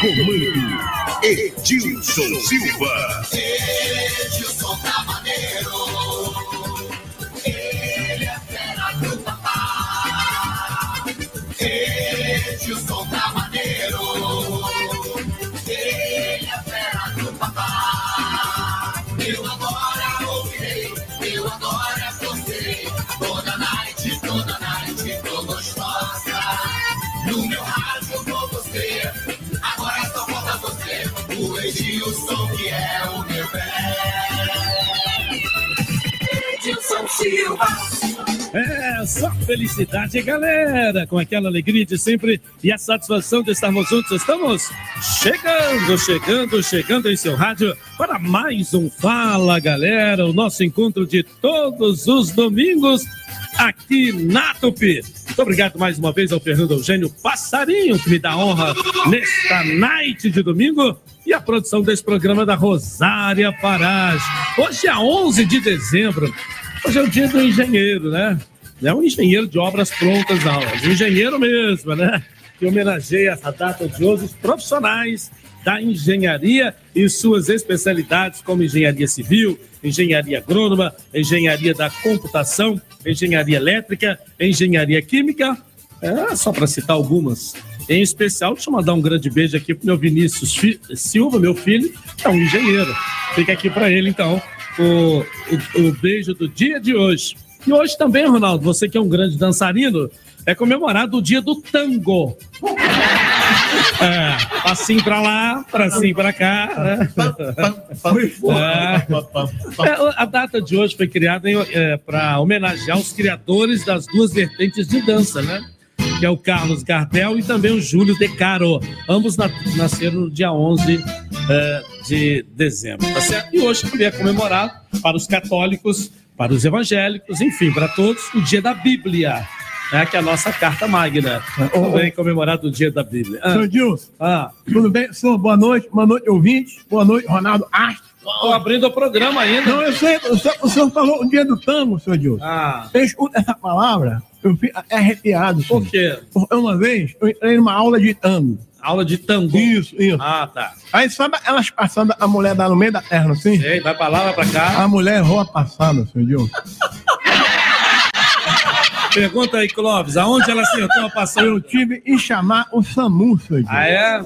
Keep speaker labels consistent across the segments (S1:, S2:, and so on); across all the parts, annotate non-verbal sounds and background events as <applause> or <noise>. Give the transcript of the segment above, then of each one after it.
S1: Comando Edilson Silva.
S2: Edilson tá Silva.
S3: É, só felicidade, galera, com aquela alegria de sempre e a satisfação de estarmos juntos. Estamos chegando, chegando, chegando em seu rádio para mais um Fala, galera, o nosso encontro de todos os domingos aqui na Tupi. Muito obrigado mais uma vez ao Fernando Eugênio Passarinho, que me dá honra nesta night de domingo. E a produção desse programa da Rosária Parage. Hoje é 11 de dezembro. Hoje é o dia do engenheiro, né? Não é um engenheiro de obras prontas, não. É um engenheiro mesmo, né? Que homenageia essa data de hoje os profissionais da engenharia e suas especialidades como engenharia civil, engenharia agrônoma, engenharia da computação, engenharia elétrica, engenharia química, é, só para citar algumas. Em especial, deixa eu mandar um grande beijo aqui pro meu Vinícius Silva, meu filho, que é um engenheiro. Fica aqui para ele, então, o, o, o beijo do dia de hoje. E hoje também, Ronaldo, você que é um grande dançarino, é comemorado o dia do tango. É, passinho pra lá, passinho pra cá. Né? É. É, a data de hoje foi criada para homenagear os criadores das duas vertentes de dança, né? Que é o Carlos Gardel e também o Júlio De Caro. Ambos na- nasceram no dia 11 é, de dezembro, tá certo? E hoje também é comemorado para os católicos, para os evangélicos, enfim, para todos, o dia da Bíblia. Né, que é a nossa carta magna. Também comemorado o dia da Bíblia. Ah,
S4: Senhor Dilson,
S3: ah,
S4: tudo bem? Senhor, boa noite. Boa noite, ouvinte. Boa noite, Ronaldo Astro.
S3: tô abrindo o programa ainda.
S4: Não, eu sei, o senhor, o senhor falou o dia do tango, senhor Dilson.
S3: Ah,
S4: Eu escuto essa palavra, eu fico arrepiado.
S3: por quê?
S4: Porque Uma vez, eu entrei numa aula de tango.
S3: Aula de tango.
S4: Isso, isso.
S3: Ah, tá.
S4: Aí sabe elas passando, a mulher dá no meio da perna assim?
S3: Ei, vai pra lá, vai pra cá.
S4: A mulher errou a passada, senhor Dilson. <laughs>
S3: Pergunta aí, Clóvis, aonde ela acertou a passada?
S4: Eu tive em chamar o SAMU, senhor Dilson.
S3: Ah, é?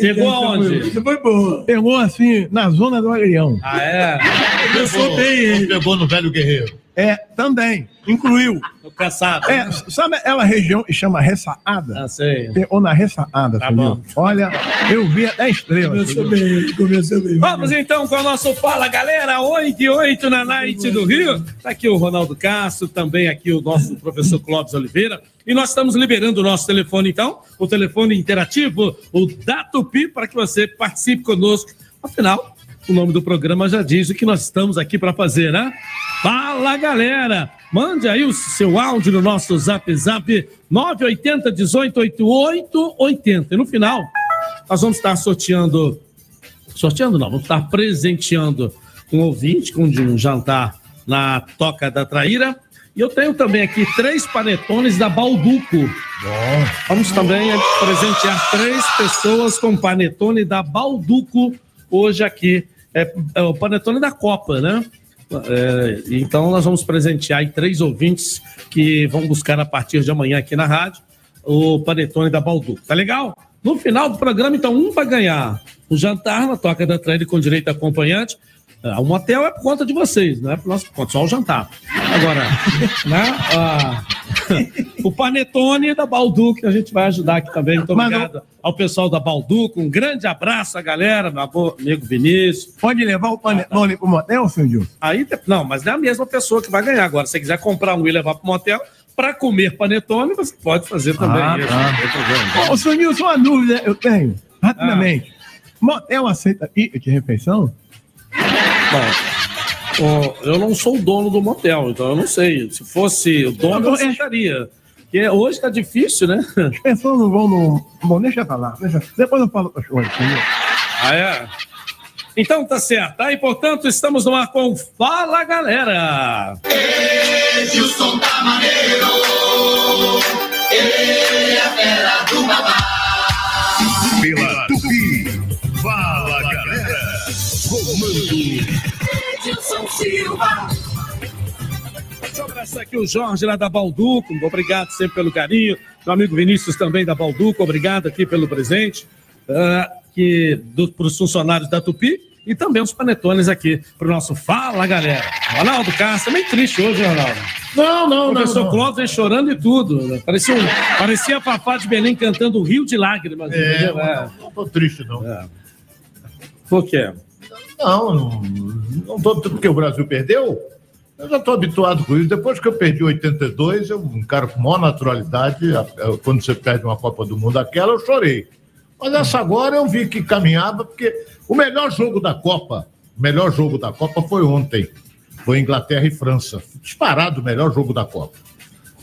S3: Pegou aonde?
S4: Isso foi boa. Pegou assim, na zona do agrião.
S3: Ah, é?
S4: Eu soltei ele.
S5: Pegou no velho guerreiro.
S4: É, também. Incluiu.
S3: No caçado.
S4: É, sabe aquela região que chama ressaada?
S3: Ah, sei.
S4: Ou na ressaada,
S3: Tá
S4: senhor
S3: bom.
S4: Olha, eu vi até estrelas. senhor Dilson.
S3: Vamos então com o nosso Fala Galera, 8 e 8 na Night do Rio. Tá aqui o Ronaldo Castro, também aqui o nosso professor Clóvis Oliveira. E nós estamos liberando o nosso telefone, então, o telefone interativo, o Datupi, para que você participe conosco. Afinal, o nome do programa já diz o que nós estamos aqui para fazer, né? Fala galera! Mande aí o seu áudio no nosso zap zap 980 18 88 80. E no final, nós vamos estar sorteando sorteando não, vamos estar presenteando um ouvinte com um jantar na Toca da Traíra. E eu tenho também aqui três panetones da Balduco. Vamos também presentear três pessoas com panetone da Balduco hoje aqui. É, é o panetone da Copa, né? É, então nós vamos presentear três ouvintes que vão buscar a partir de amanhã aqui na rádio o panetone da Balduco. Tá legal? No final do programa, então, um vai ganhar um jantar na Toca da Traíra com direito a acompanhante. Ah, O motel é por conta de vocês, não é por nossa conta, só o jantar. Agora, <laughs> né? ah, <laughs> o panetone da Balduco, que a gente vai ajudar aqui também. Muito obrigado ao pessoal da Balduco. Um grande abraço à galera, meu avô, amigo Vinícius.
S4: Pode levar o panetone pro motel, senhor Dilson?
S3: Aí, não, mas não é a mesma pessoa que vai ganhar. Agora, se você quiser comprar um e levar para o motel para comer panetone, você pode fazer também
S4: Ah,
S3: isso.
S4: tá. Ô, senhor Dilson, uma dúvida eu tenho, rapidamente. Motel aceita ticket de refeição?
S3: Bom, eu não sou o dono do motel, então eu não sei. Se fosse o dono, eu aceitaria. Porque hoje tá difícil, né?
S4: As pessoas não vão no... Bom, deixa pra lá. Deixa... Depois eu falo pra senhor, entendeu?
S3: Ah, é? Então tá certo, tá? E portanto, estamos no ar com Fala Galera!
S2: Edilson tá maneiro. Ele é fera do babá. Silva.
S3: Deixa eu abraçar aqui o Jorge lá da Balduco. Obrigado sempre pelo carinho. Meu amigo Vinícius também da Balduco. Obrigado aqui pelo presente. Uh, que para os funcionários da Tupi e também os panetones aqui para o nosso Fala, galera. Ronaldo Castro, meio triste hoje, Ronaldo.
S4: Não, não,
S3: O professor
S4: não.
S3: Clóvis vem chorando e tudo. né? Parecia, um, parecia a Fafá de Belém cantando o Rio de Lágrimas.
S4: É,
S3: entendeu? É.
S4: não tô triste, não.
S3: É. Por quê?
S4: Não, não, não tô, porque o Brasil perdeu. Eu já estou habituado com isso. Depois que eu perdi 82, eu encaro com maior naturalidade. Quando você perde uma Copa do Mundo aquela, eu chorei. Mas essa agora eu vi que caminhava, porque o melhor jogo da Copa, o melhor jogo da Copa foi ontem. Foi Inglaterra e França. Disparado o melhor jogo da Copa.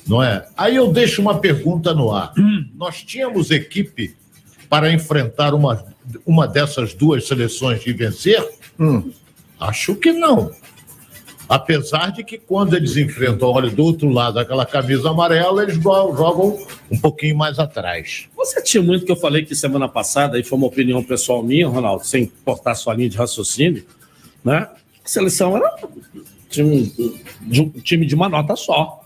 S4: Não é? Aí eu deixo uma pergunta no ar. Nós tínhamos equipe para enfrentar uma, uma dessas duas seleções e vencer? Acho que não. Apesar de que quando eles enfrentam, olha, do outro lado, aquela camisa amarela, eles jogam um pouquinho mais atrás.
S3: Você tinha muito que eu falei que semana passada, e foi uma opinião pessoal minha, Ronaldo, sem cortar sua linha de raciocínio, né? A seleção era time de um time de uma nota só.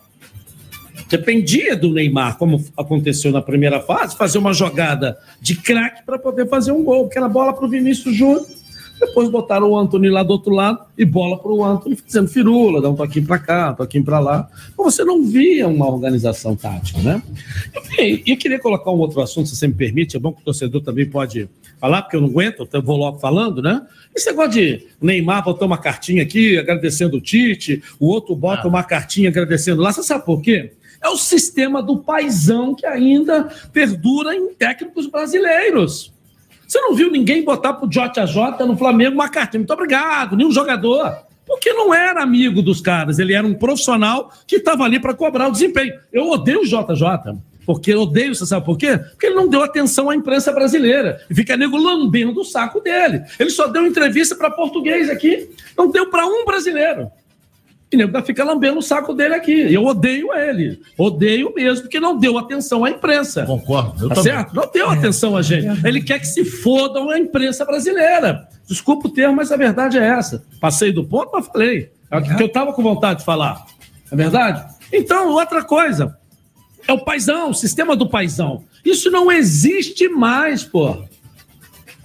S3: Dependia do Neymar, como aconteceu na primeira fase, fazer uma jogada de craque para poder fazer um gol, que era bola para o Vinícius Júnior. Depois botaram o Antony lá do outro lado e bola para o Antony fazendo firula, dá um toquinho para cá, um toquinho para lá. Então você não via uma organização tática, né? E eu queria colocar um outro assunto, se você me permite, é bom que o torcedor também pode falar, porque eu não aguento, eu vou logo falando, né? Esse negócio de Neymar botou uma cartinha aqui agradecendo o Tite, o outro bota uma cartinha agradecendo lá. Você sabe por quê? É o sistema do paizão que ainda perdura em técnicos brasileiros. Você não viu ninguém botar pro JJ no Flamengo uma cartinha. Muito obrigado, nenhum jogador. Porque não era amigo dos caras, ele era um profissional que estava ali para cobrar o desempenho. Eu odeio o JJ, porque odeio, você sabe por quê? Porque ele não deu atenção à imprensa brasileira. E fica nego lambendo o saco dele. Ele só deu entrevista para português aqui, não deu para um brasileiro. E nego fica lambendo o saco dele aqui. Eu odeio ele. Odeio mesmo, porque não deu atenção à imprensa.
S4: Concordo. Eu
S3: Tá
S4: também.
S3: certo? Não deu atenção a gente. Ele quer que se fodam a imprensa brasileira. Desculpa o termo, mas a verdade é essa. Passei do ponto, mas falei. É o que eu estava com vontade de falar. É verdade? Então, outra coisa. É o paizão, o sistema do paizão. Isso não existe mais, pô.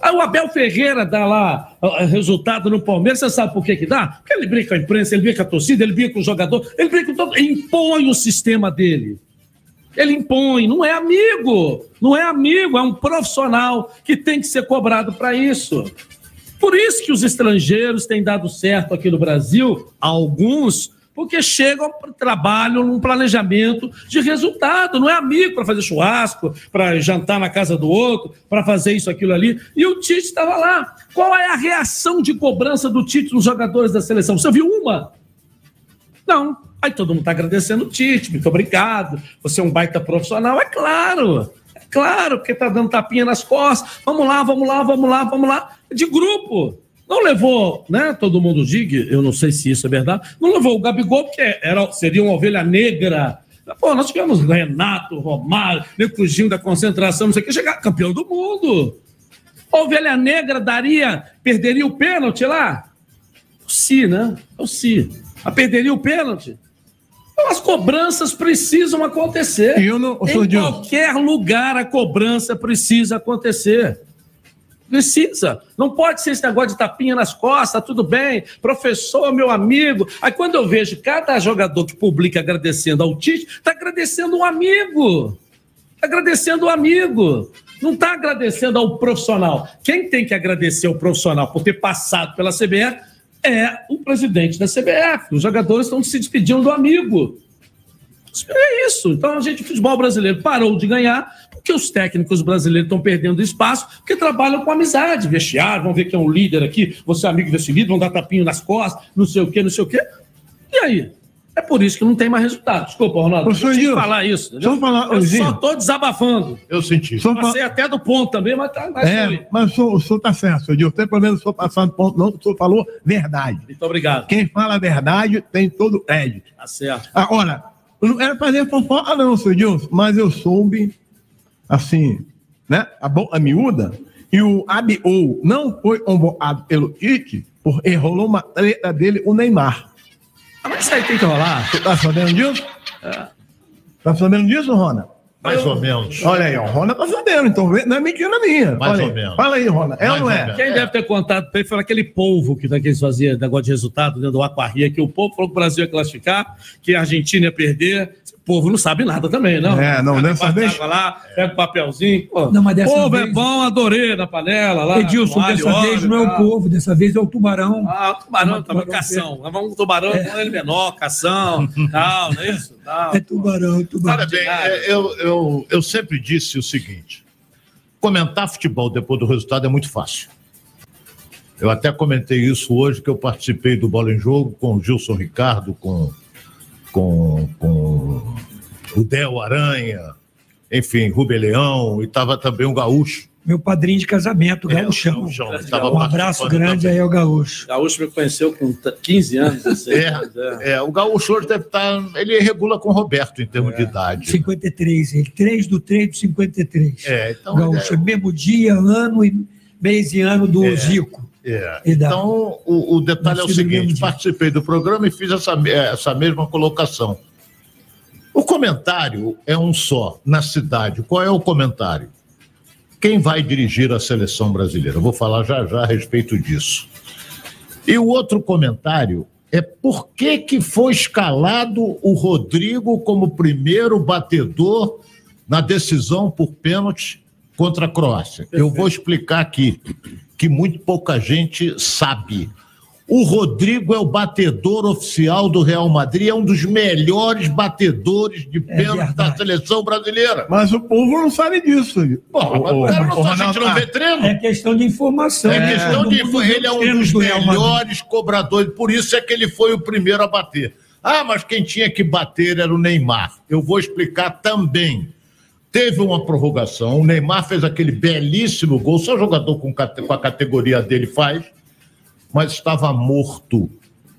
S3: Aí o Abel Ferreira dá lá resultado no Palmeiras, você sabe por que que dá? Porque ele brinca com a imprensa, ele brinca com a torcida, ele brinca com o jogador, ele brinca com todo... ele impõe o sistema dele. Ele impõe, não é amigo, não é amigo, é um profissional que tem que ser cobrado para isso. Por isso que os estrangeiros têm dado certo aqui no Brasil, alguns, porque chegam trabalho num planejamento de resultado, não é amigo para fazer churrasco, para jantar na casa do outro, para fazer isso, aquilo ali. E o Tite estava lá. Qual é a reação de cobrança do Tite nos jogadores da seleção? Você viu uma? Não. Aí todo mundo está agradecendo o Tite, muito obrigado. Você é um baita profissional, é claro. É claro, porque está dando tapinha nas costas. Vamos lá, vamos lá, vamos lá, vamos lá. De grupo. Não levou, né? Todo mundo diga, eu não sei se isso é verdade. Não levou o Gabigol, porque era, seria uma ovelha negra. Pô, nós tivemos Renato, Romário, nego fugindo da concentração, não sei o que, chegar campeão do mundo. Ovelha negra daria, perderia o pênalti lá? O Si, né? É o Si. A perderia o pênalti? Então, as cobranças precisam acontecer.
S4: Eu não-
S3: em qualquer lugar a cobrança precisa acontecer. Precisa. Não pode ser esse negócio de tapinha nas costas, tudo bem, professor, meu amigo. Aí quando eu vejo cada jogador que publica agradecendo ao Tite, está agradecendo um amigo. Está agradecendo o amigo. Não está agradecendo ao profissional. Quem tem que agradecer ao profissional por ter passado pela CBF é o presidente da CBF. Os jogadores estão se despedindo do amigo. É isso. Então a gente, o futebol brasileiro parou de ganhar porque os técnicos brasileiros estão perdendo espaço porque trabalham com amizade, vestiário, vão ver que é um líder aqui, você é amigo desse líder, vão dar tapinho nas costas, não sei o quê, não sei o quê. E aí? É por isso que não tem mais resultado. Desculpa, Ronaldo.
S4: Professor
S3: Eu tinha que
S4: Gil,
S3: falar isso. entendeu?
S4: só falar,
S3: eu
S4: Zinho.
S3: só estou desabafando.
S4: Eu senti. Só
S3: Passei até do ponto também, mas tá mais
S4: É, mas o senhor, o senhor está certo, senhor. Não tem problema o senhor passar do ponto, não. O senhor falou verdade.
S3: Muito obrigado.
S4: Quem fala a verdade tem todo o crédito.
S3: Tá certo.
S4: Agora, eu não era fazer fofoca, não, senhor Dilma, mas eu soube, assim, né, a, bo- a miúda, e o ABO não foi convocado pelo Tite
S5: Por, e rolou uma treta dele, o Neymar.
S3: Mas isso aí tem que rolar.
S5: Você tá sabendo disso? Tá sabendo disso, Rona?
S4: Mais ou menos.
S5: Olha aí, ó, o Rona tá sabendo, então não é mentira minha.
S4: Mais
S5: Olha
S4: ou
S5: aí.
S4: menos.
S5: Fala aí, Rona. É ou
S4: Mais
S5: não
S4: ou
S5: é?
S4: menos.
S3: Quem deve ter contado pra ele foi aquele polvo que, que eles faziam negócio de resultado dentro do Aquarria, que o povo falou que o Brasil ia classificar, que a Argentina ia perder. Povo não sabe nada também, não.
S5: É, não, dessa vez-
S3: lá, pega o papelzinho. Pô,
S6: Não, mas dessa
S3: povo é
S6: vez-
S3: bom, adorei na panela lá.
S6: Edilson, dessa
S3: óleo
S6: vez não é o povo, dessa vez é o tubarão.
S3: Ah, o tubarão
S6: Não,
S3: também,
S6: tubarão
S3: cação. Vamos um tubarão com ele menor, cação, <laughs> tal, não é isso? Tal.
S6: É tubarão, tubarão.
S4: Olha bem, é, eu, eu, eu sempre disse o seguinte: comentar futebol depois do resultado é muito fácil. Eu até comentei isso hoje, que eu participei do Bola em Jogo com o Gilson Ricardo, com, com, com o Del Aranha, enfim, Rubem Leão, e estava também o Gaúcho.
S6: Meu padrinho de casamento,
S4: É,
S6: Gaúchão.
S4: Gaúchão, estava
S6: Um abraço grande
S4: também.
S6: aí ao Gaúcho.
S3: Gaúcho me conheceu com t- 15 anos, 16 anos. É.
S4: É, o Gaúcho hoje deve estar. Ele regula com o Roberto em termos de idade.
S6: 53, ele 3 do 3 do 53.
S4: É, então.
S6: Gaúcho, é mesmo dia, ano e mês e ano do Zico.
S4: É. Então, o, o detalhe é o seguinte:
S6: dia.
S4: participei do programa e fiz essa, essa mesma colocação. O comentário é um só, na cidade. Qual é o comentário? Quem vai dirigir a seleção brasileira? Eu vou falar já já a respeito disso. E o outro comentário é por que, que foi escalado o Rodrigo como primeiro batedor na decisão por pênalti contra a Croácia. Eu vou explicar aqui, que muito pouca gente sabe. O Rodrigo é o batedor oficial do Real Madrid, é um dos melhores batedores de pênalti da seleção brasileira.
S5: Mas o povo não sabe disso. Ô,
S4: o cara não tá- a gente não vê treino.
S6: É questão de informação.
S4: É
S6: né?
S4: questão de.
S6: mundo
S4: Ele é um dos
S6: do
S4: melhores cobradores, por isso é que ele foi o primeiro a bater. Ah, mas quem tinha que bater era o Neymar. Eu vou explicar também. Teve uma prorrogação, o Neymar fez aquele belíssimo gol, só jogador com, com a categoria dele faz, mas estava morto.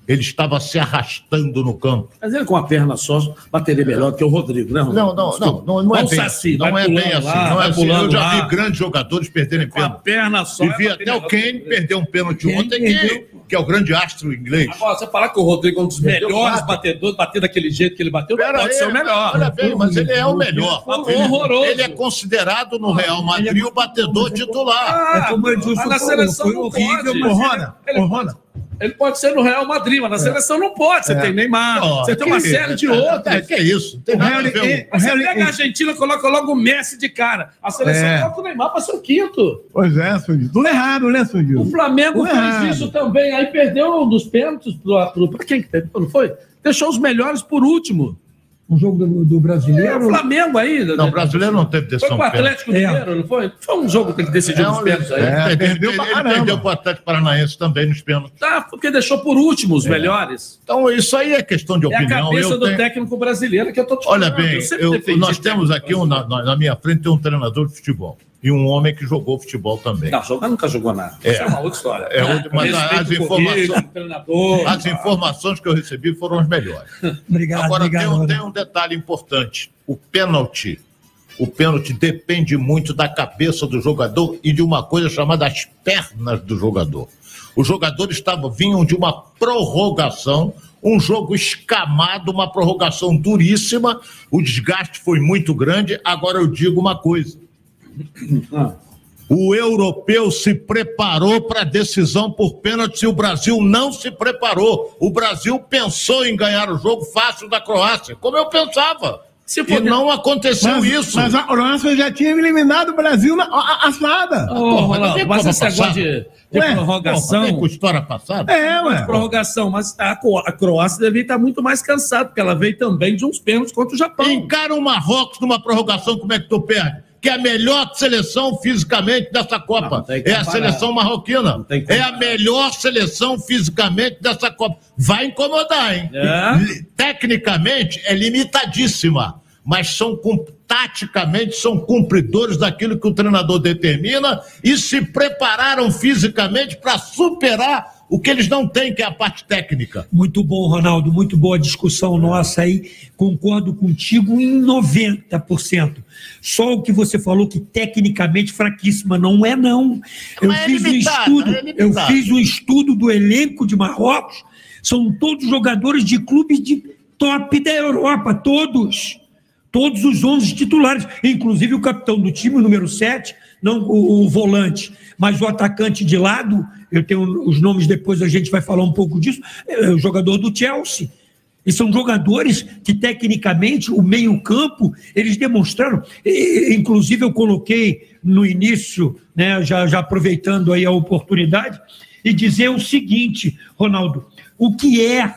S4: Ele estava se arrastando no campo.
S3: Mas ele com a perna só bateria melhor que o Rodrigo, né, Rodrigo?
S4: Não, não, não, não, não é bem
S3: Saci,
S4: assim. Não é bem
S3: pulando
S4: assim. Não é assim. Eu
S3: pulando
S4: já
S3: lá.
S4: vi grandes jogadores perderem
S3: Com a
S4: pênalti.
S3: perna só.
S4: E
S3: é
S4: vi até o Kane perder um pênalti ontem, que,
S6: perdeu.
S4: que é o grande astro inglês.
S3: Agora, você falar que o Rodrigo é um dos melhores batedores, bater daquele jeito que ele bateu,
S4: Pera
S3: pode
S4: aí,
S3: ser o melhor.
S4: Olha bem, mas ele é o melhor.
S3: Foi
S4: Ele-
S3: horroroso.
S4: Ele é considerado no Real Madrid o batedor titular.
S6: É como
S3: mas na seleção
S6: foi horrível,
S3: pode.
S5: Ô,
S6: mas
S5: Rona,
S3: ele-
S5: ô, Rona,
S3: Ele pode ser no Real Madrid, mas na seleção não pode. Você tem Neymar,
S4: Ó,
S3: você tem uma série de
S4: é,
S3: outras.
S4: Que é isso? Tem
S5: O Harry-
S4: ver.
S5: é-
S3: Mas você pega a Argentina, coloca logo o Messi de cara. A seleção
S5: É.
S3: coloca o Neymar para ser o quinto.
S5: Pois é, Sundil. Tudo errado, né,
S3: O
S5: Sundil?
S3: Flamengo fez
S5: errado.
S3: isso também. Aí perdeu um dos pênaltis pra quem que teve? Não foi? Deixou os melhores por último.
S6: O jogo do, do
S3: É o
S6: brasileiro.
S3: Flamengo ainda.
S4: Não,
S3: né?
S4: o brasileiro não teve
S3: Foi
S4: decisão
S3: com o. Atlético
S6: É.
S3: Mineiro, não foi? Foi um jogo que ele decidiu
S4: É,
S3: nos pênaltis aí.
S5: É,
S4: ele,
S5: perdeu
S4: ele- ele perdeu para o Atlético Paranaense também nos pênaltis.
S3: Tá, porque deixou por último os melhores.
S4: Então, isso aí é questão de
S3: É a
S4: opinião.
S3: cabeça
S4: eu
S3: do
S4: tenho-
S3: técnico brasileiro que eu tô te
S4: Olha
S3: falando.
S4: bem,
S3: Eu
S4: eu- nós temos aqui, um, na, na- na minha frente, tem um treinador de futebol. E um homem que jogou futebol também.
S3: Não, jogar nunca jogou nada.
S4: É.
S3: Isso é uma outra história.
S4: É outra- mas as
S3: o
S4: informações-. As informações que eu recebi foram as melhores. <laughs>
S6: Obrigado,
S4: Agora, tem,
S6: obrigado.
S4: um- tem um detalhe importante: o pênalti. O pênalti depende muito da cabeça do jogador e de uma coisa chamada as pernas do jogador. Os jogadores estavam, vinham de uma prorrogação, um jogo escamado, uma prorrogação duríssima, o desgaste foi muito grande. Agora eu digo uma coisa: o europeu se preparou para a decisão por pênalti e o Brasil não se preparou. O Brasil pensou em ganhar o jogo fácil da Croácia, como eu pensava.
S3: Se
S4: E
S3: for-
S4: não aconteceu
S5: Mas,
S4: isso.
S5: mas a Croácia já tinha eliminado o Brasil na a- a- assada.
S3: Ô,
S4: Porra, não
S3: mas esse negócio
S4: passada?
S3: de, de
S5: Ué,
S3: prorrogação.
S4: Porra, tem com história passada?
S5: É, ué.
S3: prorrogação, mas a, a Croácia devia estar muito mais cansada, porque ela veio também de uns pênaltis contra o Japão.
S4: Encara o Marrocos numa prorrogação, como é que tu perde? Que é a melhor seleção fisicamente dessa Copa.
S3: Não,
S4: é a seleção marroquina. É a melhor seleção fisicamente dessa Copa. Vai incomodar, hein?
S3: É.
S4: Tecnicamente é limitadíssima, mas são taticamente são cumpridores daquilo que o treinador determina e se prepararam fisicamente para superar o que eles não têm, que é a parte técnica.
S6: Muito bom, Ronaldo. Muito boa discussão nossa aí. Concordo contigo em 90%. Só o que você falou que tecnicamente fraquíssima não é não. Eu
S4: Mas é
S6: fiz um estudo,
S4: é
S6: eu fiz um estudo do elenco de Marrocos. São todos jogadores de clubes de top da Europa, todos. Todos os 11 titulares, inclusive o capitão do time, o número 7, não o, o volante, mas o atacante de lado, eu tenho os nomes depois, a gente vai falar um pouco disso, é o jogador do Chelsea. E são jogadores que, tecnicamente, o meio-campo, eles demonstraram. E, inclusive, eu coloquei no início, né, já, já aproveitando aí a oportunidade, e dizer o seguinte, Ronaldo: o que é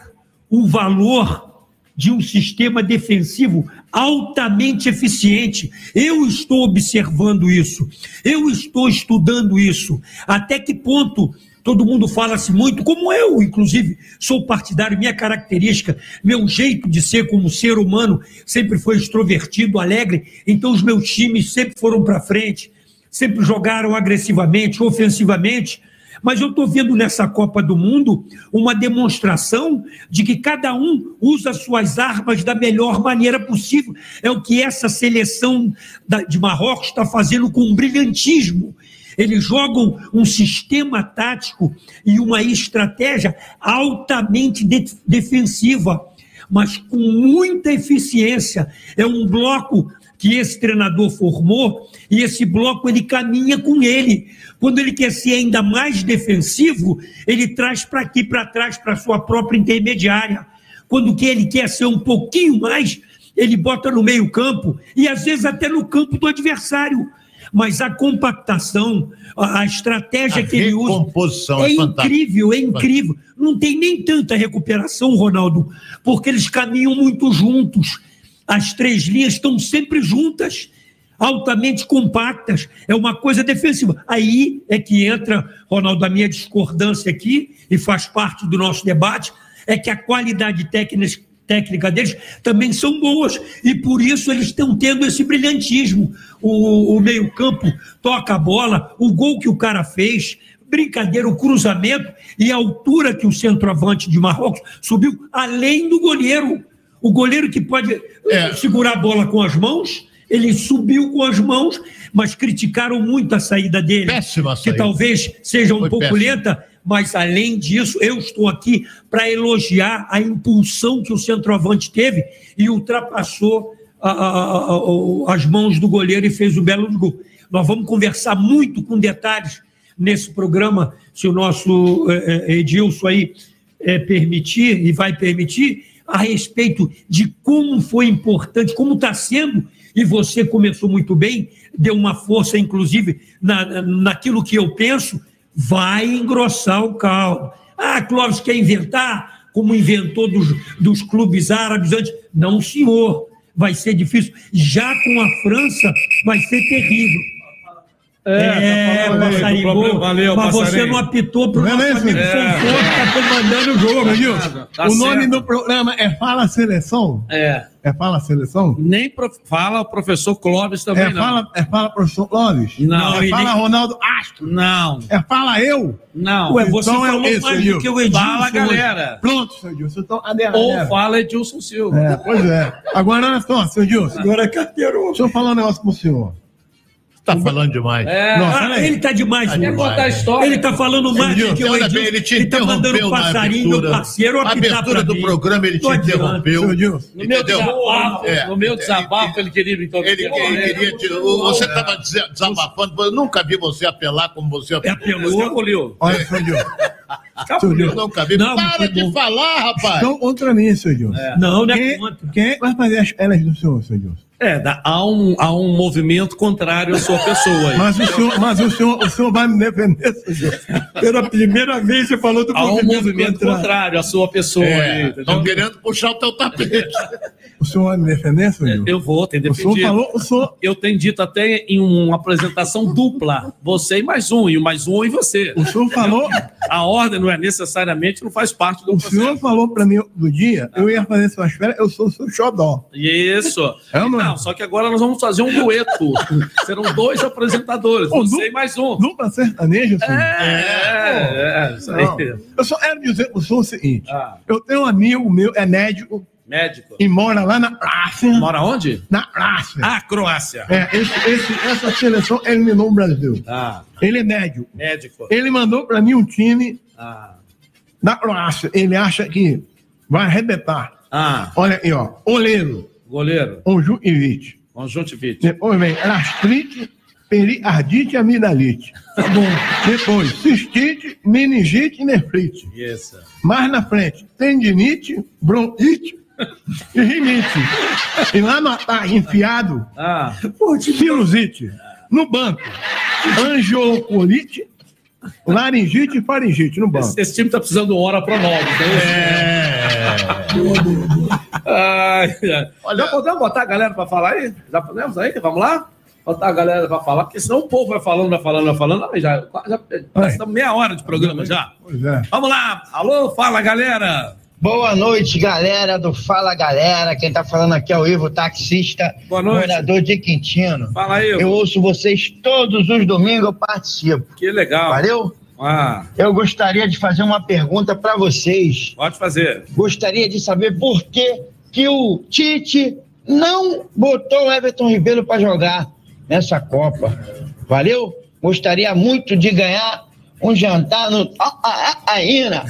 S6: o valor de um sistema defensivo altamente eficiente. Eu estou observando isso, eu estou estudando isso. Até que ponto todo mundo fala-se muito, como eu, inclusive, sou partidário, minha característica, meu jeito de ser como ser humano sempre foi extrovertido, alegre, então os meus times sempre foram para frente, sempre jogaram agressivamente, ofensivamente. Mas eu estou vendo nessa Copa do Mundo uma demonstração de que cada um usa suas armas da melhor maneira possível. É o que essa seleção de Marrocos está fazendo com brilhantismo. Eles jogam um sistema tático e uma estratégia altamente de- defensiva, mas com muita eficiência. É um bloco que esse treinador formou e esse bloco ele caminha com ele. Quando ele quer ser ainda mais defensivo, ele traz para aqui, para trás, para sua própria intermediária. Quando que ele quer ser um pouquinho mais, ele bota no meio campo e às vezes até no campo do adversário. Mas a compactação, a, estratégia
S4: A
S6: que ele usa é
S4: é
S6: incrível, é incrível. Não tem nem tanta recuperação, Ronaldo, porque eles caminham muito juntos. As três linhas estão sempre juntas, altamente compactas. É uma coisa defensiva. Aí é que entra, Ronaldo, a minha discordância aqui, e faz parte do nosso debate, é que a qualidade técnica, técnica deles também são boas. E por isso eles estão tendo esse brilhantismo. O, o meio-campo toca a bola, o gol que o cara fez, brincadeira, o cruzamento e a altura que o centroavante de Marrocos subiu, além do goleiro. O goleiro que pode
S4: É.
S6: segurar a bola com as mãos, ele subiu com as mãos, mas criticaram muito a saída dele.
S4: Péssima
S6: Que
S4: saída.
S6: talvez seja um
S4: Foi
S6: pouco
S4: péssima.
S6: lenta, mas além disso, eu estou aqui para elogiar a impulsão que o centroavante teve e ultrapassou a- a- a- as mãos do goleiro e fez o belo gol. Nós vamos conversar muito com detalhes nesse programa, se o nosso eh, eh, Edilson aí eh, permitir e vai permitir, a respeito de como foi importante, como está sendo, e você começou muito bem, deu uma força, inclusive, na, naquilo que eu penso, vai engrossar o caldo. Ah, Clóvis quer inventar, como inventou dos, dos clubes árabes antes. Não, senhor, vai ser difícil. Já com a França, vai ser terrível. É,
S3: tá do
S6: passarinho,
S3: problema. Valeu,
S6: mas você não apitou para o
S5: Não é
S6: nosso
S5: mesmo?
S6: amigo
S3: É.
S6: Fonfon, que está comandando o jogo.
S5: Edilson,
S3: Tá
S5: o nome
S3: certo.
S5: do programa é Fala Seleção?
S3: É.
S5: É Fala Seleção?
S3: Nem prof- fala o professor Clóvis também,
S5: É
S3: não.
S5: fala, é Fala Professor Clóvis?
S3: Não,
S5: É
S6: ele-
S5: Fala Ronaldo Astro?
S3: Não,
S5: É Fala Eu?
S3: não.
S6: Ué, você
S5: Então é
S6: falou
S5: esse,
S6: mais do que o Edilson.
S3: fala, galera.
S5: Pronto, seu Edilson. Então, adera,
S3: Ou
S5: adera.
S3: fala Edilson Silva.
S5: É, pois é. Agora, olha só, seu Edilson.
S6: Agora carteirou.
S5: Deixa eu falar um negócio pro senhor.
S4: Está falando demais.
S3: É.
S5: Não,
S6: Ah, ele tá demais,
S4: Quer
S3: Quer
S6: Lula.
S3: contar a história?
S6: Ele tá falando mais do que o
S4: Olha
S6: Edilson.
S4: bem, ele te
S6: Ele tá mandando
S4: na
S6: passarinho, meu
S4: abertura.
S6: parceiro,
S4: A abertura do
S6: mim.
S4: programa ele te
S6: adianta.
S4: interrompeu.
S3: No meu desabafo,
S4: É.
S3: no meu desabafo ele queria me interromper.
S4: Ele, ele queria te, você estava desabafando, eu nunca vi você apelar como você
S6: É
S4: apelou.
S6: apelou.
S3: Escapuliu.
S5: Olha, seu Edilson. Seu
S4: Eu nunca vi.
S6: Não,
S4: Para de
S6: bom.
S4: falar, rapaz.
S5: Então, contra mim, seu Edilson.
S6: Não, não é
S5: Quem,
S6: contra.
S5: quem é que vai fazer as elas do senhor, seu Edilson?
S3: É, dá- há, um, há um movimento contrário à sua pessoa aí.
S5: Mas o senhor, mas o senhor, o senhor vai me defender, Edilson.
S6: Pela primeira vez você falou do
S3: Há um
S6: movimento,
S3: movimento
S6: contrário.
S3: contrário à sua pessoa aí.
S4: É? Estão querendo puxar o teu tapete.
S5: O senhor vai me defender, Edilson?
S3: Eu vou, tem
S5: O senhor
S3: defendido.
S5: falou, o senhor,
S3: Eu tenho dito até em uma apresentação dupla, você e mais um, e o mais um e você.
S5: o senhor falou,
S3: A ordem não é necessariamente, não faz parte do
S5: o
S3: processo.
S5: senhor falou pra mim do dia, eu ia fazer suas férias, eu sou o seu xodó.
S3: Isso.
S5: É ou não é?
S3: Não, só que agora nós vamos fazer um dueto. <laughs> Serão dois apresentadores,
S5: Ô,
S3: você e mais um.
S5: Dupla sertaneja, assim.
S3: É, é, isso
S5: Não.
S3: aí.
S5: Eu só quero dizer o senhor o seguinte.
S3: Ah,
S5: Eu tenho um amigo meu, é médico,
S3: médico.
S5: e mora lá na praça.
S3: Mora onde?
S5: Na praça.
S3: Ah, Croácia.
S5: É, esse- esse- essa seleção eliminou o Brasil.
S3: Ah,
S5: Ele é médico.
S3: médico.
S5: Ele mandou pra mim um time
S3: Ah,
S5: da Croácia. Ele acha que vai arrebentar.
S3: ah
S5: Olha aí, ó. Oleiro,
S3: goleiro.
S5: conjuntivite.
S3: Conjuntivite.
S5: Depois vem gastrite, periardite e amidalite. Tá bom. Depois, cistite, meningite e nefrite.
S3: Isso.
S5: Mais na frente, tendinite, bronquite e rinite. E lá no ataque enfiado,
S3: Ah.
S5: No banco, angiolocolite, laringite e faringite no banco.
S3: esse, esse time tá precisando de uma hora pro nove. Ai, ai. Já podemos botar a galera para falar aí? Já podemos aí? Vamos lá? Botar a galera para falar, porque senão o povo vai falando, vai falando, vai falando. Ai, já, já, já estamos meia hora de programa já.
S5: Pois é.
S3: Vamos lá. Alô, fala galera.
S7: Boa noite, galera do Fala Galera. Quem tá falando aqui é o Ivo, taxista,
S3: Boa noite.
S7: morador de Quintino.
S3: Fala aí.
S7: Eu ouço vocês todos os domingos, eu participo.
S3: Que legal.
S7: Valeu?
S3: Ah,
S7: Eu gostaria de fazer uma pergunta para vocês.
S3: pode fazer.
S7: Gostaria de saber por que, que o Tite não botou o Everton Ribeiro para jogar nessa Copa. Valeu? Gostaria muito de ganhar um jantar no Aina.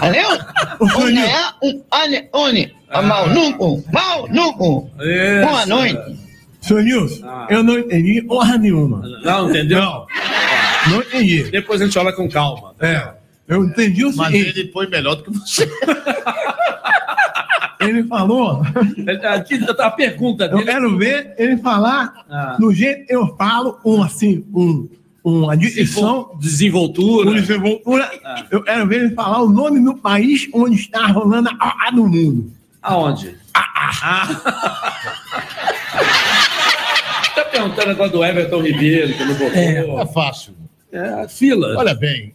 S7: Valeu? Vou ganhar um aleone. Mal nunca, mal nunca. Boa noite.
S5: Senhor Nilson,
S3: Ah.
S5: eu não entendi porra nenhuma.
S3: Não, entendeu?
S5: Não entendi.
S3: Depois a gente olha com calma.
S5: É. Eu entendi o
S4: Mas
S5: seguinte.
S4: ele foi melhor do que você. <laughs>
S5: Ele falou,
S3: Aqui tá a pergunta
S5: eu
S3: dele.
S5: quero ver ele falar
S3: Ah.
S5: do jeito que eu falo, um assim, um, uma dicção,
S3: Desenvoltura.
S5: uma desenvoltura.
S3: Ah.
S5: Eu quero ver ele falar o nome do país onde está rolando a A do mundo.
S3: Aonde? Ah, Tá perguntando agora do Everton Ribeiro, que não
S4: É
S3: botou.
S4: fácil.
S3: É, fila.
S4: Olha bem,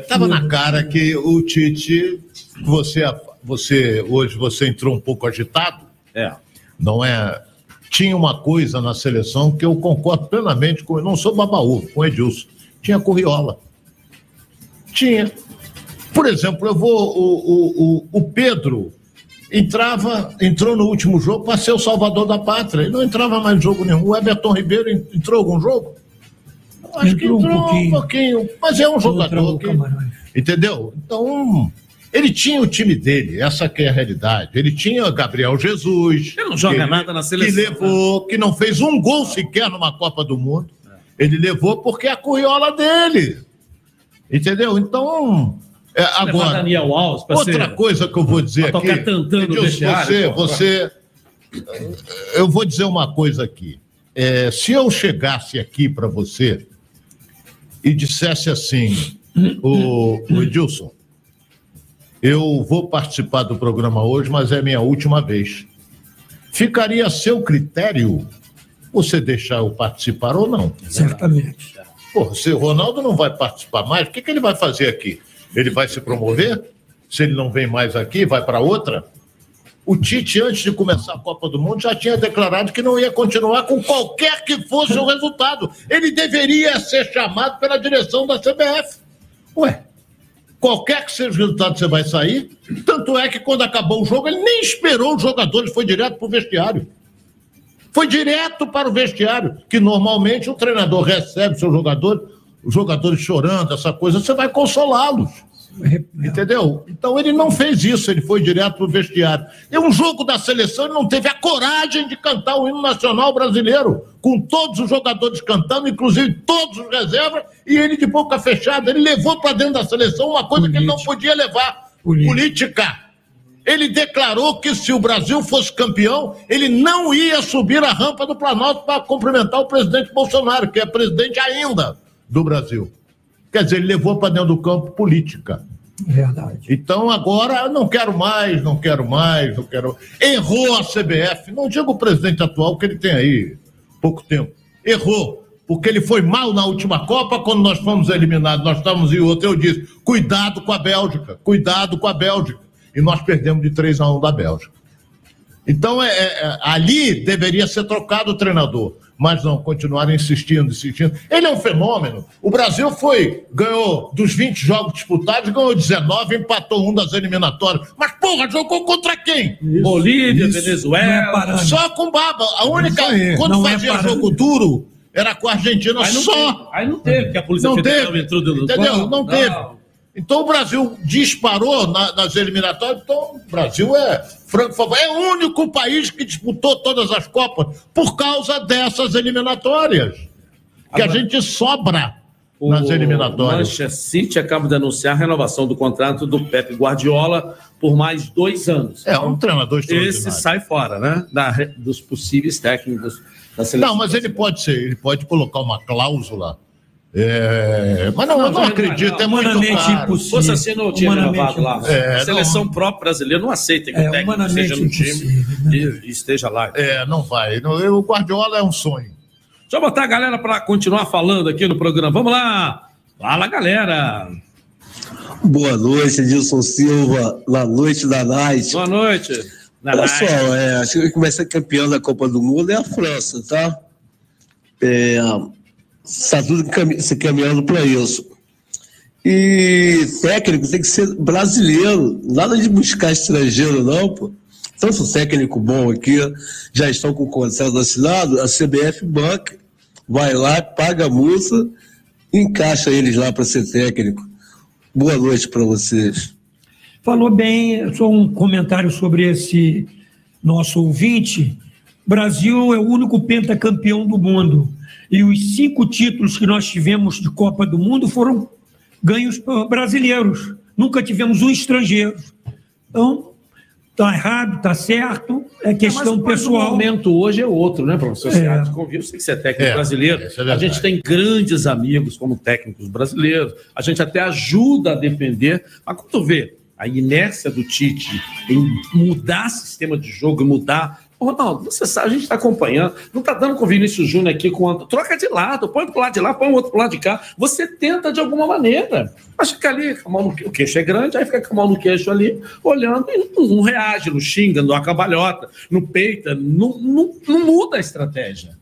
S4: estava na cara que o Tite, você, você hoje você entrou um pouco agitado,
S3: É.
S4: não é? Tinha uma coisa na seleção que eu concordo plenamente com, eu não sou babaú, com o Edilson. Tinha Corriola. Tinha. Por exemplo, eu vou. O, o, o, o Pedro entrava, entrou no último jogo para ser o salvador da pátria. Ele não entrava mais em jogo nenhum. O Everton Ribeiro en- entrou algum jogo? Eu Acho que
S6: Entrou um
S4: entrou um
S6: pouquinho.
S4: pouquinho. Mas é um jogador
S6: Entrou
S4: que. Entendeu? Então, ele tinha o time dele, essa que é a realidade. Ele tinha Gabriel Jesus.
S3: Ele não joga
S4: que-
S3: nada na
S4: Que
S3: seleção. né?
S4: levou, que não fez um gol sequer numa Copa do Mundo. Ele levou porque é a curiola dele. Entendeu? Então, é, agora.
S3: Daniel Alves pra
S4: Outra
S3: ser-
S4: coisa que eu vou dizer aqui.
S3: vestiário,
S4: você,
S3: pô.
S4: você. Eu vou dizer uma coisa aqui. É, se eu chegasse aqui para você e dissesse assim, o, o Edilson, eu vou participar do programa hoje, mas é minha última vez. Ficaria a seu critério você deixar eu participar ou não?
S6: Certamente.
S4: Pô, se o Ronaldo não vai participar mais, o que, que ele vai fazer aqui? Ele vai se promover? Se ele não vem mais aqui, vai para outra? O Tite, antes de começar a Copa do Mundo, já tinha declarado que não ia continuar com qualquer que fosse o resultado. Ele deveria ser chamado pela direção da CBF. Ué, qualquer que seja o resultado, você vai sair. Tanto é que quando acabou o jogo, ele nem esperou os jogadores, foi direto para o vestiário. Foi direto para o vestiário, que normalmente o treinador recebe seus jogadores, os jogadores chorando, essa coisa, você vai consolá-los. Entendeu? Então ele não fez isso, ele foi direto para o vestiário. E um jogo da seleção, ele não teve a coragem de cantar o hino nacional brasileiro, com todos os jogadores cantando, inclusive todos os reservas, e ele de boca fechada. Ele levou para dentro da seleção uma coisa que ele não podia levar:
S6: Política.
S4: política. Ele declarou que se o Brasil fosse campeão, ele não ia subir a rampa do Planalto para cumprimentar o presidente Bolsonaro, que é presidente ainda do Brasil. Quer dizer, ele levou para dentro do campo política.
S6: Verdade.
S4: Então agora não quero mais, não quero mais, não quero. Errou a CBF, não digo o presidente atual, que ele tem aí pouco tempo. Errou, porque ele foi mal na última Copa, quando nós fomos eliminados, nós estávamos em outra. Eu disse: cuidado com a Bélgica, cuidado com a Bélgica. e nós perdemos de 3 a 1 da Bélgica. Então, é, é, ali deveria ser trocado o treinador. Mas não, continuaram insistindo, insistindo. Ele é um fenômeno. O Brasil foi, ganhou dos 20 jogos disputados, ganhou 19, empatou um das eliminatórias. Mas, porra, jogou contra quem?
S3: Bolívia,
S6: Isso.
S3: Venezuela.
S6: Não é.
S4: Só com baba. A única.
S5: Isso aí,
S4: Quando
S6: não é
S4: fazia
S6: parâmetro.
S4: jogo duro, era com a Argentina
S3: Aí não,
S4: só.
S3: teve, aí não teve, porque a Polícia
S4: Não
S3: Federal
S4: teve.
S3: entrou dentro do
S4: Entendeu?
S3: campo.
S4: Não teve. Então o Brasil disparou na- nas eliminatórias. Então o Brasil é franco favor. É o único país que disputou todas as Copas por causa dessas eliminatórias. Que a
S3: Agora-
S4: gente sobra
S3: O
S4: nas eliminatórias.
S3: Manchester City acaba de anunciar a renovação do contrato do Pepe Guardiola por mais dois anos.
S4: É um treinador
S3: Esse
S4: extraordinário.
S3: sai fora, né? Da dos possíveis técnicos da seleção.
S4: Não, mas ele pode ser, ele pode colocar uma cláusula. É, Mas não, eu não
S3: não,
S4: acredito, é
S3: não,
S4: muito
S6: humanamente
S4: caro.
S6: impossível.
S3: Se fosse assim, não tinha renovado lá.
S6: impossível.
S3: a seleção própria brasileira não aceita que
S6: É,
S3: o técnico esteja no time
S6: né?
S3: e, esteja lá.
S4: É, não vai. Não, O Guardiola é um sonho.
S3: Deixa eu botar a galera para continuar falando aqui no programa. Vamos lá! Fala, galera!
S8: Boa noite, Edilson Silva, na noite da Night.
S3: Boa noite!
S8: Só, é, acho que vai ser campeão da Copa do Mundo é a França, tá? É, está tudo se caminhando para isso. E técnico tem que ser brasileiro, nada de buscar estrangeiro, não, pô. Tanto técnico bom aqui, já estão com o contrato assinado, a CBF banca, vai lá, paga a multa, encaixa eles lá para ser técnico. Boa noite para vocês.
S6: Falou bem, só um comentário sobre esse nosso ouvinte. Brasil é o único pentacampeão do mundo. E os cinco títulos que nós tivemos de Copa do Mundo foram ganhos por brasileiros. Nunca tivemos um estrangeiro. Então, tá errado, tá certo, é questão
S3: Mas-
S6: pessoal.
S3: O momento hoje é outro, né, professor? Você
S6: É.
S3: acha que convívio tem que ser técnico
S4: É,
S3: brasileiro.
S4: é
S3: a gente tem grandes amigos como técnicos brasileiros. A gente até ajuda a defender. Mas quando vê a inércia do Tite em mudar sistema de jogo e mudar. Ronaldo, você sabe, a gente está acompanhando. Não está dando com o Vinícius Júnior aqui com. Troca de lado, põe pro lado de lá, põe o outro pro lado de cá. Você tenta de alguma maneira. Mas fica ali, com a mão no o queixo é grande, aí fica com a mão no queixo ali, olhando e não, não reage, não xinga, não dá não peita, não, não, não muda a estratégia.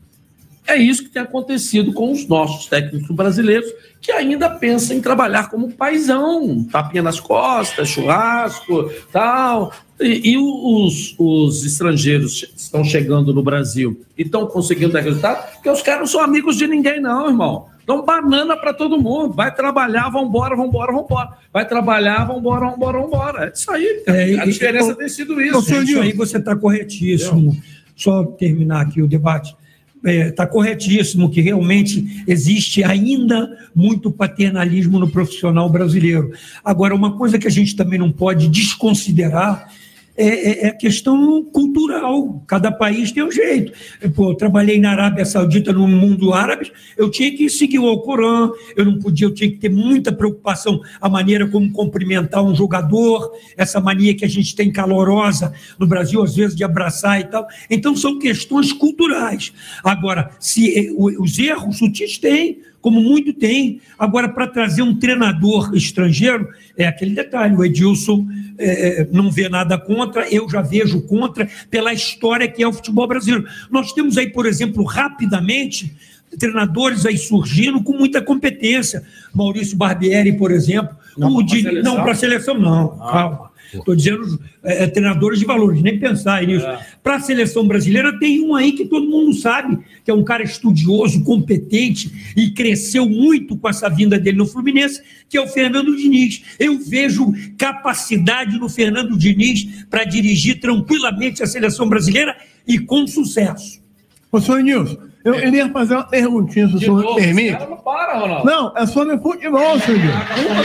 S3: É isso que tem acontecido com os nossos técnicos brasileiros, que ainda pensam em trabalhar como paizão, tapinha nas costas, churrasco, tal. E, e os, os estrangeiros estão chegando no Brasil e estão conseguindo dar resultado, porque os caras não são amigos de ninguém, não, irmão. Dão banana para todo mundo. Vai trabalhar, vambora, vambora, vambora. Vai trabalhar, vambora, vambora, vambora. É isso aí.
S6: É,
S3: a diferença
S6: e-
S3: tem sido isso.
S6: senhor Isso aí você está corretíssimo. Só terminar aqui o debate. Está corretíssimo que realmente existe ainda muito paternalismo no profissional brasileiro. Agora, uma coisa que a gente também não pode desconsiderar é, é- é questão cultural. Cada país tem um jeito. Pô, eu trabalhei na Arábia Saudita, no mundo árabe, eu tinha que seguir o Alcorão, eu não podia, eu tinha que ter muita preocupação a maneira como cumprimentar um jogador, essa mania que a gente tem calorosa no Brasil, às vezes, de abraçar e tal. Então, são questões culturais. Agora, se eh, o- os erros sutis têm, como muito tem. Agora, para trazer um treinador estrangeiro, é aquele detalhe: o Edilson eh, não vê nada contra, eu já vejo contra, pela história que é o futebol brasileiro. Nós temos aí, por exemplo, rapidamente, treinadores aí surgindo com muita competência. Maurício Barbieri, por exemplo.
S3: Seleção?
S6: não, para a seleção, não.
S3: Ah.
S6: Calma. Estou dizendo é, é, treinadores de valores, nem pensar nisso.
S3: É.
S6: Para a seleção brasileira, tem um aí que todo mundo sabe, que é um cara estudioso, competente e cresceu muito com essa vinda dele no Fluminense, que é o Fernando Diniz. Eu vejo capacidade no Fernando Diniz para dirigir tranquilamente a seleção brasileira e com sucesso.
S5: Ô, senhor Nilson, eu queria fazer uma perguntinha, se o senhor me permite.
S3: cara não para, Ronaldo.
S5: Não, é sobre futebol, senhor.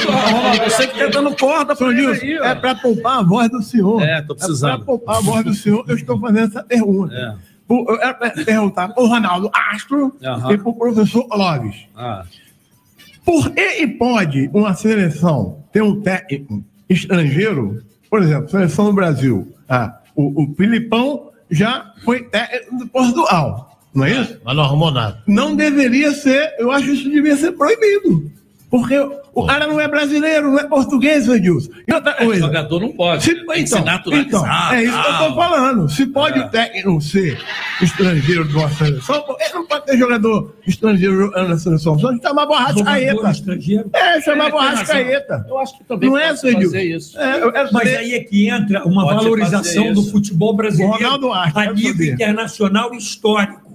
S3: Ronaldo, você que tá dando corda aí, ó.
S5: é para poupar a voz do senhor.
S3: É, tô precisando.
S5: É para poupar a voz do senhor, eu estou fazendo essa pergunta.
S3: É.
S5: Por- Eu era pra perguntar para o Ronaldo Astro
S3: Aham.
S5: e para o professor Lopes.
S3: Ah,
S5: Por que pode uma seleção ter um técnico estrangeiro? Por exemplo, seleção do Brasil. Ah, o, o Filipão já foi técnico do Portugal, não é isso?
S4: Mas não arrumou nada.
S5: Não deveria ser, eu acho que isso devia ser proibido. Porque o cara não é brasileiro, não é português, Edilson. E outra
S3: O
S5: coisa.
S3: jogador não pode.
S5: Se,
S3: que se naturalizar.
S5: então, é isso que eu tô falando. Se pode
S3: É.
S5: o técnico ser estrangeiro de uma seleção, ele não pode ter jogador estrangeiro na seleção. Só o Arrascaeta.
S6: estrangeiro.
S5: É, chamava o
S3: É.
S5: Arrascaeta.
S3: Eu acho que também
S5: Não é,
S3: pode
S5: Edilson?
S3: fazer isso.
S5: É, eu quero
S6: Mas aí é que entra uma
S3: Pode
S6: valorização do futebol brasileiro
S5: Ronaldo Arce,
S6: a nível internacional e histórico.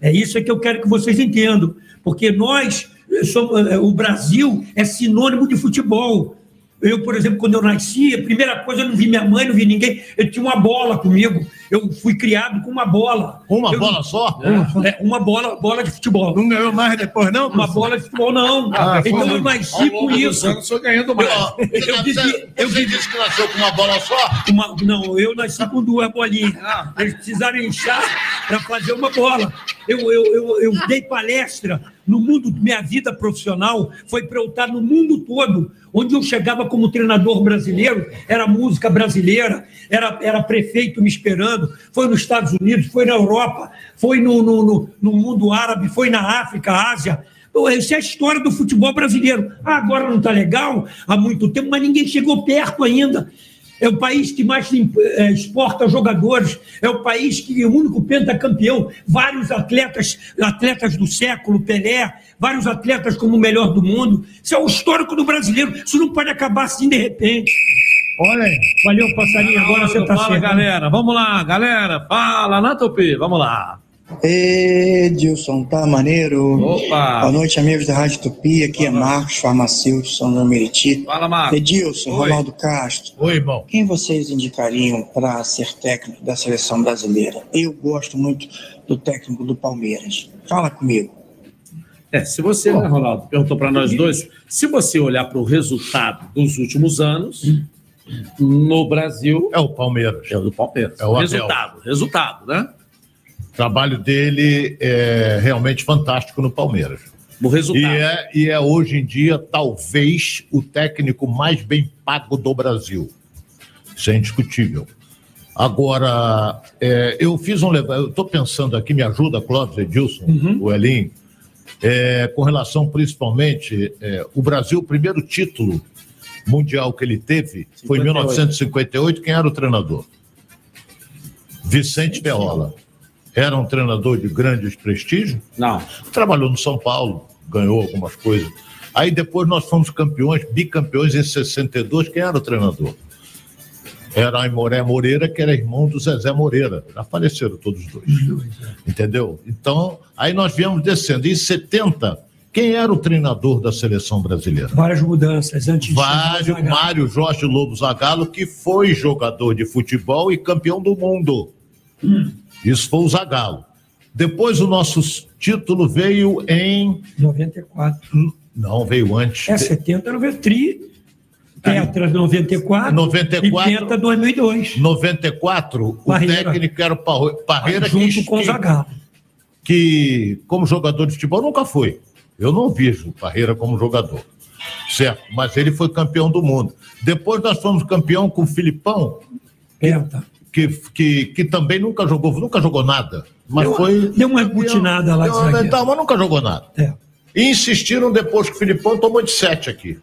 S6: É isso que eu quero que vocês entendam. Porque nós, eh, somos, eh, o Brasil é sinônimo de futebol. Eu, por exemplo, quando eu nasci, a primeira coisa, eu não vi minha mãe, não vi ninguém. Eu tinha uma bola comigo. Eu fui criado com uma bola.
S4: Uma
S6: Eu-
S4: bola só?
S6: É, uma bola, bola de futebol.
S5: Não ganhou mais depois, não?
S6: Uma bola de futebol, não.
S5: Ah,
S6: então
S5: foi-
S6: eu nasci com isso.
S3: anos, foi ganhando mais.
S6: Eu vivi- eu
S4: você disse que nasceu com uma bola só?
S6: Uma- não, eu nasci com duas bolinhas. Eles precisaram inchar para fazer uma bola. Eu, eu, eu, eu dei palestra no mundo, minha vida profissional foi para eu estar no mundo todo. Onde eu chegava como treinador brasileiro, era música brasileira, era, era prefeito me esperando, foi nos Estados Unidos, foi na Europa, foi no, no, no, no mundo árabe, foi na África, Ásia. Essa é a história do futebol brasileiro. Ah, agora não está legal há muito tempo, mas ninguém chegou perto ainda. É o país que mais eh, exporta jogadores, é o país que é o único pentacampeão, vários atletas, atletas do século, Pelé, vários atletas como o melhor do mundo. Isso é o histórico do brasileiro. Isso não pode acabar assim de repente.
S5: Olha aí.
S6: Valeu, passarinho. Agora você está
S3: Fala,
S6: certo.
S3: galera. Vamos lá, galera. Fala, né, Tupi? Vamos lá.
S9: Edilson, tá maneiro?
S3: Opa.
S9: Boa noite, amigos da Rádio Tupi. Aqui é Marcos, farmacêutico, São João Meriti.
S3: Fala, Marcos.
S9: Edilson,
S4: Oi.
S9: Ronaldo Castro,
S4: Oi, irmão.
S9: quem vocês indicariam para ser técnico da seleção brasileira? Eu gosto muito do técnico do Palmeiras. Fala comigo.
S3: É, se você, né, Ronaldo, perguntou para nós dois, se você olhar para o resultado dos últimos anos, no Brasil,
S4: É o Palmeiras.
S3: é o do Palmeiras.
S4: É o Abel.
S3: resultado, resultado, né?
S4: O trabalho dele é realmente fantástico no Palmeiras.
S3: O resultado.
S4: E é, e é hoje em dia, talvez, o técnico mais bem pago do Brasil. Isso é indiscutível. Agora, é, eu fiz um. Eu estou pensando aqui, me ajuda, Clóvis Edilson, o Elim, é, com relação principalmente. É, o Brasil, o primeiro título mundial que ele teve foi em 1958. Quem era o treinador? Vicente Ferrola. Era um treinador de grande prestígio?
S3: Não.
S4: trabalhou no São Paulo, ganhou algumas coisas. Aí depois nós fomos campeões, bicampeões em 62. Quem era o treinador? Era Aimoré Moreira, que era irmão do Zezé Moreira. Já faleceram todos os dois. Entendeu? Então, aí nós viemos descendo. Em 70, quem era o treinador da seleção brasileira?
S6: Várias mudanças antes de
S4: Vário,
S6: chegar o Zagallo.
S4: Mário Jorge Lobo Zagallo, que foi jogador de futebol e campeão do mundo. Isso foi o Zagallo. Depois o nosso título veio em.
S6: 94.
S4: Não, veio antes.
S6: É 70, 90, tri. Tetra 94.
S4: 94.
S6: E Penta 2002.
S4: 94, o
S6: Parreira.
S4: técnico era o Parro- Parreira,
S6: junto
S4: que,
S6: com o Zagallo.
S4: que, como jogador de futebol, nunca foi. Eu não vejo o Parreira como jogador. Certo, mas ele foi campeão do mundo. Depois nós fomos campeão com o Filipão,
S6: Penta.
S4: Que, que, que também nunca jogou, nunca jogou nada. Mas
S6: Deu
S4: foi.
S6: deu uma butinada lá de
S4: Deu
S6: zagueiro.
S4: então, mas nunca jogou nada.
S6: É.
S4: E insistiram depois que o Filipão tomou de sete aqui.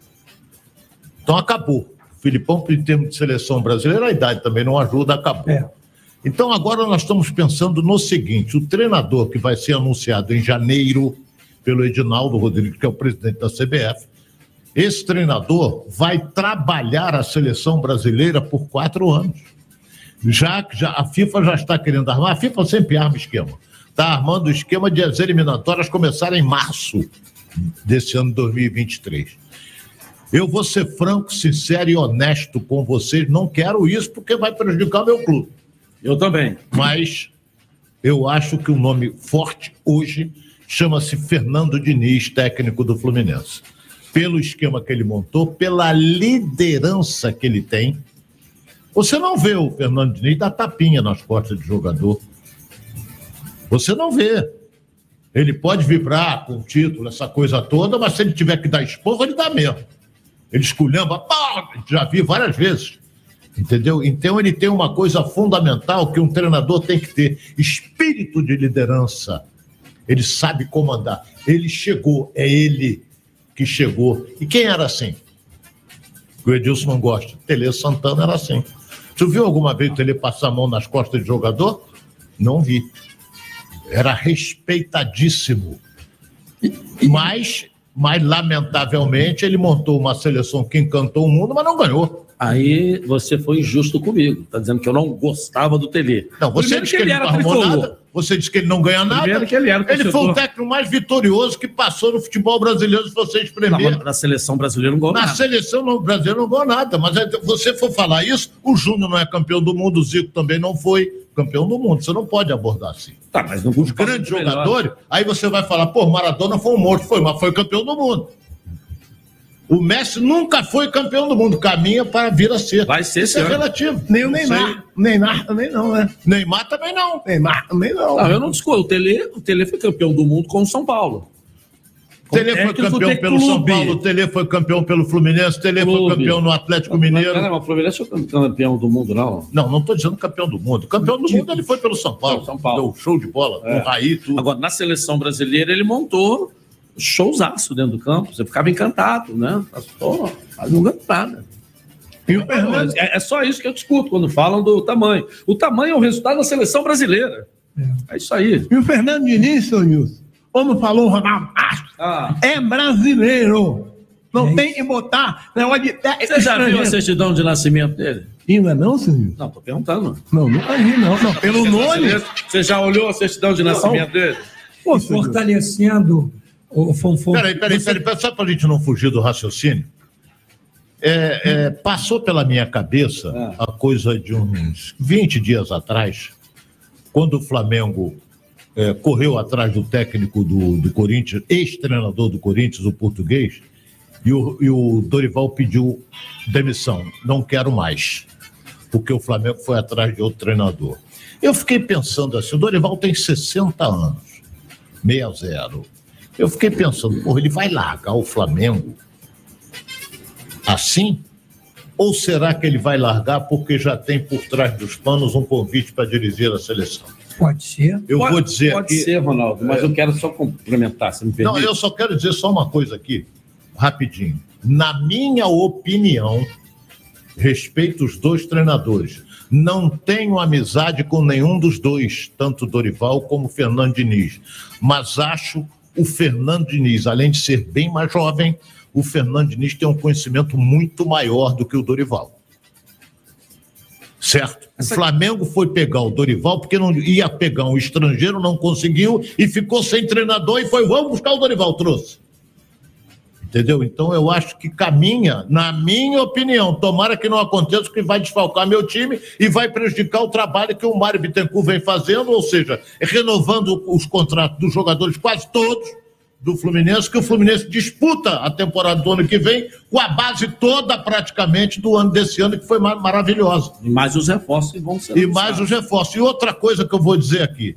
S4: Então acabou. O Filipão, em termos de seleção brasileira, a idade também não ajuda, acabou.
S6: É.
S4: Então agora nós estamos pensando no seguinte: o treinador que vai ser anunciado em janeiro pelo Edinaldo Rodrigues, que é o presidente da CBF, esse treinador vai trabalhar a seleção brasileira por quatro anos. Já que já, a FIFA já está querendo armar, a FIFA sempre arma esquema. Está armando o esquema de as eliminatórias começarem em março desse ano 2023. Eu vou ser franco, sincero e honesto com vocês. Não quero isso porque vai prejudicar o meu clube.
S3: Eu também.
S4: Mas eu acho que o nome forte hoje chama-se Fernando Diniz, técnico do Fluminense. Pelo esquema que ele montou, pela liderança que ele tem. Você não vê o Fernando Diniz dar tapinha nas costas de jogador. Você não vê. Ele pode vibrar com o título, essa coisa toda, mas se ele tiver que dar esporro, ele dá mesmo. Ele esculhamba, pá, já vi várias vezes. Entendeu? Então ele tem uma coisa fundamental que um treinador tem que ter: espírito de liderança. Ele sabe comandar. Ele chegou, é ele que chegou. E quem era assim? O Edilson não gosta. Tele Santana era assim. Você viu alguma vez o Tele passar a mão nas costas de jogador? Não vi. Era respeitadíssimo. Mas, mas, lamentavelmente, ele montou uma seleção que encantou o mundo, mas não ganhou.
S3: Aí você foi injusto comigo. Tá dizendo que eu não gostava do Tele.
S4: Não, você
S3: Primeiro
S4: disse que ele, não arrumou
S3: tricolor.
S4: nada. Você disse que ele não ganha nada.
S3: Primeiro que ele era
S4: Ele foi o técnico mais vitorioso que passou no futebol brasileiro, se você espremer.
S3: na seleção brasileira não ganhou
S4: Na
S3: nada.
S4: seleção no Brasil não ganhou nada, mas se você for falar isso, o Júnior não é campeão do mundo, o Zico também não foi campeão do mundo. Você não pode abordar assim.
S3: Tá, mas não
S4: Os grandes jogadores, aí você vai falar, pô, Maradona foi um monstro, foi, mas foi campeão do mundo. O Messi nunca foi campeão do mundo, caminha para vir a ser.
S3: Vai ser,
S4: Isso é
S3: senhor.
S4: relativo.
S5: Nem o
S4: Não
S5: Neymar.
S4: sei.
S5: Neymar também não, né?
S4: Neymar também não.
S5: Neymar também não.
S3: Não, eu não discordo. O Tele, o Tele foi campeão do mundo com o São Paulo.
S4: Tele foi campeão pelo São. Paulo, Tele foi campeão pelo Fluminense, Tele foi campeão no Atlético
S3: Não,
S4: Mineiro.
S3: não, o Fluminense foi campeão do mundo, não.
S4: Não, não estou dizendo campeão do mundo. Campeão do mundo ele foi pelo São Paulo.
S3: São Paulo.
S4: Deu show de bola,
S3: É.
S4: com Raí, tudo.
S3: Agora, na seleção brasileira, ele montou showzaço dentro do campo. Você ficava encantado, né? Pô, mas não ganhou nada.
S5: E o Fernando,
S3: É, é só isso que eu discuto quando falam do tamanho. O tamanho é o resultado da seleção brasileira. É isso aí.
S5: e o Fernando Diniz, seu Nilson, como falou o Ronaldo
S3: Ah,
S5: é brasileiro. Não tem que botar negócio de técnico
S3: você já viu a certidão de nascimento dele?
S5: Ainda não, seu Nilson?
S3: Não, tô perguntando.
S5: Não, nunca vi, não. não. Pelo nome.
S3: Você já olhou a certidão de nascimento dele?
S6: Pô, fortalecendo o Fonfon.
S4: Peraí, peraí, peraí, peraí, só para a gente não fugir do raciocínio. É, é, passou pela minha cabeça
S3: Ah.
S4: a coisa de uns 20 dias atrás, quando o Flamengo é, correu atrás do técnico do, do Corinthians, ex-treinador do Corinthians, o português, e o, e o Dorival pediu demissão. Não quero mais, porque o Flamengo foi atrás de outro treinador. Eu fiquei pensando assim: o Dorival tem 60 anos, 6-0. Eu fiquei pensando, porra, ele vai largar o Flamengo assim? Ou será que ele vai largar porque já tem por trás dos panos um convite para dirigir a seleção?
S6: Pode ser.
S4: Eu
S3: Pode-
S4: vou dizer
S3: Pode
S4: aqui.
S3: ser, Ronaldo, mas eu quero só complementar, se me permite.
S4: Não, eu só quero dizer só uma coisa aqui, rapidinho. Na minha opinião, respeito os dois treinadores. Não tenho amizade com nenhum dos dois, tanto Dorival como Fernando Diniz. Mas acho o Fernando Diniz, além de ser bem mais jovem, o Fernando Diniz tem um conhecimento muito maior do que o Dorival. Certo? O Flamengo foi pegar o Dorival porque não ia pegar um estrangeiro, não conseguiu e ficou sem treinador e foi, vamos buscar o Dorival, trouxe. Entendeu? Então eu acho que caminha, na minha opinião, tomara que não aconteça, que vai desfalcar meu time e vai prejudicar o trabalho que o Mário Bittencourt vem fazendo, ou seja, renovando os contratos dos jogadores quase todos do Fluminense, que o Fluminense disputa a temporada do ano que vem com a base toda praticamente do ano desse ano, que foi mar- maravilhosa.
S3: E mais os reforços que vão ser.
S4: E mais os reforços. E outra coisa que eu vou dizer aqui,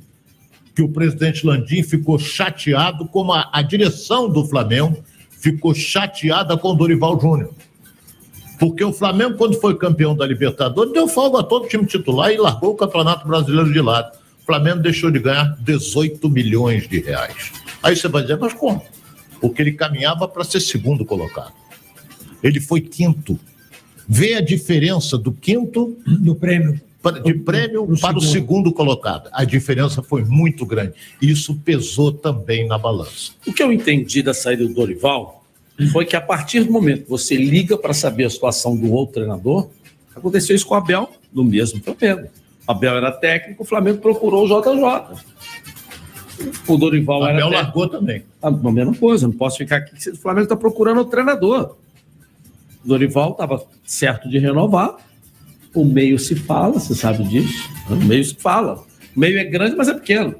S4: que o presidente Landim ficou chateado, como a, a direção do Flamengo ficou chateada com o Dorival Júnior. Porque o Flamengo, quando foi campeão da Libertadores, deu folga a todo time titular e largou o Campeonato Brasileiro de lado. O Flamengo deixou de ganhar 18 milhões de reais. Aí você vai dizer, mas como? Porque ele caminhava para ser segundo colocado. Ele foi quinto. Vê a diferença do quinto
S6: Do prêmio.
S4: De prêmio
S6: no
S4: para o
S6: segundo.
S4: segundo colocado. A diferença foi muito grande. Isso pesou também na balança.
S3: O que eu entendi da saída do Dorival foi que a partir do momento que você liga para saber a situação do outro treinador, aconteceu isso com o Abel, no mesmo Flamengo. O Abel era técnico, o Flamengo procurou o JJ. O Dorival
S4: O
S3: era
S4: Abel largou também.
S3: A mesma coisa, não posso ficar aqui. O Flamengo está procurando o treinador. O Dorival estava certo de renovar. O meio se fala, você sabe disso. O meio se fala. O meio é grande, mas é pequeno.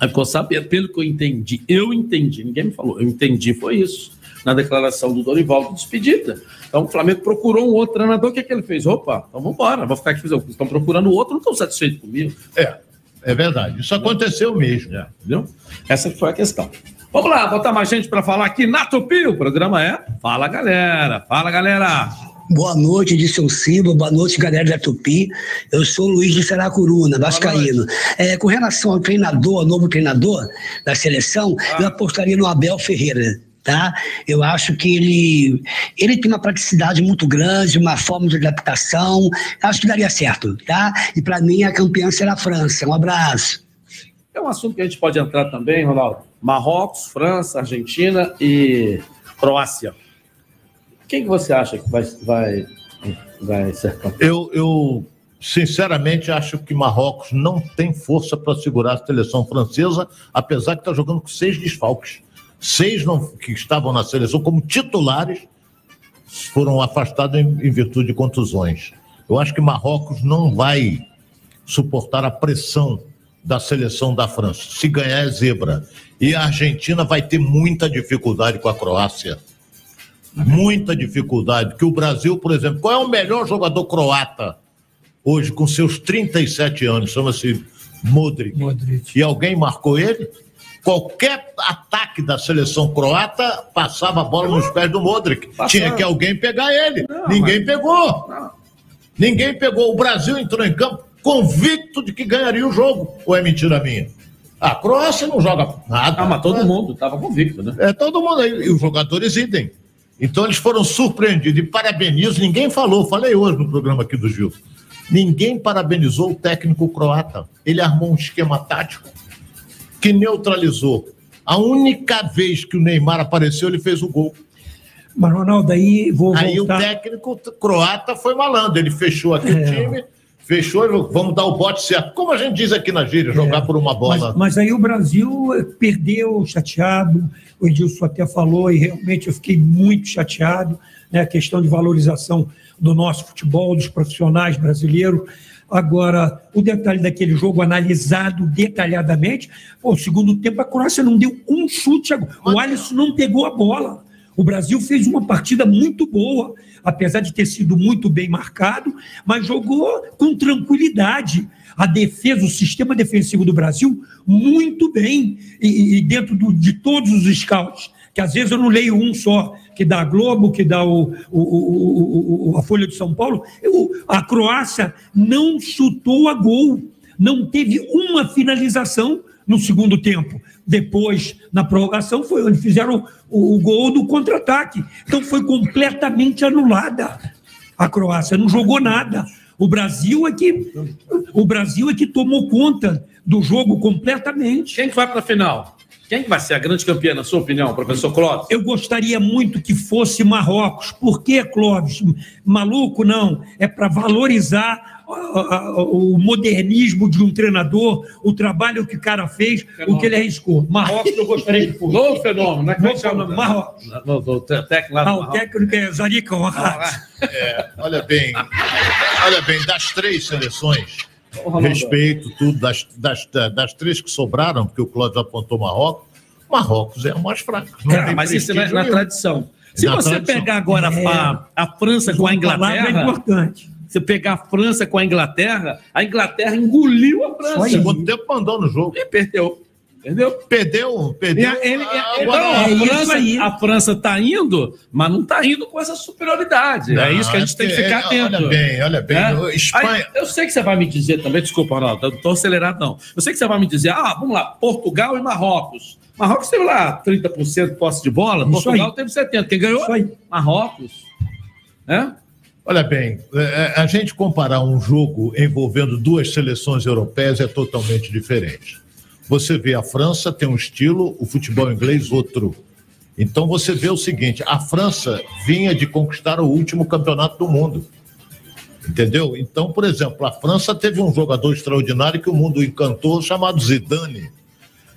S3: Aí ficou sabendo, pelo que eu entendi, eu entendi, ninguém me falou, eu entendi, foi isso. Na declaração do Dorival de despedida. Então o Flamengo procurou um outro treinador, o que, que ele fez? Opa, então vamos embora, vou ficar aqui. Estão procurando outro, não estão satisfeitos comigo.
S4: É, é verdade. Isso aconteceu mesmo.
S3: É, entendeu? Essa foi a questão. Vamos lá, botar mais gente para falar aqui na Tupi. O programa é Fala Galera. Fala Galera.
S10: Boa noite, seu Silva. Boa noite, galera da Tupi. Eu sou o Luiz de Seracuruna, Vascaíno. É, com relação ao treinador, ao novo treinador da seleção, eu apostaria no Abel Ferreira. tá? Eu acho que ele, ele tem uma praticidade muito grande, uma forma de adaptação. Acho que daria certo, tá? E para mim a campeã será a França. Um abraço.
S3: É um assunto que a gente pode entrar também, Ronaldo. Marrocos, França, Argentina e Croácia. Quem que você acha que vai, vai, vai ser campeão?
S4: Eu, eu, sinceramente, acho que Marrocos não tem força para segurar a seleção francesa, apesar que está jogando com seis desfalques. Seis não- que estavam na seleção como titulares foram afastados em, em virtude de contusões. Eu acho que Marrocos não vai suportar a pressão da seleção da França. Se ganhar é zebra. E a Argentina vai ter muita dificuldade com a Croácia. Muita dificuldade. Que o Brasil, por exemplo, qual é o melhor jogador croata hoje com seus 37 anos? Chama-se Modric. E alguém marcou ele? Qualquer ataque da seleção croata passava a bola nos pés do Modric. Tinha que alguém pegar ele. Ninguém pegou. Ninguém pegou. O Brasil entrou em campo convicto de que ganharia o jogo. Ou é mentira minha? A Croácia não joga nada.
S3: Ah, mas todo mundo estava convicto, né?
S4: É, todo mundo aí. E os jogadores idem. Então eles foram surpreendidos. E parabenizo, ninguém falou, falei hoje no programa aqui do Gil. Ninguém parabenizou o técnico croata. Ele armou um esquema tático que neutralizou. A única vez que o Neymar apareceu, ele fez o gol.
S6: Mas, Ronaldo, aí vou
S4: Aí
S6: voltar...
S4: o técnico croata foi malandro. Ele fechou aqui o
S6: É.
S4: time, fechou, vamos dar o bote certo. Como a gente diz aqui na gíria, jogar por uma bola.
S6: Mas, mas aí o Brasil eh, perdeu chateado, o Edilson até falou, e realmente eu fiquei muito chateado, né, a questão de valorização do nosso futebol, dos profissionais brasileiros. Agora, o detalhe daquele jogo analisado detalhadamente, pô, o segundo tempo a Croácia não deu um chute, o Alisson não pegou a bola. O Brasil fez uma partida muito boa, apesar de ter sido muito bem marcado, mas jogou com tranquilidade. A defesa, o sistema defensivo do Brasil, muito bem. E, e dentro do- de todos os scouts, que às vezes eu não leio um só, que dá a Globo, que dá o, o- o- a Folha de São Paulo, eu- a Croácia não chutou a gol, não teve uma finalização no segundo tempo. Depois, na prorrogação, foi onde fizeram o, o gol do contra-ataque. Então foi completamente anulada a Croácia, não jogou nada. O Brasil é que o Brasil é que tomou conta do jogo completamente.
S3: Quem que vai para a final? Quem que vai ser a grande campeã, na sua opinião, professor Clóvis?
S6: Eu gostaria muito que fosse Marrocos. Por que, Clóvis? Maluco, não. É para valorizar o modernismo de um treinador, o trabalho que o cara fez, o que ele arriscou. Marrocos eu gostaria que fosse.
S3: Novo fenômeno, é que chama?
S6: fenômeno, Marrocos.
S3: Técnico
S6: Ah, o técnico é Zarica Ouattara. <laughs>
S4: É, olha bem, olha bem, das três seleções, respeito tudo, das, das, das três que sobraram, porque o Cláudio apontou Marrocos, Marrocos é a mais. Não
S3: É,
S4: tem
S3: mas isso é na, na tradição. Se
S4: Na
S3: você
S4: tradição.
S3: pegar agora
S6: É.
S3: a, a França com a
S6: palavra
S3: Inglaterra,
S6: importante.
S3: Você pegar a França com a Inglaterra, a Inglaterra engoliu a França.
S4: Segundo tempo mandou no jogo.
S3: E perdeu. Entendeu?
S4: Perdeu, perdeu.
S6: Ele- ele-
S3: Então,
S6: É
S3: a, França,
S6: aí.
S3: a França tá indo, mas não tá indo com essa superioridade. é
S4: Não,
S3: isso que a gente tem que ficar
S4: é,
S3: atento.
S4: Olha bem, olha bem.
S3: É?
S4: Espanha.
S3: Aí, eu sei que você vai me dizer também, desculpa, Ronaldo, não tô acelerado, não. Eu sei que você vai me dizer, ah, vamos lá, Portugal e Marrocos. Marrocos teve lá 30% de posse de bola,
S6: Isso
S3: Portugal
S6: aí.
S3: teve 70%. Quem ganhou?
S6: Isso aí.
S3: Marrocos. É?
S4: Olha bem, é, a gente comparar um jogo envolvendo duas seleções europeias é totalmente diferente. Você vê a França tem um estilo, o futebol inglês outro. Então você vê o seguinte: a França vinha de conquistar o último campeonato do mundo. Entendeu? Então, por exemplo, a França teve um jogador extraordinário que o mundo encantou, chamado Zidane.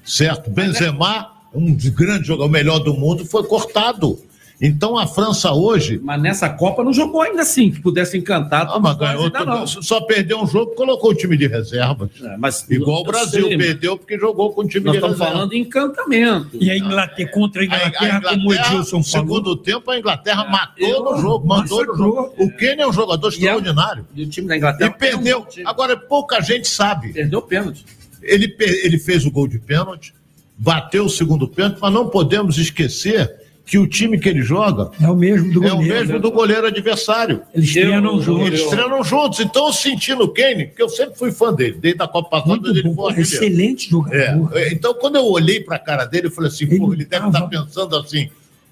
S4: Certo? Benzema, um dos grandes jogadores, o melhor do mundo, foi cortado. Então a França hoje
S3: Mas nessa Copa não jogou ainda assim, que pudesse encantar.
S4: ah, mas ganhou
S3: ainda não.
S4: tudo. Só perdeu um jogo, colocou o time de reservas.
S3: É, mas
S4: Igual o Brasil
S3: sei, mas
S4: perdeu porque jogou com o time
S3: Nós
S4: de
S3: estamos
S4: reserva.
S3: falando em encantamento.
S6: E a Inglaterra contra a
S4: A,
S6: Inglaterra,
S4: a
S6: como o
S4: Inglaterra,
S6: Edilson falou.
S4: segundo tempo, a Inglaterra matou
S3: eu-
S4: no jogo, mandou no jogo. O Kane é um jogador
S3: E é-
S4: extraordinário.
S3: E o time da
S4: E
S3: Inglaterra
S4: perdeu.
S3: é um bom time.
S4: Agora, pouca gente sabe.
S3: Perdeu o pênalti.
S4: Ele, ele fez o gol de pênalti, bateu o segundo pênalti, mas não podemos esquecer que o time que ele joga
S6: É o mesmo do
S4: é o
S6: goleiro.
S4: mesmo do goleiro adversário.
S6: Eles treinam
S3: Eu-
S6: juntos.
S4: Eles treinam juntos. Então, eu senti no Kane, porque eu sempre fui fã dele, desde a Copa passada,
S6: Muito
S4: ele
S6: bom,
S4: foi
S6: excelente jogador.
S4: É, então, quando eu olhei para a cara dele, eu falei assim,
S6: Ele
S4: pô, ele deve estar pensando assim,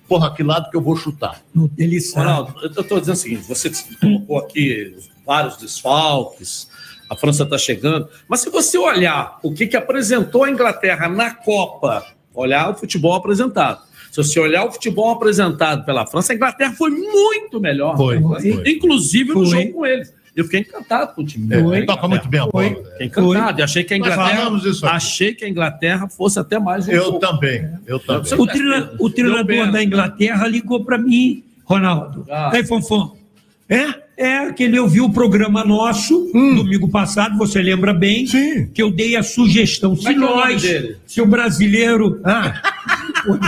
S4: porra, que lado que eu vou chutar?
S6: Ele sabe.
S3: Ronaldo, eu estou dizendo o seguinte: você colocou aqui vários desfalques, a França está chegando, mas se você olhar o que, que apresentou a Inglaterra na Copa, olhar o futebol apresentado. Se você olhar o futebol apresentado pela França, a Inglaterra foi muito melhor.
S4: Foi, foi.
S3: Inclusive no
S6: Foi.
S3: jogo com eles. Eu fiquei encantado com o time.
S4: É, toca muito bem a bola.
S3: Fiquei encantado. E achei que a
S4: Nós
S3: Inglaterra.
S4: falamos isso aqui.
S3: Achei que a Inglaterra fosse até mais um
S4: Eu
S3: pouco.
S4: também, eu também.
S6: O, treina- o treinador da Inglaterra ligou para mim, Ronaldo.
S3: Ah.
S6: Aí, Fonfon. É? É, que ele ouviu o programa nosso, domingo passado, você lembra bem,
S5: Hum. Sim.
S6: que eu dei a sugestão. Se
S3: é que é o nome
S6: nós,
S3: dele?
S6: se o brasileiro.
S5: Ah,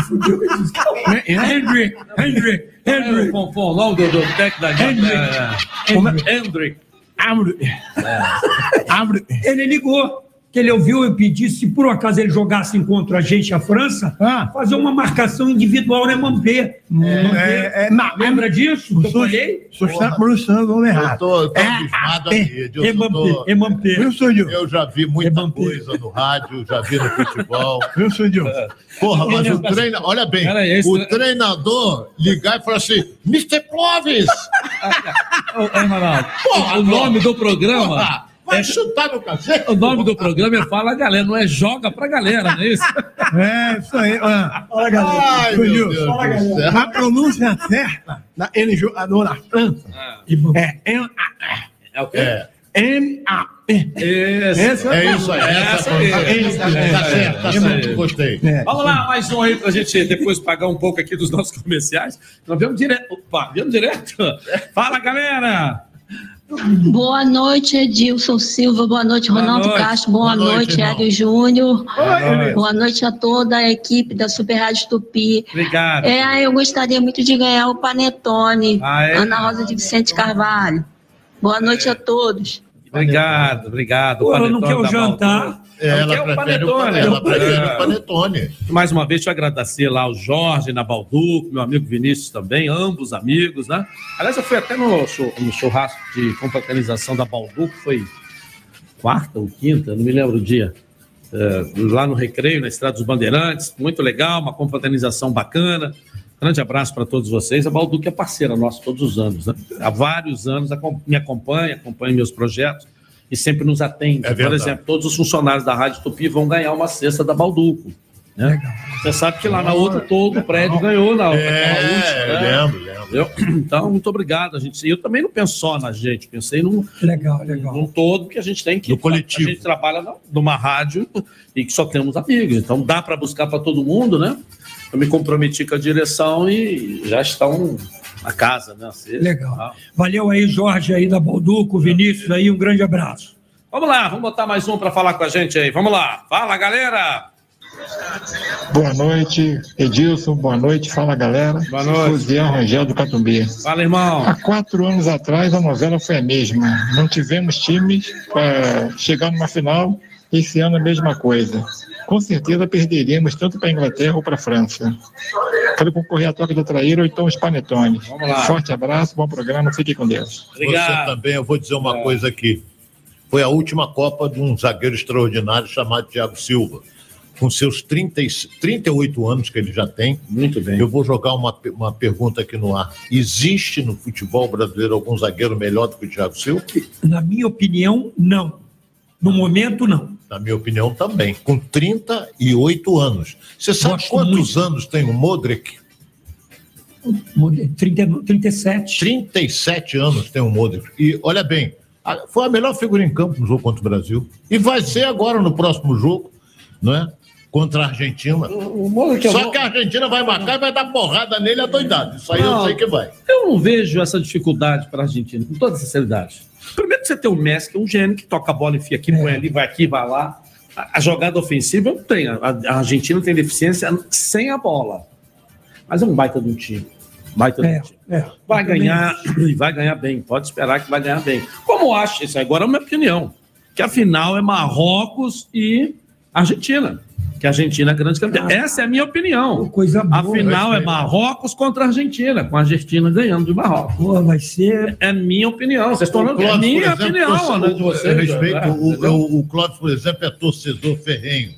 S6: Fudeu,
S5: é.
S6: Henry, Henry, Henry.
S3: o Fonfon, o do, do técnico da
S6: Hendrick.
S3: Hendrick. Hendrick.
S5: abre. Abre.
S6: Ele ligou, ele ouviu eu pedir, se por um acaso ele jogasse contra a gente, a França,
S5: Ah.
S6: fazer uma marcação individual na Mampé.
S5: É, é, não,
S6: Lembra disso? que eu falei?
S5: Você está pronunciando o errado.
S4: eu
S5: É,
S4: abismado
S5: é,
S4: aqui, Edilson. eu? Eu já vi muita
S6: Emampé.
S4: coisa no rádio, já vi no futebol. <laughs>
S5: Viu, Dil?
S4: Porra, mas o treinador, olha bem, o treinador ligar e falar assim: Mr. Clóvis,
S3: Ronaldo,
S4: Porra,
S3: o nome do programa.
S4: Vai
S3: é-
S4: chutar no cacete.
S3: O nome do programa é Fala Galera, não é Joga pra Galera, não é isso?
S5: É, isso aí. Ah, Olha, galera.
S4: Ai, meu
S5: Dil,
S4: Deus
S5: fala,
S4: do
S5: galera. A pronúncia certa da N jogador da França é
S3: É o quê?
S4: É,
S5: M-A-P.
S3: Esse.
S5: Esse
S4: é isso aí.
S3: Essa
S4: Essa,
S3: aí.
S4: tá, tá certo, tá
S3: Essa
S4: certo. Gostei.
S5: É.
S3: Vamos lá, mais um aí pra gente depois pagar um pouco aqui dos nossos <laughs> comerciais. Nós vamos direto. Opa, vamos direto. Fala, galera!
S11: Boa noite, Edilson Silva. Boa noite,
S3: Boa
S11: Ronaldo
S3: noite.
S11: Castro. Boa,
S4: Boa noite.
S11: Hélio Júnior.
S3: noite.
S11: Boa noite a toda a equipe da Super Rádio Tupi.
S3: Obrigado.
S11: É, eu gostaria muito de ganhar o Panetone.
S3: Ah, é?
S11: Ana Rosa de Vicente Carvalho. Boa noite a todos.
S3: Obrigado, obrigado.
S6: Pô, ela não quer o
S3: da
S6: jantar.
S3: Baldu.
S4: Ela
S3: Não quer o
S4: prefere o
S3: panetone.
S4: Ela prefere
S3: É.
S4: o panetone.
S3: Mais uma vez, deixa eu agradecer lá o Jorge na Balduco, meu amigo Vinícius também, ambos amigos, né? Aliás, eu fui até no, no churrasco de confraternização da Balduco, foi quarta ou quinta, não me lembro o dia. É, lá no Recreio, na Estrada dos Bandeirantes, muito legal, uma confraternização bacana. Grande abraço para todos vocês. A Balduco é parceira nossa todos os anos, né? Há vários anos me acompanha, acompanha meus projetos e sempre nos atende.
S4: É
S3: Por exemplo, todos os funcionários da Rádio Tupi vão ganhar uma cesta da Balduco. Né? Você sabe que lá na outra todo o prédio ganhou na, naquela
S4: É,
S3: última, né?
S4: lembro, lembro. <clears throat>
S3: Então, muito obrigado. A gente, eu também não penso só na gente, pensei num,
S6: Legal, legal.
S3: num todo que a gente tem que.
S4: No coletivo.
S3: A gente trabalha numa rádio e que só temos amigos. Então dá para buscar para todo mundo, né? Eu me comprometi com a direção e já estão na casa, né?
S6: Legal.
S3: tal.
S6: Valeu aí, Jorge aí da Balduco, Vinícius aí, um grande abraço.
S3: Vamos lá, vamos botar mais um para falar com a gente aí. Vamos lá. Fala, galera!
S12: Boa noite, Edilson. Boa noite, fala galera.
S3: Boa noite.
S12: Josiel Rangel do Catumbi.
S3: Fala, irmão.
S12: Há quatro anos atrás a novela foi a mesma. Não tivemos times para chegar numa final. Esse ano a mesma coisa. Com certeza perderíamos tanto para a Inglaterra ou para a França. Quero concorrer à troca de traíra ou então os panetones.
S3: Vamos lá.
S12: Forte abraço, bom programa, fique com Deus.
S4: Você
S3: Obrigado.
S4: também, eu vou dizer uma
S3: É.
S4: coisa aqui. Foi a última Copa de um zagueiro extraordinário chamado Thiago Silva. Com seus 30, e- 38 anos que ele já tem.
S3: Muito bem.
S4: Eu vou jogar uma, uma pergunta aqui no ar. Existe no futebol brasileiro algum zagueiro melhor do que o Thiago Silva?
S6: Na minha opinião, não. No momento, não.
S4: Na minha opinião, também. Com 38 anos. Você sabe
S6: Gosto
S4: quantos anos tem o Modric?
S6: 30, 37.
S4: 37 anos tem o Modric. E olha bem, foi a melhor figura em campo no jogo contra o Brasil. E vai ser agora no próximo jogo, não é? Contra a Argentina.
S3: O Modric é
S4: Só que a Argentina vai marcar e vai dar porrada nele adoidado. Isso aí eu
S3: Não.
S4: sei que vai.
S3: Eu não vejo essa dificuldade para a Argentina, com toda sinceridade. Primeiro que você tem o Messi, que é um gênio que toca a bola, enfia aqui, põe ali, vai aqui, vai lá. A, a jogada ofensiva não tem. A, a Argentina tem deficiência sem a bola. Mas é um baita de um time. Baita de um
S6: É,
S3: time.
S6: é.
S3: Vai ganhar <clears throat> e vai ganhar bem. Pode esperar que vai ganhar bem. Como acho, isso agora é a minha opinião. Que a final é Marrocos e Argentina. Que a Argentina é grande campeã. Essa é a minha opinião.
S6: Coisa boa.
S3: A final é Marrocos contra a Argentina, com a Argentina ganhando de Marrocos.
S6: Pô, vai ser.
S3: É minha opinião. Vocês estão falando é
S4: Clóvis,
S3: minha
S4: por exemplo,
S3: opinião, né, de
S4: eu
S3: vocês.
S4: respeito,
S3: né?
S4: o, o, o Clóvis, por exemplo, é torcedor ferrenho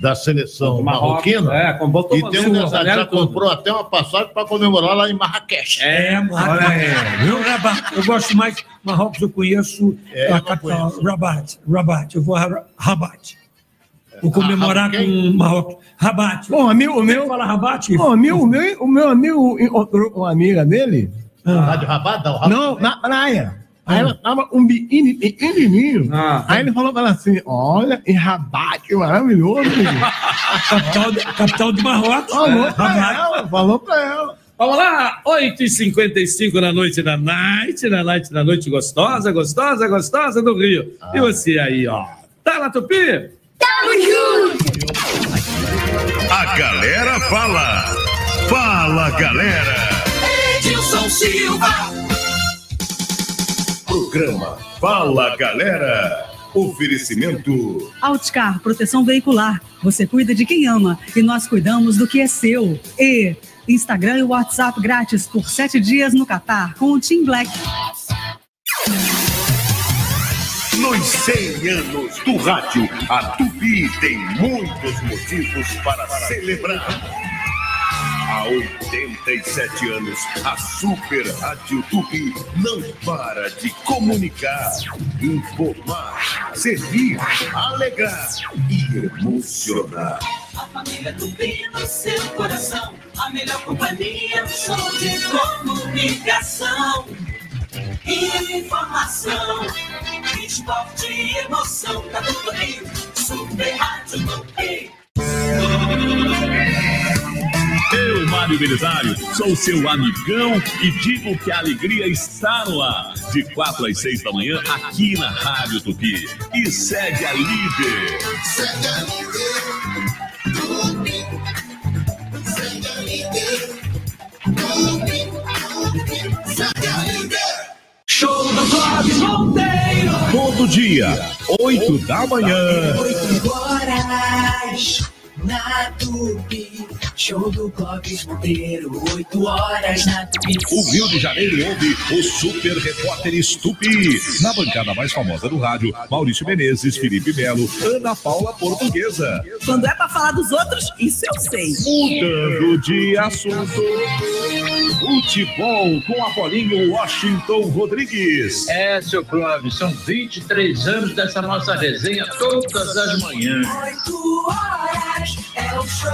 S4: da seleção
S3: Marrocos,
S4: marroquina.
S3: é,
S4: e tem um detalhe, já comprou até uma passagem para comemorar lá em Marrakech.
S3: É,
S6: Olha aí, viu, Rabat? Eu gosto mais. Marrocos eu conheço
S4: É,
S6: a
S4: eu
S6: capital. Rabat. Rabat. Eu vou a Ra- Rabat. Vou comemorar
S4: Ah,
S6: com Marrocos. Rabat.
S5: Bom, amigo, o meu.
S6: Fala Rabat?
S5: Bom, o meu, o meu, o meu amigo encontrou uma amiga dele.
S4: Lá de Rabat, não, Rabat.
S5: Não, na praia. Aí ela tava um pequenininho.
S3: Ah.
S5: Aí ele falou pra ela assim: Olha, em Rabat, maravilhoso. menino."
S6: Capital, de- capital de Marrocos.
S5: Falou
S6: É,
S5: pra
S6: Rabat.
S5: ela, falou pra ela.
S3: Vamos lá, 8h55 na noite da Night, na Night da noite gostosa, gostosa, gostosa do Rio. E você aí, ó. Tá na Tupi?
S1: Galera fala. Fala, galera.
S2: Edilson Silva.
S1: Programa Fala, galera. Oferecimento.
S13: Outcar, proteção veicular. Você cuida de quem ama e nós cuidamos do que é seu. E Instagram e WhatsApp grátis por sete dias no Catar com o Team Black.
S1: Nos 100 anos do rádio, a Tupi tem muitos motivos para celebrar. Há 87 anos, a Super Rádio Tupi não para de comunicar, informar, servir, alegrar e emocionar.
S2: A família Tupi no seu coração. A melhor companhia no show de comunicação. Informação, esporte e emoção. Tá tudo aí. Super Rádio Tupi.
S14: Eu, Mário Belisário, sou seu amigão e digo que a alegria está no ar. De quatro às seis da manhã, aqui na Rádio Tupi. E segue a líder.
S2: Segue a líder. Tupi. Segue a líder. Tupi. Show do Clóvis Monteiro.
S14: Todo dia, oito da manhã.
S2: Oito horas na Tupi. Show do Clóvis Monteiro. Oito horas na Tupi.
S14: O Rio de Janeiro ouve o Super Repórter Tupi. Na bancada mais famosa do rádio, Maurício Menezes, Felipe Melo, Ana Paula Portuguesa.
S15: Quando é pra falar dos outros, isso eu sei.
S14: Mudando de assunto. Futebol com Apolinho Washington Rodrigues.
S16: É, seu Clóvis, são 23 anos dessa nossa resenha todas as manhãs.
S2: Oito horas é o show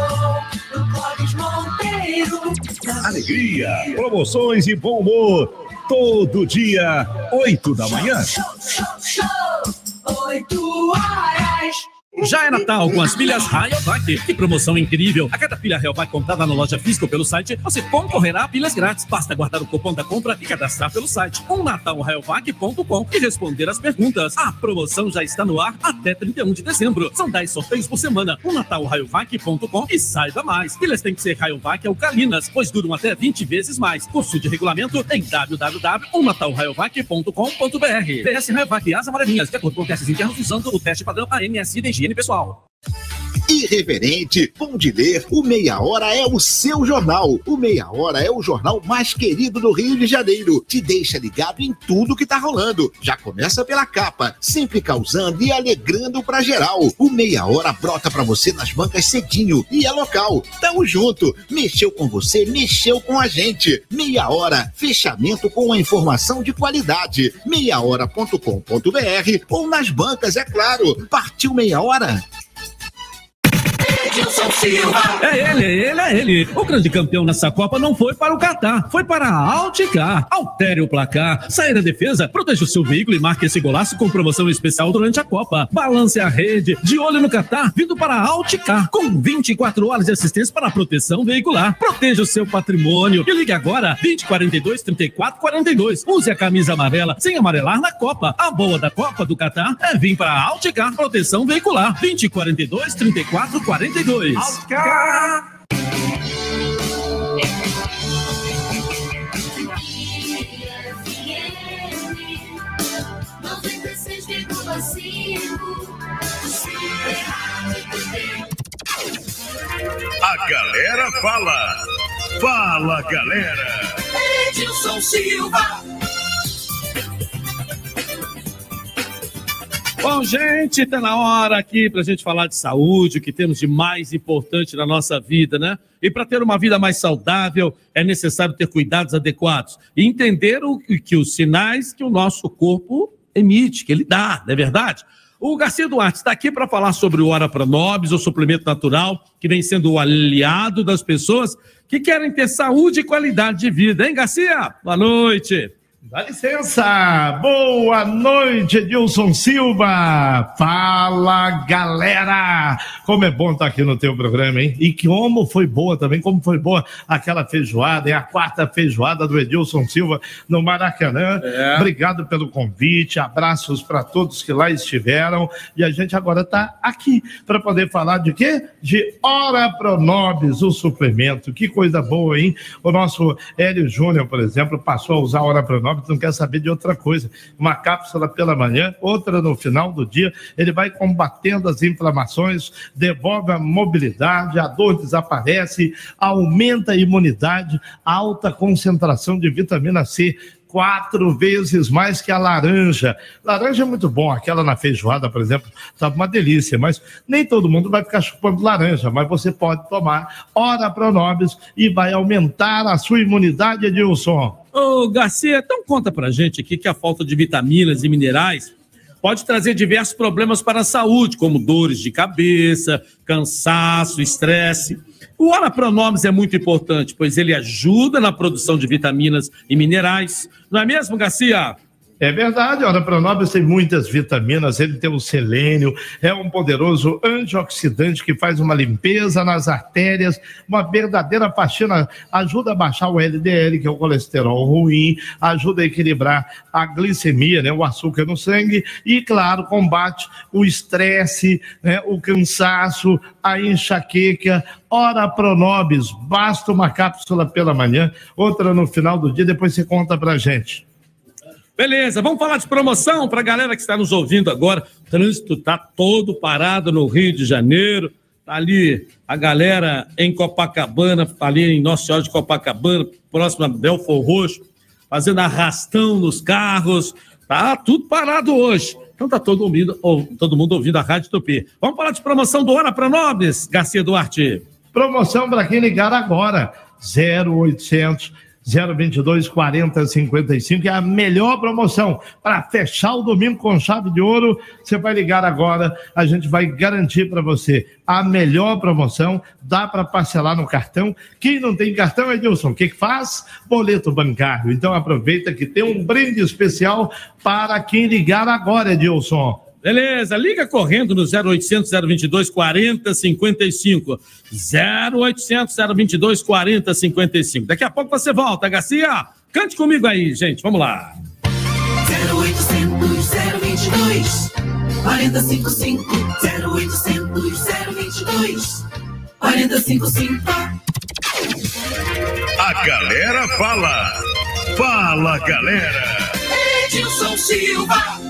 S2: do Clóvis Monteiro.
S14: Alegria, promoções e bom humor. Todo dia, oito da manhã.
S2: Show, show, show. Oito horas.
S3: Já é Natal com as pilhas Rayovac. Que promoção incrível! A cada pilha Rayovac comprada na loja física ou pelo site, você concorrerá a pilhas grátis. Basta guardar o cupom da compra e cadastrar pelo site natalrayovac.com e responder as perguntas. A promoção já está no ar até 31 de dezembro. São 10 sorteios por semana. Um natalrayovac.com e saiba mais. Pilhas têm que ser Rayovac alcalinas, pois duram até 20 vezes mais. Curso de regulamento em www.natalrayovac.com.br. PS Rayovac As Amarelinhas, de acordo com testes internos usando o teste padrão ANSI de higiene pessoal.
S17: Irreverente, bom de ler, o Meia Hora é o seu jornal. O Meia Hora é o jornal mais querido do Rio de Janeiro. Te deixa ligado em tudo que tá rolando. Já começa pela capa, sempre causando e alegrando pra geral. O Meia Hora brota pra você nas bancas cedinho e é local. Tamo junto. Mexeu com você, mexeu com a gente. Meia Hora, fechamento com a informação de qualidade. Meiahora.com.br ou nas bancas, é claro. Partiu Meia Hora?
S2: Edilson Silva.
S3: É ele, é ele, é ele. O grande campeão nessa Copa não foi para o Catar, foi para a Alticar. Altere o placar, saia da defesa, proteja o seu veículo e marque esse golaço com promoção especial durante a Copa. Balance a rede, de olho no Catar, vindo para a Alticar, com 24 horas de assistência para a proteção veicular. Proteja o seu patrimônio e ligue agora 2042 3442. Use a camisa amarela sem amarelar na Copa. A boa da Copa do Catar é vir para a Alticar Proteção Veicular 2042 3442. Alticar!
S1: A galera fala. Fala, galera.
S2: Edilson Silva.
S3: Bom, gente, tá na hora aqui pra gente falar de saúde, o que temos de mais importante na nossa vida, né? E para ter uma vida mais saudável, é necessário ter cuidados adequados e entender o que, os sinais que o nosso corpo emite, que ele dá, não é verdade? O Garcia Duarte está aqui para falar sobre o Ora Pronobis, o suplemento natural que vem sendo o aliado das pessoas que querem ter saúde e qualidade de vida, hein, Garcia? Boa noite.
S18: Dá licença! Boa noite, Edilson Silva! Fala, galera! Como é bom estar aqui no teu programa, hein? E que como foi boa também, como foi boa aquela feijoada, é a quarta feijoada do Edilson Silva no Maracanã.
S3: É.
S18: Obrigado pelo convite, abraços para todos que lá estiveram. E a gente agora está aqui para poder falar de quê? De Ora Pronobis, o suplemento. Que coisa boa, hein? O nosso Hélio Júnior, por exemplo, passou a usar Ora Pronobis, não quer saber de outra coisa. Uma cápsula pela manhã, outra no final do dia. Ele vai combatendo as inflamações, devolve a mobilidade, a dor desaparece, aumenta a imunidade, alta concentração de vitamina C quatro vezes mais que a laranja. Laranja é muito bom, aquela na feijoada, por exemplo, tá uma delícia, mas nem todo mundo vai ficar chupando laranja, mas você pode tomar Ora Pronobis e vai aumentar a sua imunidade, Edilson.
S3: Ô, Garcia, então conta pra gente aqui que a falta de vitaminas e minerais pode trazer diversos problemas para a saúde, como dores de cabeça, cansaço, estresse. O Ora Pronobis é muito importante, pois ele ajuda na produção de vitaminas e minerais. Não é mesmo, Garcia?
S18: É verdade, ora, Pronobis tem muitas vitaminas, ele tem o selênio, é um poderoso antioxidante que faz uma limpeza nas artérias, uma verdadeira faxina, ajuda a baixar o LDL, que é o colesterol ruim, ajuda a equilibrar a glicemia, né, o açúcar no sangue, e, claro, combate o estresse, né, o cansaço, a enxaqueca. Ora, Pronobis, basta uma cápsula pela manhã, outra no final do dia, depois você conta pra gente.
S3: Beleza, vamos falar de promoção para a galera que está nos ouvindo agora. O trânsito está todo parado no Rio de Janeiro. Tá ali a galera em Copacabana, ali em Nossa Senhora de Copacabana, próximo a Belfor Roxo, fazendo arrastão nos carros. Tá tudo parado hoje. Então tá todo mundo, todo mundo ouvindo a Rádio Tupi. Vamos falar de promoção do Hora para Nobres, Garcia Duarte.
S18: Promoção para quem ligar agora. 0800 022 40 55 é a melhor promoção para fechar o domingo com chave de ouro. Você vai ligar agora, a gente vai garantir para você a melhor promoção. Dá para parcelar no cartão. Quem não tem cartão, Edilson, o que, que faz? Boleto bancário. Então aproveita que tem um brinde especial para quem ligar agora, Edilson.
S3: Beleza, liga correndo no 0800 022 40 55. 0800 022 40 55. Daqui a pouco você volta, Garcia. Cante comigo aí, gente. Vamos lá.
S19: 0800 022 4055 0800 022 4055
S1: A galera fala. Fala, galera.
S19: Edilson Silva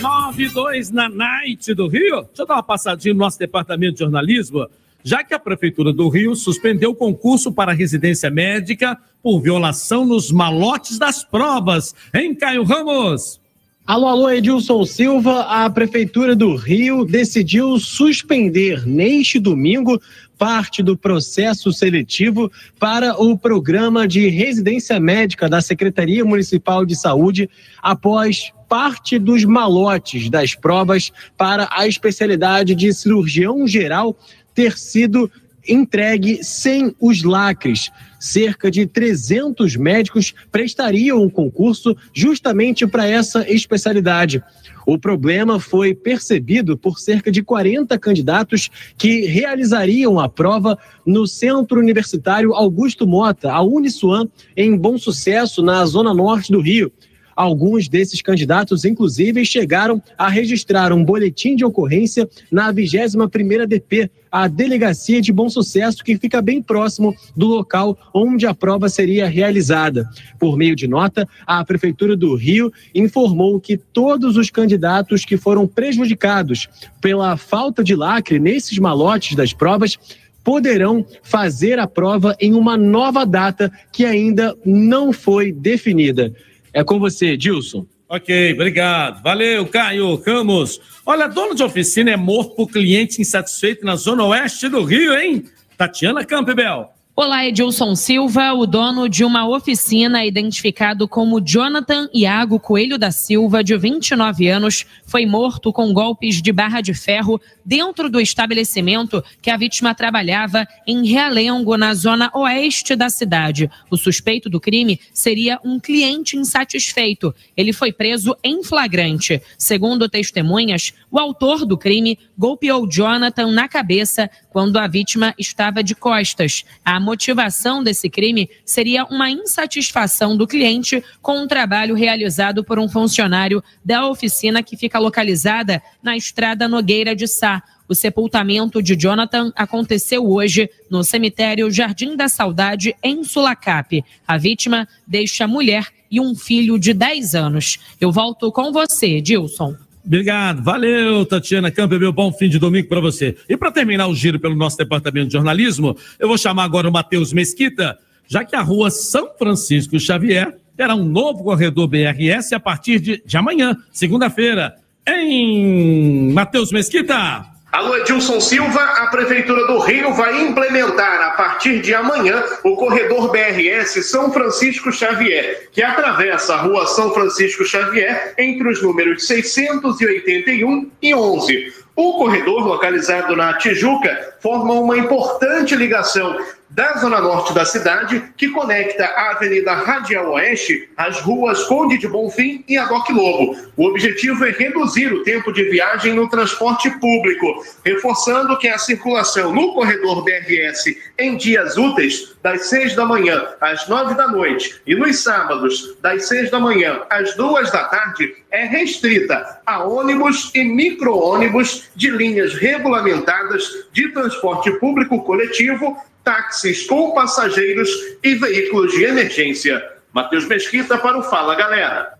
S3: 92 na Night do Rio. Deixa eu dar uma passadinha no nosso departamento de jornalismo. Já que a Prefeitura do Rio suspendeu o concurso para residência médica por violação nos malotes das provas. Hein, Caio Ramos?
S20: Alô, alô, Edilson Silva. A Prefeitura do Rio decidiu suspender neste domingo parte do processo seletivo para o programa de residência médica da Secretaria Municipal de Saúde após parte dos malotes das provas para a especialidade de cirurgião geral ter sido entregue sem os lacres. Cerca de 300 médicos prestariam o concurso justamente para essa especialidade. O problema foi percebido por cerca de 40 candidatos que realizariam a prova no Centro Universitário Augusto Mota, a Uniswan, em Bom Sucesso, na zona norte do Rio. Alguns desses candidatos, inclusive, chegaram a registrar um boletim de ocorrência na 21ª DP, a Delegacia de Bom Sucesso, que fica bem próximo do local onde a prova seria realizada. Por meio de nota, a Prefeitura do Rio informou que todos os candidatos que foram prejudicados pela falta de lacre nesses malotes das provas poderão fazer a prova em uma nova data que ainda não foi definida. É com você, Dilson.
S3: Ok, obrigado. Valeu, Caio Camus. Olha, dono de oficina é morto por cliente insatisfeito na zona oeste do Rio, hein? Tatiana Campbell.
S21: Olá, Edilson Silva, o dono de uma oficina identificado como Jonathan Iago Coelho da Silva, de 29 anos, foi morto com golpes de barra de ferro dentro do estabelecimento que a vítima trabalhava em Realengo, na zona oeste da cidade. O suspeito do crime seria um cliente insatisfeito. Ele foi preso em flagrante. Segundo testemunhas, o autor do crime golpeou Jonathan na cabeça quando a vítima estava de costas. A motivação desse crime seria uma insatisfação do cliente com um trabalho realizado por um funcionário da oficina que fica localizada na estrada Nogueira de Sá. O sepultamento de Jonathan aconteceu hoje no cemitério Jardim da Saudade, em Sulacap. A vítima deixa mulher e um filho de 10 anos. Eu volto com você, Dilson.
S3: Obrigado, valeu, Tatiana Campbell. Bom fim de domingo para você. E para terminar o giro pelo nosso departamento de jornalismo, eu vou chamar agora o Matheus Mesquita, já que a rua São Francisco Xavier terá um novo corredor BRS a partir de, de amanhã, segunda-feira, em Matheus Mesquita.
S22: Alô, Edilson Silva, a Prefeitura do Rio vai implementar a partir de amanhã o corredor BRS São Francisco Xavier, que atravessa a rua São Francisco Xavier entre os números 681 e 11. O corredor, localizado na Tijuca, forma uma importante ligação da zona norte da cidade, que conecta a Avenida Radial Oeste às ruas Conde de Bonfim e Adoc Lobo. O objetivo é reduzir o tempo de viagem no transporte público, reforçando que a circulação no corredor BRS em dias úteis, das 6 da manhã às 9 da noite, e nos sábados, das 6 da manhã às 2 da tarde, é restrita a ônibus e micro-ônibus de linhas regulamentadas de transporte público coletivo táxis com passageiros e veículos de emergência. Matheus Mesquita para o Fala Galera.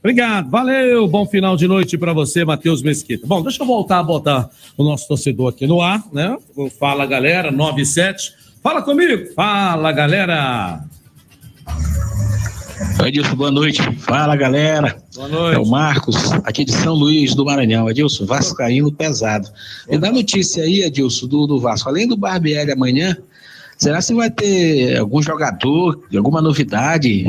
S3: Obrigado, valeu, bom final de noite para você, Matheus Mesquita. Bom, deixa eu voltar a botar o nosso torcedor aqui no ar, né? Fala Galera, 97. Fala comigo, fala galera.
S23: Edilson, boa noite. Fala, galera.
S3: Boa noite.
S23: É o Marcos, aqui de São Luís do Maranhão. Edilson, Vascaíno pesado. Me dá notícia aí, Edilson, do, do Vasco. Além do Barbieri amanhã, será que vai ter algum jogador, alguma novidade,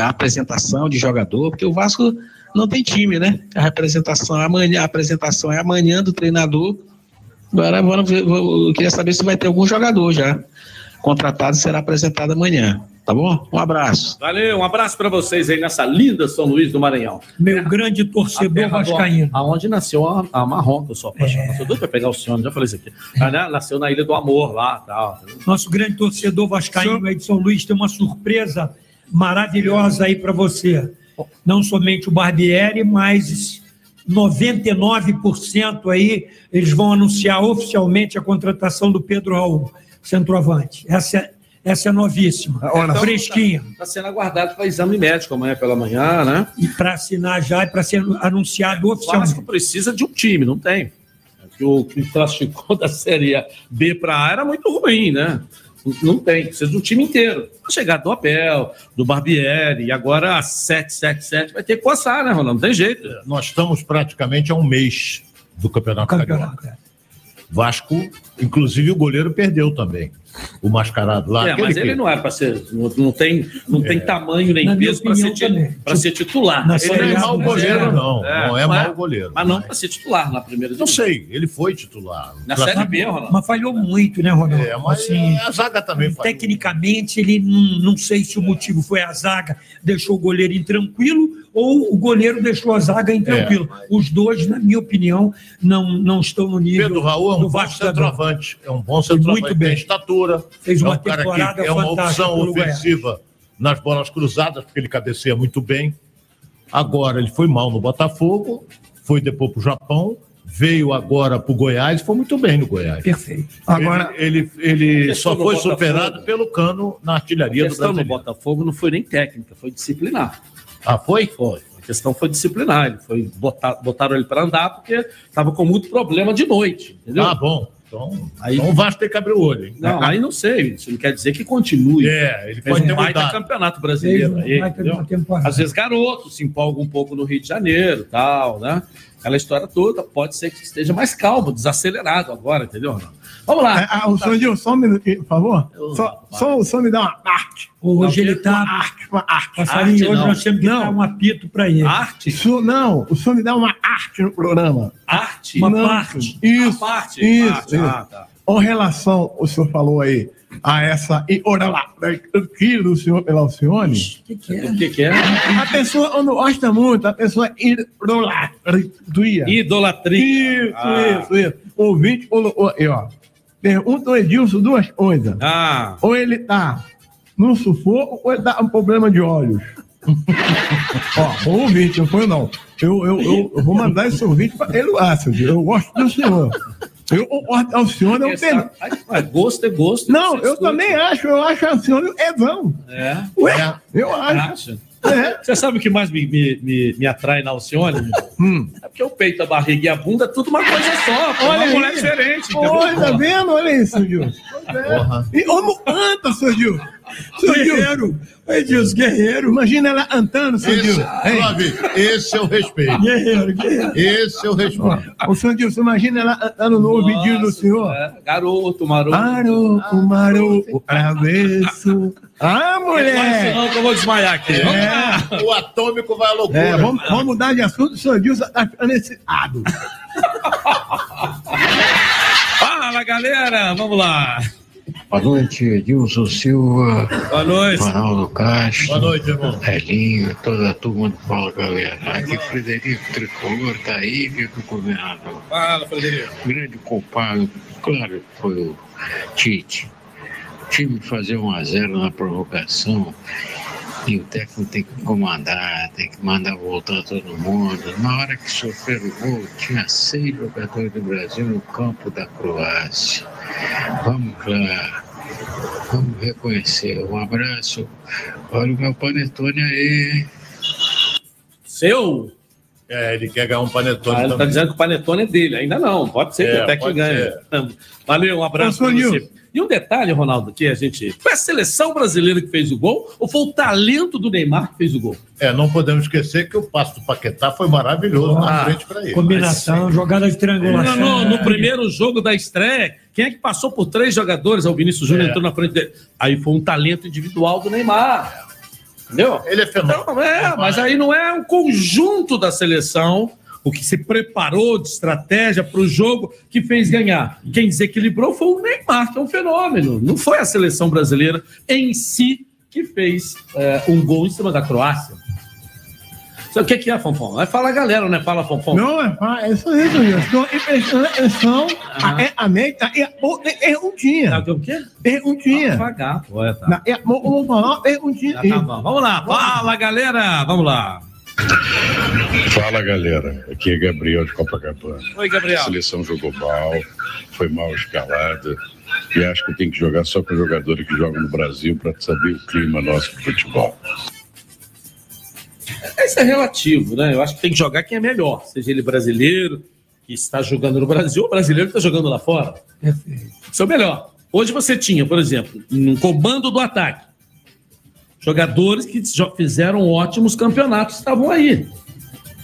S23: a apresentação de jogador? Porque o Vasco não tem time, né? A representação é amanhã, a apresentação é amanhã do treinador. Agora, eu queria saber se vai ter algum jogador já contratado e será apresentado amanhã. Tá bom? Um abraço.
S3: Valeu, um abraço para vocês aí nessa linda São Luís do Maranhão.
S6: Meu grande torcedor vascaíno.
S3: Aonde nasceu a, a Marrom, que eu sou apaixonado. É. Sou doido pra pegar o senhor, já falei isso aqui. Ah, né? Nasceu na Ilha do Amor lá tal.
S6: Nosso grande torcedor vascaíno aí de São Luís tem uma surpresa maravilhosa aí para você. Não somente o Barbieri, mas 99% aí eles vão anunciar oficialmente a contratação do Pedro Raul, centroavante. Essa é essa é novíssima,
S3: então,
S6: fresquinha.
S3: Está tá sendo aguardado para exame médico amanhã pela manhã, né?
S6: E para assinar já e para ser anunciado
S3: O
S6: oficialmente.
S3: Vasco precisa de um time, não tem. O que classificou <laughs> da Série B para A era muito ruim, né? Não tem, precisa de um time inteiro. A chegada do Abel, do Barbieri, e agora a 777 vai ter que coçar, né, Ronaldo? Não tem jeito.
S4: Nós estamos praticamente a um mês do Campeonato, Carioca. Vasco, inclusive o goleiro perdeu também. O mascarado lá.
S3: É, mas ele
S4: que-
S3: não é para ser. Não, não tem, não tem
S4: É.
S3: tamanho nem
S4: Na
S3: peso para ser, pra ser titular.
S4: Na
S3: Ele não
S4: A, mau goleiro, não. Não é mau goleiro.
S3: Mas não para ser titular na primeira
S4: Não sei, ele foi titular.
S3: Na Série B, Ronaldo.
S6: Mas falhou muito, né, Ronaldo?
S4: É, mas a zaga também falhou.
S6: Tecnicamente, ele não, não sei se o motivo foi a zaga deixou o goleiro intranquilo ou o goleiro deixou a zaga intranquilo. Os dois, na minha opinião, não, não estão no nível
S4: Pedro Raul é um
S6: do
S4: bom
S6: Vasco da Gama.
S4: centroavante. É um bom centroavante.
S6: Muito bem.
S4: Tem estatura.
S6: Fez
S4: é
S6: uma
S4: um cara que é uma opção ofensiva nas bolas cruzadas, porque ele cabeceia muito bem. Agora, ele foi mal no Botafogo, foi depois para o Japão, veio agora para o Goiás e foi muito bem no Goiás.
S6: Perfeito.
S3: Agora-
S4: ele, ele, ele só foi
S3: Botafogo-
S4: superado pelo cano na artilharia
S3: A
S4: do
S3: questão no. Botafogo não foi nem técnica, foi disciplinar.
S4: Ah, foi?
S3: Foi. A questão foi disciplinar. Ele foi botar, botaram ele para andar porque estava com muito problema de noite. Entendeu?
S4: Ah, bom. Então,
S3: Aí-
S4: então o Vasco tem que abrir o olho. Hein?
S3: Não, aí não sei. Isso não quer dizer que continue.
S4: É, ele pode ter mudado.
S3: campeonato brasileiro. Aí. Às vezes garoto se empolga um pouco no Rio de Janeiro tal, né? Aquela história toda pode ser que esteja mais calmo, desacelerado agora, entendeu? Ronaldo? Vamos lá.
S5: É, ah, o Sandinho, só um minutinho, por favor. Só, só, só me dá uma arte.
S6: Hoje ele tá.
S5: Uma arte, uma arte.
S6: Passarinho,
S5: Arte,
S6: hoje
S5: não.
S6: nós temos que dar um apito para ele.
S3: Arte?
S5: O não, o senhor me dá uma arte no programa.
S3: Arte?
S6: Uma
S5: Não,
S6: parte.
S5: Isso.
S3: Uma parte?
S5: Isso.
S3: Parte,
S5: isso.
S3: ah, tá.
S5: Com relação, o senhor falou aí, a essa. E olha lá, aquilo do senhor pela Alcione.
S6: O que, que é?
S3: O que, que é?
S5: A pessoa não gosta muito, a pessoa idolatria.
S3: Idolatria.
S5: Isso,
S3: Ah.
S5: isso, isso. O ouvinte colocou aí, ó. Pergunta ao Edilson duas coisas.
S3: Ah,
S5: Ou ele tá no sufoco ou ele tá com problema de olhos. <laughs> ó, o ouvinte, não foi não. Eu, eu, eu, eu vou mandar esse ouvinte para ele, Ácido. Eu gosto do senhor. Eu gosto ao senhor, não.
S3: Mas gosto é gosto.
S5: Não, eu também acho, eu acho a senhora evão.
S3: É.
S5: Ué, eu acho.
S3: Acha?
S5: É.
S3: Você sabe o que mais me, me, me, me atrai na Alcione?
S5: Hum.
S3: É porque o peito, a barriga e a bunda é tudo uma coisa só.
S5: Olha
S3: uma
S5: aí.
S3: mulher diferente.
S5: Olha, tá vendo? Olha isso, Gil.
S4: Porra.
S5: E como canta, seu Gil? Seu Gil.
S6: Guerreiro. Edilson, guerreiro.
S5: Imagina ela cantando, seu
S4: Esse,
S5: Gil.
S4: Esse é o respeito.
S6: Guerreiro, guerreiro.
S4: Esse é o respeito.
S5: Ô, seu Gil, você imagina ela cantando no ouvidinho do senhor?
S3: É, garoto, maroto.
S5: Maroco, maroco, avesso. Ah,
S3: Não,
S5: mulher!
S3: senão que eu vou desmaiar aqui. Vamos lá.
S4: O atômico vai à loucura.
S5: É, vamos, vamos mudar de assunto, o senhor Gil tá ficando excitado. <laughs>
S3: Fala, galera. Vamos lá.
S24: Boa noite, Edilson Silva,
S3: Boa noite.
S24: Ronaldo Castro,
S4: Boa noite, irmão.
S24: Elinho, toda a turma do Fala Galera. Aqui Frederico Tricolor tá aí, que o governador.
S3: Fala, Frederico.
S24: O grande culpado, claro, que foi o Tite. O time fazer 1 a 0 na provocação e o técnico tem que comandar, tem que mandar voltar todo mundo. Na hora que sofreram o gol, tinha seis jogadores do Brasil no campo da Croácia. Vamos lá, vamos reconhecer. Um abraço. Olha o meu panetone aí.
S3: Seu?
S4: É, ele quer ganhar um panetone
S3: Ah, ele tá
S4: também.
S3: dizendo que o panetone é dele. Ainda não. Pode ser que
S4: É,
S3: até que ganhe. Valeu, um abraço
S5: Soninho.
S3: você. E um detalhe, Ronaldo, que a gente. Foi a seleção brasileira que fez o gol ou foi o talento do Neymar que fez o gol?
S4: É, não podemos esquecer que o passo do Paquetá foi maravilhoso na
S3: Ah,
S4: frente para ele.
S6: Combinação, jogada de
S3: No,
S6: triangulação.
S3: no- no primeiro jogo da estreia, quem é que passou por três jogadores? O Vinícius Júnior
S4: É.
S3: entrou na frente dele. Aí foi um talento individual do Neymar. Entendeu?
S4: Ele é fenômeno.
S3: Então, é, mas aí não é um conjunto da seleção, o que se preparou de estratégia para o jogo que fez ganhar. Quem desequilibrou foi o Neymar, que é um fenômeno. Não foi a seleção brasileira em si que fez é, um gol em cima da Croácia. Sabe O que, que é, Fonfon? Vai falar galera, né? Fala, Fonfon.
S5: Não, é, é isso aí, Gil. Estou atenção.
S3: Ah.
S5: A, é, a meta é pô, tem perguntinha.
S3: o quê?
S5: Perguntinha.
S3: Devagar, pô, é, tá.
S5: Na- é, vou- Vamos falar perguntinha.
S3: Já tá bom. Vamos lá, fala galera, vamos lá.
S25: Fala galera, aqui é Gabriel de Copacabana.
S3: Oi, Gabriel.
S25: A seleção jogou mal, foi mal escalada e acho que tem que jogar só com jogadores que jogam no Brasil para saber o clima nosso de futebol.
S3: Isso é relativo, né? Eu acho que tem que jogar quem é melhor, seja ele brasileiro, que está jogando no Brasil, ou brasileiro que está jogando lá fora. Isso é o melhor. Hoje você tinha, por exemplo, no comando do ataque, jogadores que jo- fizeram ótimos campeonatos estavam aí.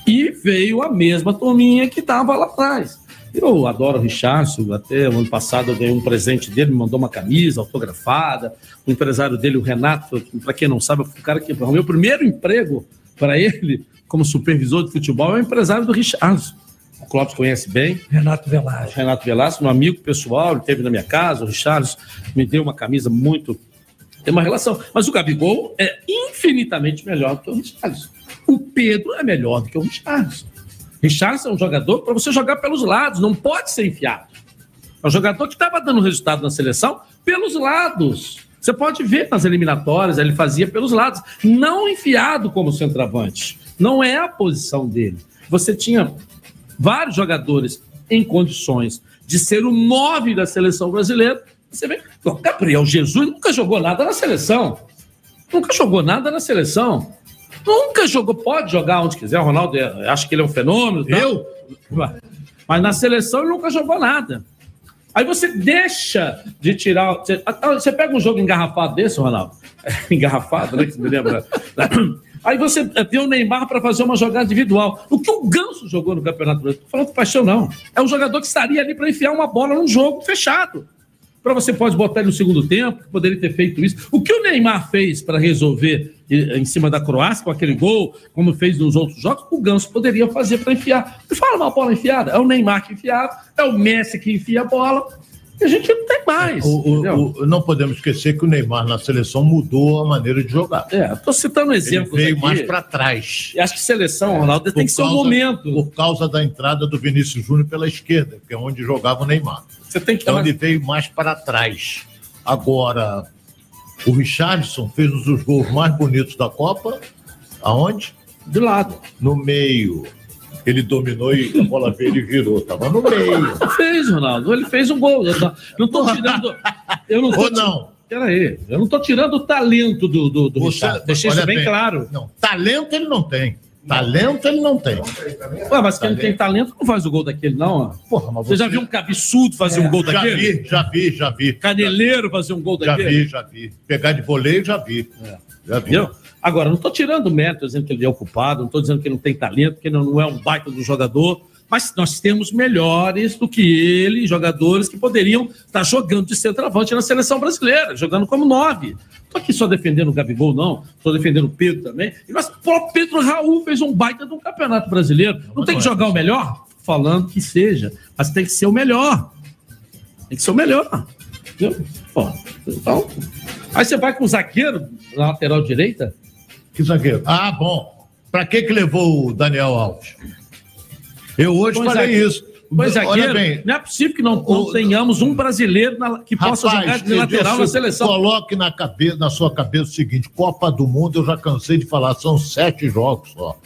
S3: E veio a mesma turminha que estava lá atrás. Eu adoro o Richardson, até o ano passado eu ganhei um presente dele, me mandou uma camisa autografada. O empresário dele, o Renato, para quem não sabe, o cara que. O meu primeiro emprego para ele, como supervisor de futebol, é o empresário do Richardson. O Clóvis conhece bem.
S6: Renato Velasco.
S3: Renato Velasco, meu amigo pessoal, ele esteve na minha casa, o Richardson me deu uma camisa muito. Tem uma relação. Mas o Gabigol é infinitamente melhor do que o Richardson. O Pedro é melhor do que o Richardson. Richardson é um jogador para você jogar pelos lados, não pode ser enfiado. É um jogador que estava dando resultado na seleção pelos lados. Você pode ver nas eliminatórias, ele fazia pelos lados, não enfiado como centroavante. Não é a posição dele. Você tinha vários jogadores em condições de ser o nove da seleção brasileira. Você vê, o Gabriel Jesus nunca jogou nada na seleção. Nunca jogou nada na seleção. Nunca jogou, pode jogar onde quiser. O Ronaldo, acho que ele é um fenômeno. Eu? Mas na seleção ele nunca jogou nada. Aí você deixa de tirar. Você, você pega um jogo engarrafado desse, Ronaldo. <laughs> engarrafado, né? Que você me lembra. <laughs> Aí você vê o Neymar para fazer uma jogada individual. O que o Ganso jogou no Campeonato Brasileiro? Não falando de paixão, não. É um jogador que estaria ali para enfiar uma bola num jogo fechado. Para você pode botar ele no segundo tempo, poderia ter feito isso. O que o Neymar fez para resolver em cima da Croácia com aquele gol, como fez nos outros jogos, o Ganso poderia fazer para enfiar. Me fala uma bola enfiada. É o Neymar que enfiava, é o Messi que enfia a bola. E a gente não tem mais.
S4: O- o- o- não podemos esquecer que o Neymar na seleção mudou a maneira de jogar.
S3: É, estou citando exemplos
S4: Ele veio
S3: aqui.
S4: mais para trás.
S3: E acho que seleção, Ronaldo, tem que ser um
S4: causa-
S3: momento.
S4: Por causa da entrada do Vinícius Júnior pela esquerda, que é onde jogava o Neymar.
S3: Você tem que
S4: então ele veio mais para trás. Agora, o Richardson fez um dos gols mais bonitos da Copa. Aonde?
S3: De lado.
S4: No meio. Ele dominou e a bola veio e virou. Tava no meio. <laughs>
S3: Fez, Ronaldo. Ele fez um gol. Eu não- estou tirando. Eu não tô
S4: Ou não?
S3: Peraí. Eu não estou tirando o talento do, do, do Richard. Deixei isso
S4: olha
S3: bem, claro.
S4: Não, talento ele não tem. Talento ele não tem.
S3: Ué, mas quem tem talento não faz o gol daquele, não. ó.
S4: Porra, mas
S3: você... já viu um cabeçudo fazer um gol
S4: já
S3: daquele?
S4: vi, já vi, já vi.
S3: Caneleiro fazer um gol
S4: Já
S3: daquele?
S4: vi, já vi. Pegar de voleio, já vi. Já vi.
S3: Entendeu? Agora, não estou tirando o mérito, dizendo que ele é ocupado, não estou dizendo que ele não tem talento, que ele não é um baita do jogador, mas nós temos melhores do que ele, jogadores que poderiam estar jogando de centroavante na seleção brasileira, jogando como nove. Estou aqui só defendendo o Gabigol, não. Estou defendendo o Pedro também. E nós, o próprio Pedro Raul fez um baita do campeonato brasileiro. Não tem que jogar o melhor? Falando que seja, mas tem que ser o melhor. Tem que ser o melhor. Entendeu? Pô, então, aí você vai com o zagueiro na lateral direita,
S4: Que zagueiro? Ah, bom. Pra que que levou o Daniel Alves? Eu hoje falei
S3: zagueiro.
S4: isso.
S3: Pois
S4: Olha
S3: zagueiro,
S4: bem.
S3: não é possível que não, não tenhamos um brasileiro na- que possa jogar de lateral na seleção.
S4: Coloque na, cabeça, na sua cabeça o seguinte: Copa do Mundo, eu já cansei de falar, são sete jogos só.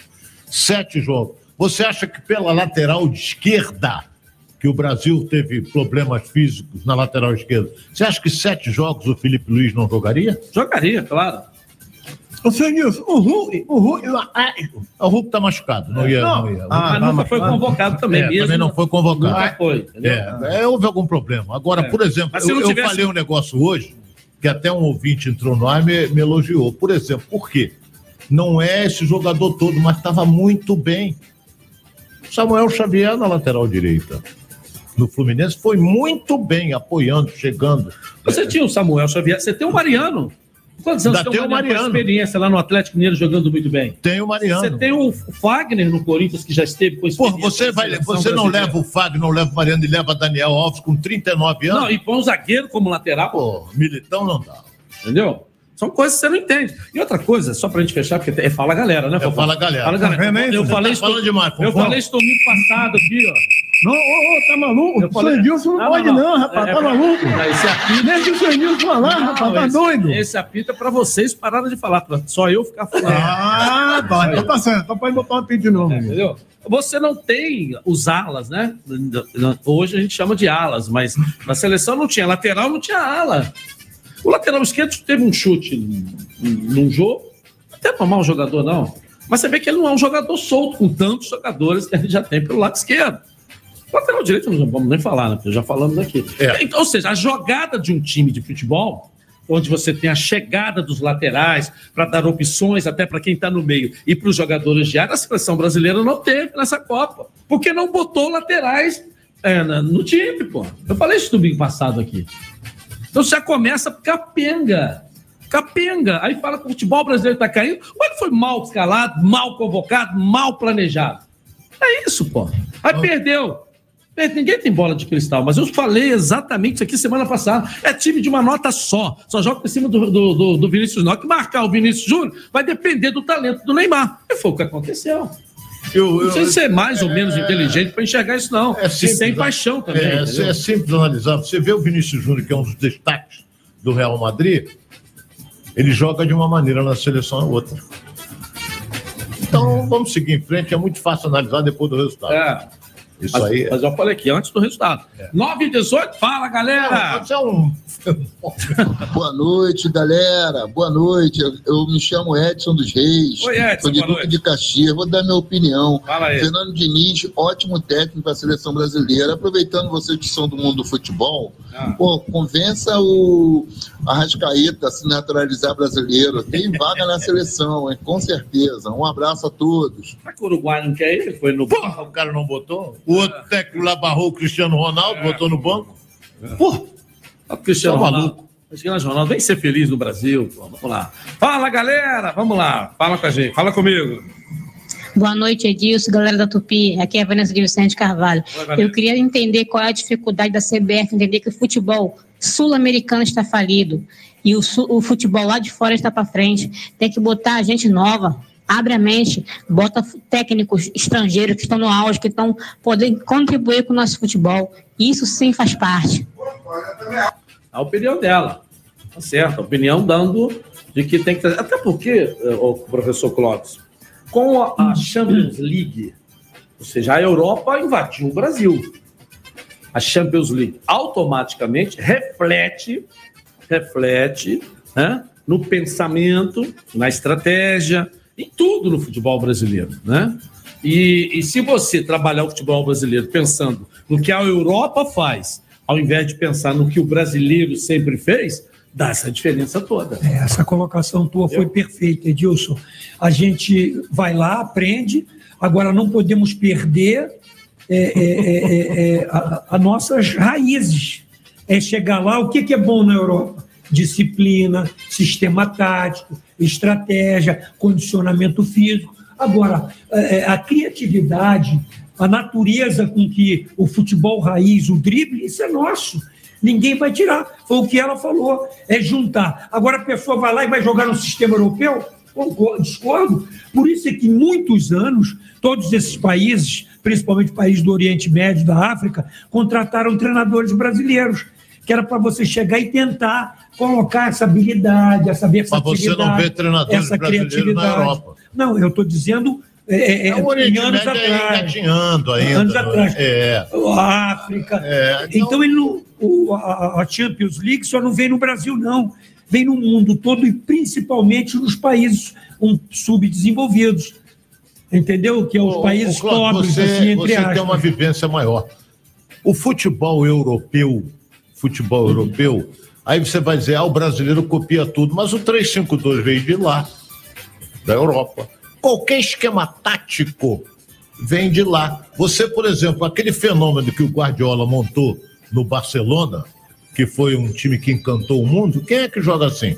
S4: Sete jogos. Você acha que pela lateral de esquerda, que o Brasil teve problemas físicos na lateral esquerda, você acha que sete jogos o Felipe Luiz não jogaria?
S3: Jogaria, claro.
S5: Senhor Nilson, o Hulk, o Hulk,
S4: O Hulk tá machucado, não ia. Não, ia.
S3: Ah, mas nunca foi convocado também
S4: É,
S3: mesmo.
S4: também não foi convocado.
S3: Nunca foi?
S4: É, é, houve algum problema. Agora,
S3: É.
S4: por exemplo, eu,
S3: não
S4: eu
S3: tivesse-
S4: falei um negócio hoje, que até um ouvinte entrou no ar e me, me elogiou. Por exemplo, por quê? Não é esse jogador todo, mas estava muito bem. Samuel Xavier na lateral direita. No Fluminense foi muito bem, apoiando, chegando.
S3: Você tinha o Samuel Xavier, você tem o Mariano. Quantos anos tem
S4: tem
S3: o Mariano? com experiência lá no Atlético Mineiro jogando muito bem.
S4: Tem o Mariano.
S3: Você tem o Fagner no Corinthians, que já esteve com experiência
S4: você,
S3: na
S4: vai, você não
S3: brasileira.
S4: leva o Fagner, não leva o Mariano e leva Daniel Alves com 39 anos?
S3: Não, e põe um zagueiro como lateral.
S4: Pô, militão não dá.
S3: Entendeu? São coisas que você não entende. E outra coisa, só pra gente fechar, porque é Fala Galera, né?
S4: É
S3: Fofão?
S4: Fala Galera.
S3: Fala Galera.
S4: vendo aí?
S3: Eu falei
S4: tá
S3: isso.
S4: falando demais,
S3: Eu falei isso domingo passado aqui, ó.
S5: Não, ô, ô, tá maluco? O
S3: falei-
S5: senhor não,
S3: Não,
S5: pode
S3: não,
S5: não,
S3: não.
S5: rapaz,
S3: É,
S5: tá
S3: é,
S5: maluco?
S3: esse apito-
S5: Deixa o senhor Nilson falar,
S3: Não,
S5: rapaz, tá
S3: esse-
S5: doido?
S3: Esse apito é pra vocês pararam de falar, pra só eu ficar falando.
S5: Ah, tá, então tá então pode botar um apito de novo.
S3: Entendeu? Você não tem os alas, né? Hoje a gente chama de alas, mas na seleção não tinha. Lateral não tinha ala. O lateral esquerdo teve um chute num- jogo, até não é mau jogador, não. Mas você vê que ele não é um jogador solto, com tantos jogadores que a gente já tem pelo lado esquerdo. O lateral direito não vamos nem falar, né? Porque já falamos aqui. Então, ou seja, a jogada de um time de futebol, onde você tem a chegada dos laterais para dar opções até para quem está no meio e para os jogadores de área, a seleção brasileira não teve nessa Copa. Porque não botou laterais é, no time, pô. Eu falei isso domingo passado aqui. Então já começa capenga. Capenga. Aí fala que o futebol brasileiro está caindo. Ou ele foi mal escalado, mal convocado, mal planejado. É isso, pô. Aí perdeu. Ninguém tem bola de cristal, mas eu falei exatamente isso aqui semana passada. É time de uma nota só. Só joga por cima do, do, do, do Vinícius Júnior. Que marcar o Vinícius Júnior vai depender do talento do Neymar. E foi o que aconteceu.
S4: Eu,
S3: não sei se é mais ou menos inteligente para enxergar isso, não. e sem paixão também.
S4: É, é simples analisar. Você vê o Vinícius Júnior, que é um dos destaques do Real Madrid, ele joga de uma maneira na seleção e outra. Então vamos seguir em frente, é muito fácil analisar depois do resultado.
S3: É.
S4: Isso
S3: mas,
S4: aí. é-
S3: Mas eu falei aqui, antes do resultado. 9 e 18, fala, galera!
S4: É. <laughs>
S26: Boa noite, galera. Boa noite. Eu, eu me chamo Edson dos Reis.
S3: Oi, Edson,
S26: Sou de Duque de Caxias. Vou dar minha opinião.
S3: Fala aí.
S26: Fernando Diniz, ótimo técnico para a seleção brasileira. Aproveitando vocês que são do mundo do futebol,
S3: Ah.
S26: pô, convença o Arrascaeta se naturalizar brasileiro. Tem vaga na seleção, hein? com certeza. Um abraço a todos.
S3: Será que o Uruguai não quer ele? Foi no
S4: Porra, o cara não botou? O outro técnico lá barrou o Cristiano Ronaldo,
S3: É.
S4: botou no banco. Pô,
S3: O Cristiano
S4: Tá
S3: Ronaldo. Cristiano Ronaldo, vem ser feliz no Brasil. pô, Vamos lá. Fala, galera! Vamos lá. Fala com a gente. Fala comigo.
S27: Boa noite, Edilson, galera da Tupi. Aqui é a Vanessa de Vicente Carvalho.
S3: Oi.
S27: Eu queria entender qual é a dificuldade da CBF entender que o futebol sul-americano está falido e o, o futebol lá de fora está para frente. Tem que botar gente nova. Abre a mente, bota técnicos estrangeiros que estão no auge, que estão podendo contribuir com o nosso futebol. Isso sim faz parte.
S3: A opinião dela. Tá certo. A opinião dando de que tem que. Até porque, o professor Clóvis, com a Champions League, ou seja, a Europa invadiu o Brasil. A Champions League automaticamente reflete, reflete né, no pensamento, na estratégia, em tudo no futebol brasileiro. Né? E, e se você trabalhar o futebol brasileiro pensando no que a Europa faz, ao invés de pensar no que o brasileiro sempre fez, dá essa diferença toda.
S6: É, Essa colocação tua foi perfeita, Edilson. A gente vai lá, aprende, agora não podemos perder é, é, é, é, é, a- nossas raízes. É chegar lá, o que, que é bom na Europa? Disciplina, sistema tático, estratégia, condicionamento físico. Agora, a criatividade, a natureza com que o futebol raiz, o drible, isso é nosso. Ninguém vai tirar. Foi o que ela falou. É juntar. Agora a pessoa vai lá e vai jogar no sistema europeu? Concordo, discordo. Por isso é que muitos anos, todos esses países, principalmente países do Oriente Médio, da África, contrataram treinadores brasileiros, que era para você chegar e tentar colocar essa habilidade, essa
S4: Mas
S6: versatilidade,
S4: você não vê treinadores
S6: essa
S4: brasileiros na
S6: criatividade.
S4: Europa.
S6: Não, eu estou dizendo é, é,
S4: É o Oriente
S6: em anos
S4: Médio aí
S6: atrás.
S4: ainda.
S6: Anos
S4: não
S6: atrás.
S4: É.
S6: A África. então, ele não, o- a, a Champions League só não vem no Brasil, não. Vem no mundo todo e principalmente nos países um, subdesenvolvidos. Entendeu? Que é os países
S4: Cláudio,
S6: pobres,
S4: você,
S6: assim, entre
S4: você
S6: aspas.
S4: tem uma vivência maior. O futebol europeu, futebol europeu, aí você vai dizer, ah, o brasileiro copia tudo, mas o 352 veio de lá, da Europa. Qualquer esquema tático vem de lá. Você, por exemplo, aquele fenômeno que o Guardiola montou no Barcelona, que foi um time que encantou o mundo, quem é que joga assim?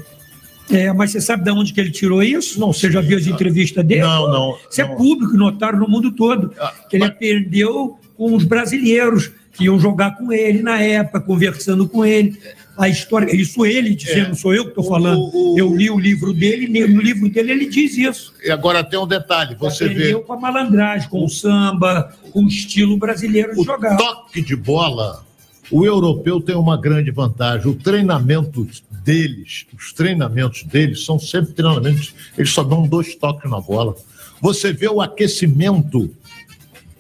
S6: É, mas você sabe de onde que ele tirou isso? Não, você já viu as entrevistas dele?
S4: Não, não,
S6: Isso é público, notaram no mundo todo. que ele aprendeu com os brasileiros que iam jogar com ele na época, conversando com ele. A história, isso ele dizendo, não sou eu que estou falando. Eu li o livro dele, e no livro dele ele diz isso.
S4: E agora tem um detalhe, você vê
S6: Aprendeu com a malandragem, com o samba, com o estilo brasileiro de jogar.
S4: toque de bola, o europeu tem uma grande vantagem. O treinamento deles, os treinamentos deles são sempre treinamentos, eles só dão dois toques na bola. Você vê o aquecimento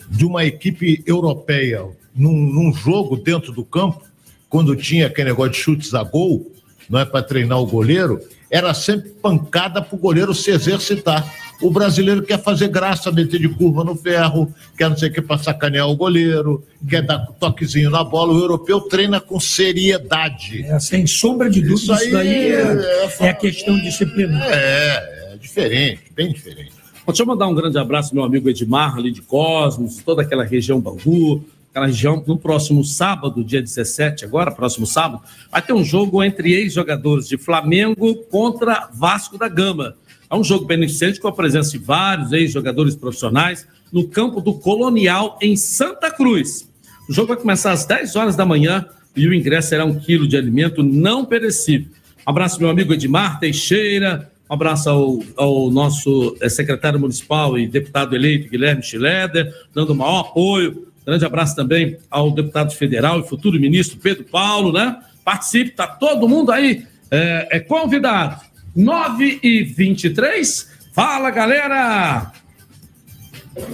S4: de uma equipe europeia num, num jogo dentro do campo, quando tinha aquele negócio de chutes a gol, não é para treinar o goleiro, era sempre pancada para o goleiro se exercitar. O brasileiro quer fazer graça, meter de curva no ferro, quer não sei o que para sacanear o goleiro, quer dar toquezinho na bola. O europeu treina com seriedade.
S6: É, sem sombra de dúvida, isso, daí é, é a questão disciplinar.
S4: É, é diferente, bem diferente.
S3: Bom, Deixa eu mandar um grande abraço ao meu amigo Edmar, ali de Cosmos, toda aquela região Bangu, aquela região. No próximo sábado, dia 17, agora, próximo sábado, vai ter um jogo entre ex-jogadores de Flamengo contra Vasco da Gama. É um jogo beneficente com a presença de vários ex-jogadores profissionais no campo do Colonial, em Santa Cruz. O jogo vai começar às 10 horas da manhã e o ingresso será um quilo de alimento não perecível. Um abraço, meu amigo Edmar Teixeira. Um abraço ao, ao nosso eh, secretário municipal e deputado eleito Guilherme Schileder, dando o maior apoio. Grande abraço também ao deputado federal e futuro ministro Pedro Paulo, né? Participe, tá todo mundo aí é, é convidado. 9 e 23 Fala, galera!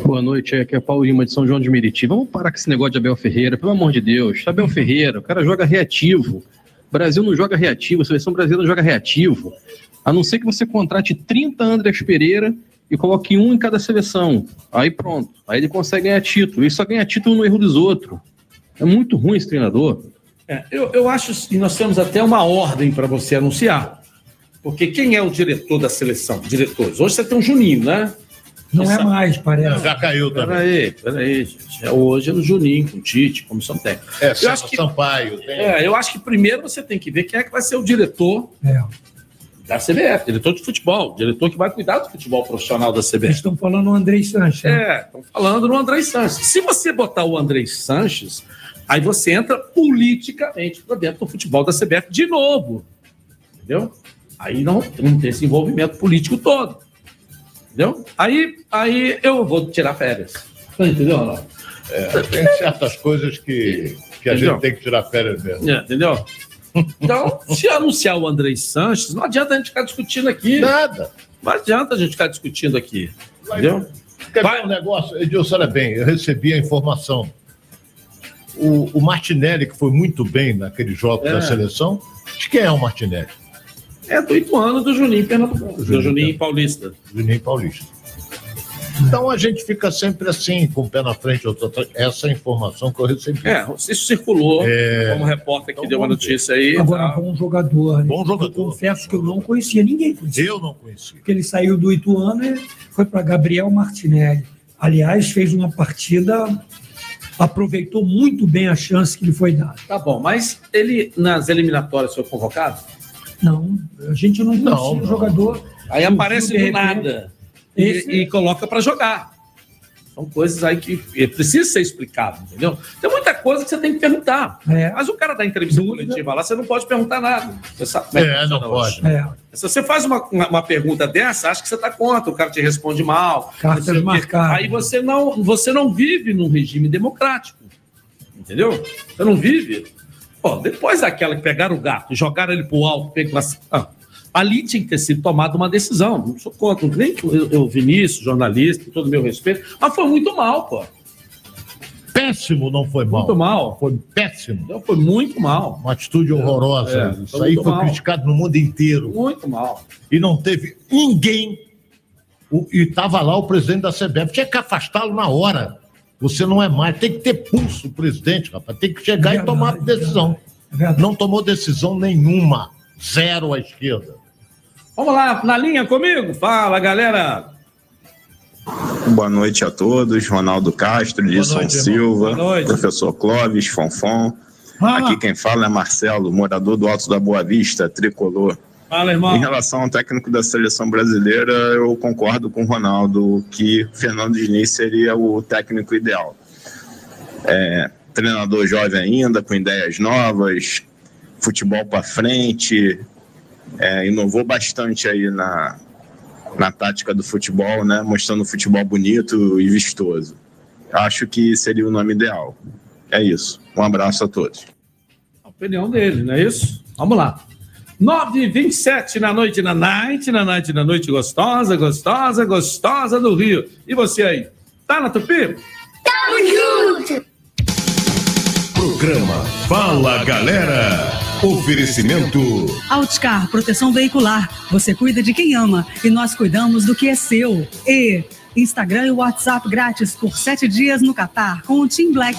S28: Boa noite, aqui é Paulo de São João de Meriti. Vamos parar com esse negócio de Abel Ferreira, pelo amor de Deus. Abel Ferreira, o cara joga reativo. O Brasil não joga reativo, a seleção brasileira não joga reativo. A não ser que você contrate 30 Andrés Pereira e coloque um em cada seleção. Aí pronto. Aí ele consegue ganhar título. E só ganha título no erro dos outros. É muito ruim esse treinador.
S3: É, eu, eu acho que nós temos até uma ordem para você anunciar. Porque quem é o diretor da seleção? Diretores. Hoje você tem um Juninho, né?
S6: Não é mais, parece.
S4: Já caiu também.
S3: Peraí, peraí, gente. É Hoje é no Juninho, com o Tite, comissão técnica.
S4: É,
S3: eu acho que,
S4: Sampaio. Tem...
S3: é, eu acho que primeiro você tem que ver quem é que vai ser o diretor
S6: É.
S3: da CBF, diretor de futebol, diretor que vai cuidar do futebol profissional da CBF.
S6: Eles estão falando o Andrei Sanches. né?
S3: É, estão falando no André Sanches. Se você botar o André Sanches, aí você entra politicamente para dentro do futebol da CBF de novo. Entendeu? Aí não, não tem esse envolvimento político todo. Entendeu? Aí, aí eu vou tirar férias. Tá Entendeu? Ronaldo?
S4: É, tem certas coisas que, que a
S3: Entendeu?
S4: gente tem que tirar férias mesmo.
S3: É, entendeu? Então, se anunciar o André Sanches, não adianta a gente ficar discutindo aqui.
S4: Nada.
S3: Não adianta a gente ficar discutindo aqui. Entendeu?
S4: Quer ver um negócio? Edilson, olha bem, eu recebi a informação. O, o Martinelli, que foi muito bem naqueles jogos
S3: É.
S4: da seleção, de quem é o Martinelli?
S3: É do Ituano do Juninho Pernambuco. Do Juninho Paulista.
S4: Juninho Paulista. Então a gente fica sempre assim, com o pé na frente, outro atrás. Essa é a informação que eu recebi.
S3: É, isso circulou
S4: É.
S3: como repórter que deu uma notícia aí.
S6: Agora,
S3: tá?
S6: bom jogador. Né?
S4: Bom jogador.
S6: Eu confesso que eu não conhecia ninguém. Conhecia.
S4: Eu não conhecia.
S6: Porque ele saiu do Ituano e foi para Gabriel Martinelli. Aliás, fez uma partida, aproveitou muito bem a chance que lhe foi dada.
S3: Tá bom, mas ele nas eliminatórias foi convocado?
S6: Não, a gente não conhecia
S3: Não,
S6: o jogador.
S3: Aí aparece do
S6: repente.
S3: nada e, e coloca para jogar. São coisas aí que é, precisa ser explicado, entendeu? Tem muita coisa que você tem que perguntar.
S6: É.
S3: Mas o cara da entrevista coletiva lá, você não pode perguntar nada. Você sabe que
S4: É, não pode.
S6: É.
S3: Se você faz uma, uma, uma pergunta dessa, acha que você está contra, o cara te responde mal.
S6: Marcadas.
S3: Aí você não, você não vive num regime democrático. Entendeu? Você não vive. Pô, depois daquela que pegaram o gato e jogaram ele pro alto, pegou assim, ah, ali tinha que ter sido tomada uma decisão. Não sou contra, nem eu, eu Vinícius, jornalista, com todo o meu respeito, mas foi muito mal, pô.
S4: Péssimo não foi mal.
S3: Muito mal.
S4: Foi péssimo.
S3: Então foi muito mal.
S4: Uma atitude horrorosa.
S3: É,
S4: Isso
S3: foi
S4: aí foi
S3: mal.
S4: criticado no mundo inteiro.
S3: Muito mal.
S4: E não teve ninguém. O- e estava lá o presidente da CBF. Tinha que afastá-lo na hora. Você não é mais. Tem que ter pulso, o presidente, rapaz. Tem que chegar e tomar decisão. Não tomou decisão nenhuma. Zero à esquerda.
S3: Vamos lá, na linha comigo? Fala, galera.
S29: Boa noite a todos. Ronaldo Castro,
S3: irmão.
S29: Silva, professor Clóvis, Fonfon.
S3: Ah.
S29: Aqui quem fala é Marcelo, morador do Alto da Boa Vista, tricolor.
S3: Fala, irmão.
S29: Em relação ao técnico da seleção brasileira, eu concordo com o Ronaldo que Fernando Diniz seria o técnico ideal. É, treinador jovem ainda, com ideias novas, futebol para frente, é, inovou bastante aí na, na tática do futebol, né? Mostrando futebol bonito e vistoso. Acho que seria o nome ideal. É isso. Um abraço a todos.
S3: A opinião dele, não é isso? Vamos lá. 9 h 27 na noite, na night, na night, na noite gostosa, gostosa, gostosa do Rio. E você aí? Tá na Tupi?
S1: Tamo junto! Programa Fala Galera. Oferecimento
S13: Outcar Proteção Veicular. Você cuida de quem ama e nós cuidamos do que é seu. E Instagram e WhatsApp grátis por sete dias no Catar com o Team Black.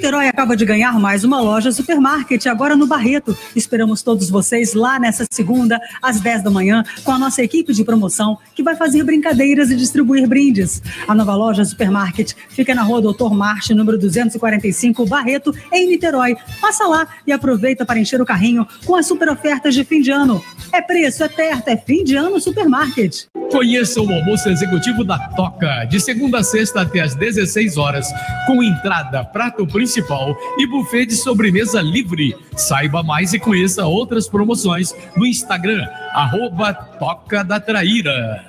S13: Niterói acaba de ganhar mais uma loja supermarket agora no Barreto. Esperamos todos vocês lá nessa segunda, às 10 da manhã, com a nossa equipe de promoção que vai fazer brincadeiras e distribuir brindes. A nova loja supermarket fica na rua Doutor Marche, número 245, Barreto, em Niterói. Passa lá e aproveita para encher o carrinho com as super ofertas de fim de ano. É preço, é perto, é fim de ano supermarket.
S30: Conheça o almoço executivo da Toca, de segunda a sexta até às 16 horas, com entrada, prato principal e buffet de sobremesa livre. Saiba mais e conheça outras promoções no Instagram, arroba Toca da Traíra.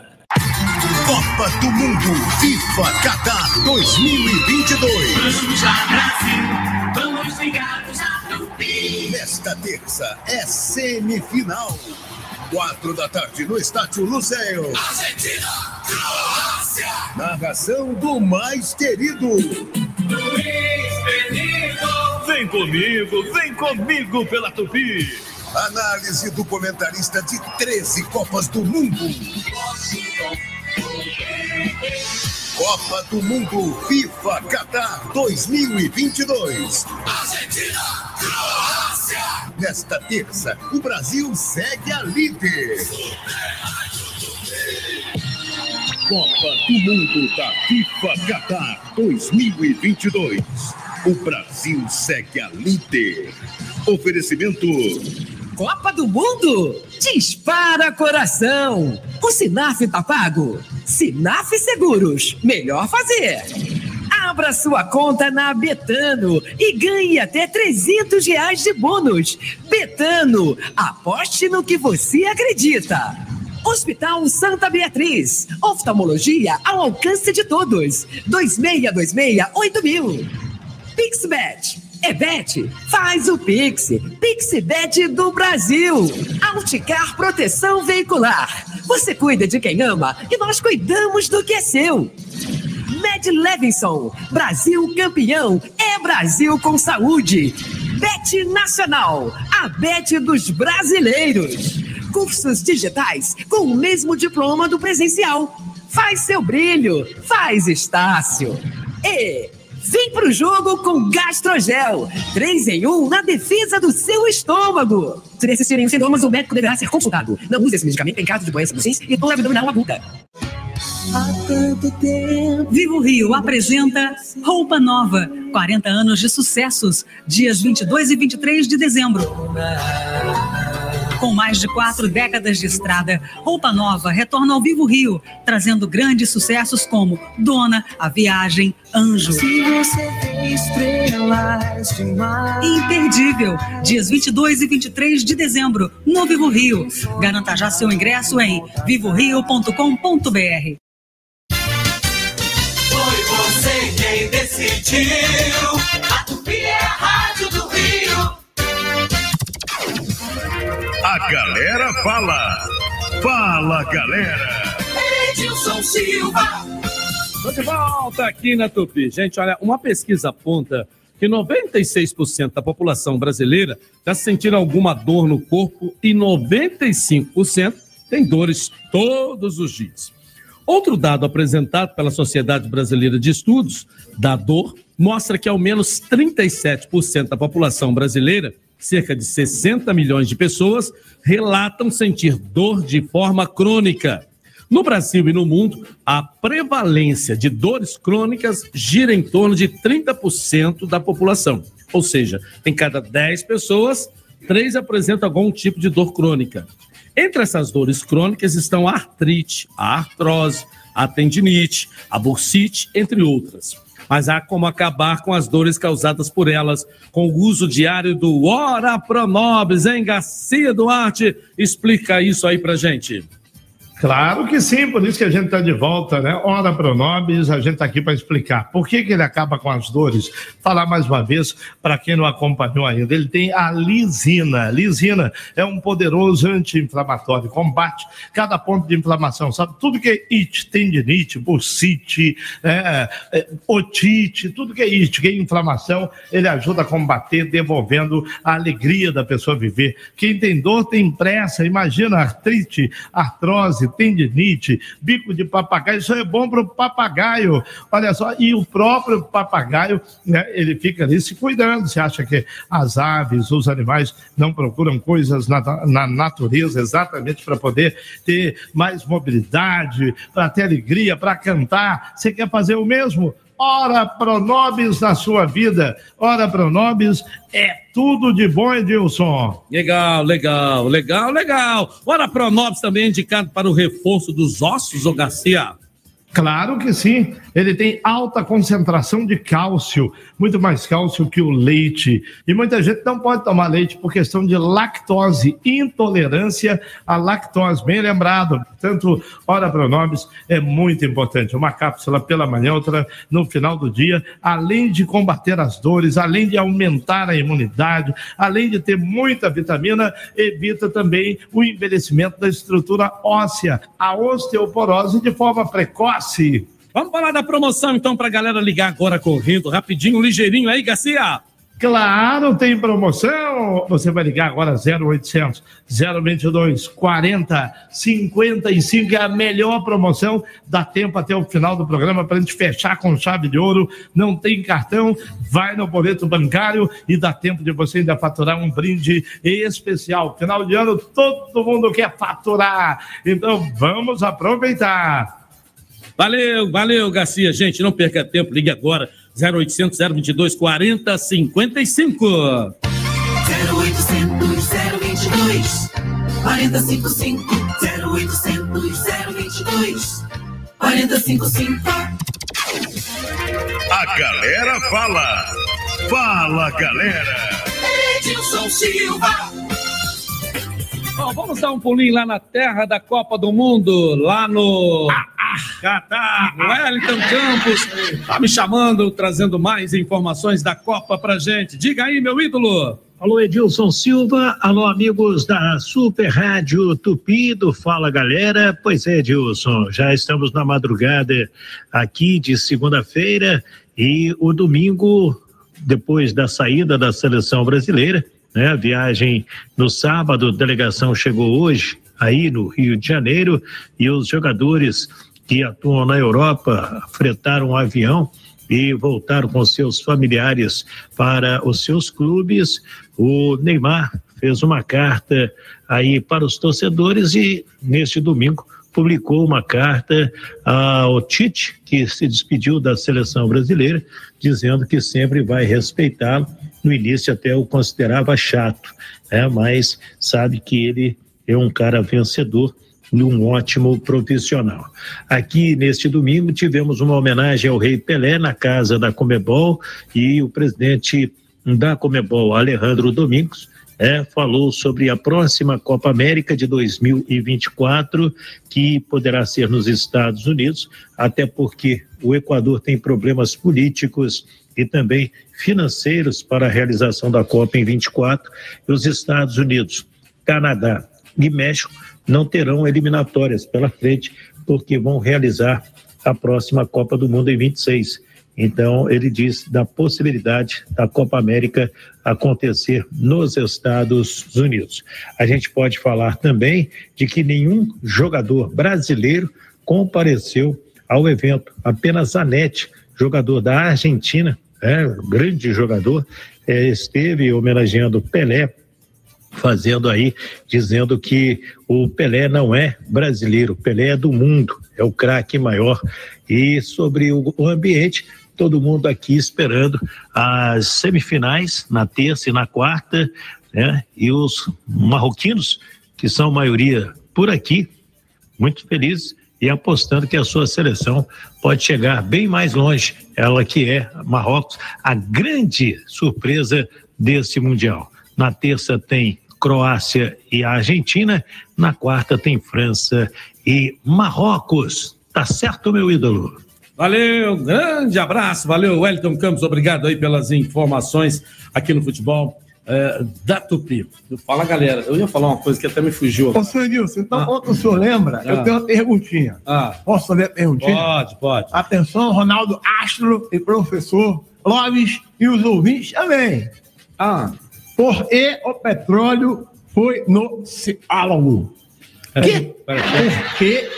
S1: Copa do Mundo FIFA Qatar 2022.
S2: Vamos lá, Brasil, vamos ligados.
S1: Nesta terça é semifinal. Quatro da tarde no estádio Luceu.
S2: Argentina, Croácia,
S1: Narração do mais querido.
S14: Vem comigo, vem comigo pela Tupi.
S1: Análise do comentarista de 13 Copas do Mundo. Copa do Mundo FIFA Qatar 2022.
S2: Argentina, Croácia.
S1: Nesta terça, o Brasil segue a líder. Copa do Mundo da FIFA Qatar 2022. O Brasil segue a líder. Oferecimento
S19: Copa do Mundo? Dispara coração! O Sinaf tá pago? Sinaf Seguros, melhor fazer! Abra sua conta na Betano e ganhe até 300 reais de bônus. Betano, aposte no que você acredita. Hospital Santa Beatriz, oftalmologia ao alcance de todos. 2626-8000. Pixbet, é Bet, faz o Pix. Pixbet do Brasil. Alticar Proteção Veicular. Você cuida de quem ama e nós cuidamos do que é seu. Med Levinson, Brasil campeão, é Brasil com saúde. Bet Nacional, a Bet dos brasileiros. Cursos digitais com o mesmo diploma do presencial. Faz seu brilho, faz Estácio. E vem pro jogo com Gastrogel. Três em um na defesa do seu estômago. Se persistirem os sintomas, o médico deverá ser consultado. Não use esse medicamento em caso de doença dos rins e dor abdominal aguda.
S13: Há tanto tempo. Vivo Rio apresenta Roupa Nova, 40 anos de sucessos, dias 22 e 23 de dezembro. Com mais de quatro décadas de estrada, Roupa Nova retorna ao Vivo Rio, trazendo grandes sucessos como Dona, A Viagem, Anjo.
S2: Se você vê estrelas demais.
S13: Imperdível, dias 22 e 23 de dezembro, no Vivo Rio. Garanta já seu ingresso em vivorio.com.br.
S2: Foi você quem decidiu. A
S1: galera fala. Fala, galera.
S2: Edilson Silva.
S3: Tô de volta aqui na Tupi. Gente, olha, uma pesquisa aponta que 96% da população brasileira está sentindo alguma dor no corpo e 95% tem dores todos os dias. Outro dado apresentado pela Sociedade Brasileira de Estudos da Dor mostra que ao menos 37% da população brasileira, cerca de 60 milhões de pessoas, relatam sentir dor de forma crônica. No Brasil e no mundo, a prevalência de dores crônicas gira em torno de 30% da população. Ou seja, em cada 10 pessoas, 3 apresentam algum tipo de dor crônica. Entre essas dores crônicas estão a artrite, a artrose, a tendinite, a bursite, entre outras. Mas há como acabar com as dores causadas por elas com o uso diário do Ora Pronobis, hein, Garcia Duarte? Explica isso aí pra gente.
S4: Claro que sim, por isso que a gente está de volta, né? Ora Pronobis, a gente está aqui para explicar por que, que ele acaba com as dores. Falar mais uma vez, para quem não acompanhou ainda, ele tem a lisina. Lisina é um poderoso anti-inflamatório, combate cada ponto de inflamação, sabe? Tudo que é it, tendinite, bursite, é, é, otite, tudo que é it, que é inflamação, ele ajuda a combater, devolvendo a alegria da pessoa viver. Quem tem dor tem pressa, imagina artrite, artrose,
S18: tendinite, bico de papagaio, isso é bom para o papagaio. Olha só, e o próprio papagaio, né, ele fica ali se cuidando. Você acha que as aves, os animais não procuram coisas na, na natureza exatamente para poder ter mais mobilidade, para ter alegria, para cantar? Você quer fazer o mesmo? Ora Pronobis na sua vida. Ora Pronobis é tudo de bom, Edilson.
S3: Legal, legal, legal, legal. Ora Pronobis também é indicado para o reforço dos ossos, ô Garcia.
S18: Claro que sim. Ele tem alta concentração de cálcio, muito mais cálcio que o leite. E muita gente não pode tomar leite por questão de lactose, intolerância à lactose. Bem lembrado. Portanto, Ora Pronobis é muito importante. Uma cápsula pela manhã, outra no final do dia, além de combater as dores, além de aumentar a imunidade, além de ter muita vitamina, evita também o envelhecimento da estrutura óssea, a osteoporose de forma precoce.
S3: Vamos falar da promoção então para a galera ligar agora correndo, rapidinho, ligeirinho aí, Garcia.
S18: Claro, tem promoção. Você vai ligar agora 0800 022 40 55 é a melhor promoção. Dá tempo até o final do programa para a gente fechar com chave de ouro. Não tem cartão, vai no boleto bancário e dá tempo de você ainda faturar um brinde especial. Final de ano, todo mundo quer faturar. Então vamos aproveitar.
S3: Valeu, valeu, Garcia. Gente, não perca tempo, ligue agora. 0800 022 40 55.
S19: 0800 022 4055 0800 022 4055
S1: A galera fala. Fala, galera.
S19: Edilson Silva
S3: Bom, vamos dar um pulinho lá na terra da Copa do Mundo, lá no Catar. O Wellington Campos tá me chamando, trazendo mais informações da Copa pra gente. Diga aí, meu ídolo.
S31: Alô, Edilson Silva. Alô, amigos da Super Rádio Tupi do Fala Galera. Pois é, Edilson, já estamos na madrugada aqui de segunda-feira e o domingo, depois da saída da seleção brasileira, né? A viagem no sábado, a delegação chegou hoje aí no Rio de Janeiro e os jogadores que atuam na Europa fretaram um avião e voltaram com seus familiares para os seus clubes. O Neymar fez uma carta aí para os torcedores e neste domingo publicou uma carta ao Tite, que se despediu da seleção brasileira, dizendo que sempre vai respeitá-lo. No início até o considerava chato, né? mas sabe que ele é um cara vencedor e um ótimo profissional. Aqui neste domingo tivemos uma homenagem ao Rei Pelé na casa da Comebol e o presidente da Comebol, Alejandro Domingos, é, falou sobre a próxima Copa América de 2024, que poderá ser nos Estados Unidos, até porque o Equador tem problemas políticos e também financeiros para a realização da Copa em 24, e os Estados Unidos, Canadá e México não terão eliminatórias pela frente, porque vão realizar a próxima Copa do Mundo em 26. Então, ele diz da possibilidade da Copa América acontecer nos Estados Unidos. A gente pode falar também de que nenhum jogador brasileiro compareceu ao evento. Apenas a Nete, jogador da Argentina, é, grande jogador, é, esteve homenageando Pelé, fazendo aí, dizendo que o Pelé não é brasileiro, o Pelé é do mundo, é o craque maior. E sobre o, ambiente, todo mundo aqui esperando as semifinais na terça e na quarta, né? E os marroquinos, que são maioria por aqui, muito felizes e apostando que a sua seleção pode chegar bem mais longe. Ela que é Marrocos, a grande surpresa desse mundial. Na terça tem Croácia e Argentina, na quarta tem França e Marrocos. Tá certo, meu ídolo?
S3: Valeu, grande abraço, valeu, Wellington Campos, obrigado aí pelas informações aqui no futebol é, da Tupi. Fala, galera, eu ia falar uma coisa que até me fugiu.
S5: Ô, senhor Edilson, então, ah. o senhor lembra?
S3: Ah.
S5: Eu tenho uma perguntinha.
S3: Ah.
S5: Posso fazer a perguntinha?
S3: Pode, pode.
S5: Atenção, Ronaldo Astro e professor Lopes e os ouvintes também.
S3: Ah.
S5: Por que o petróleo foi no diálogo? Que? Porque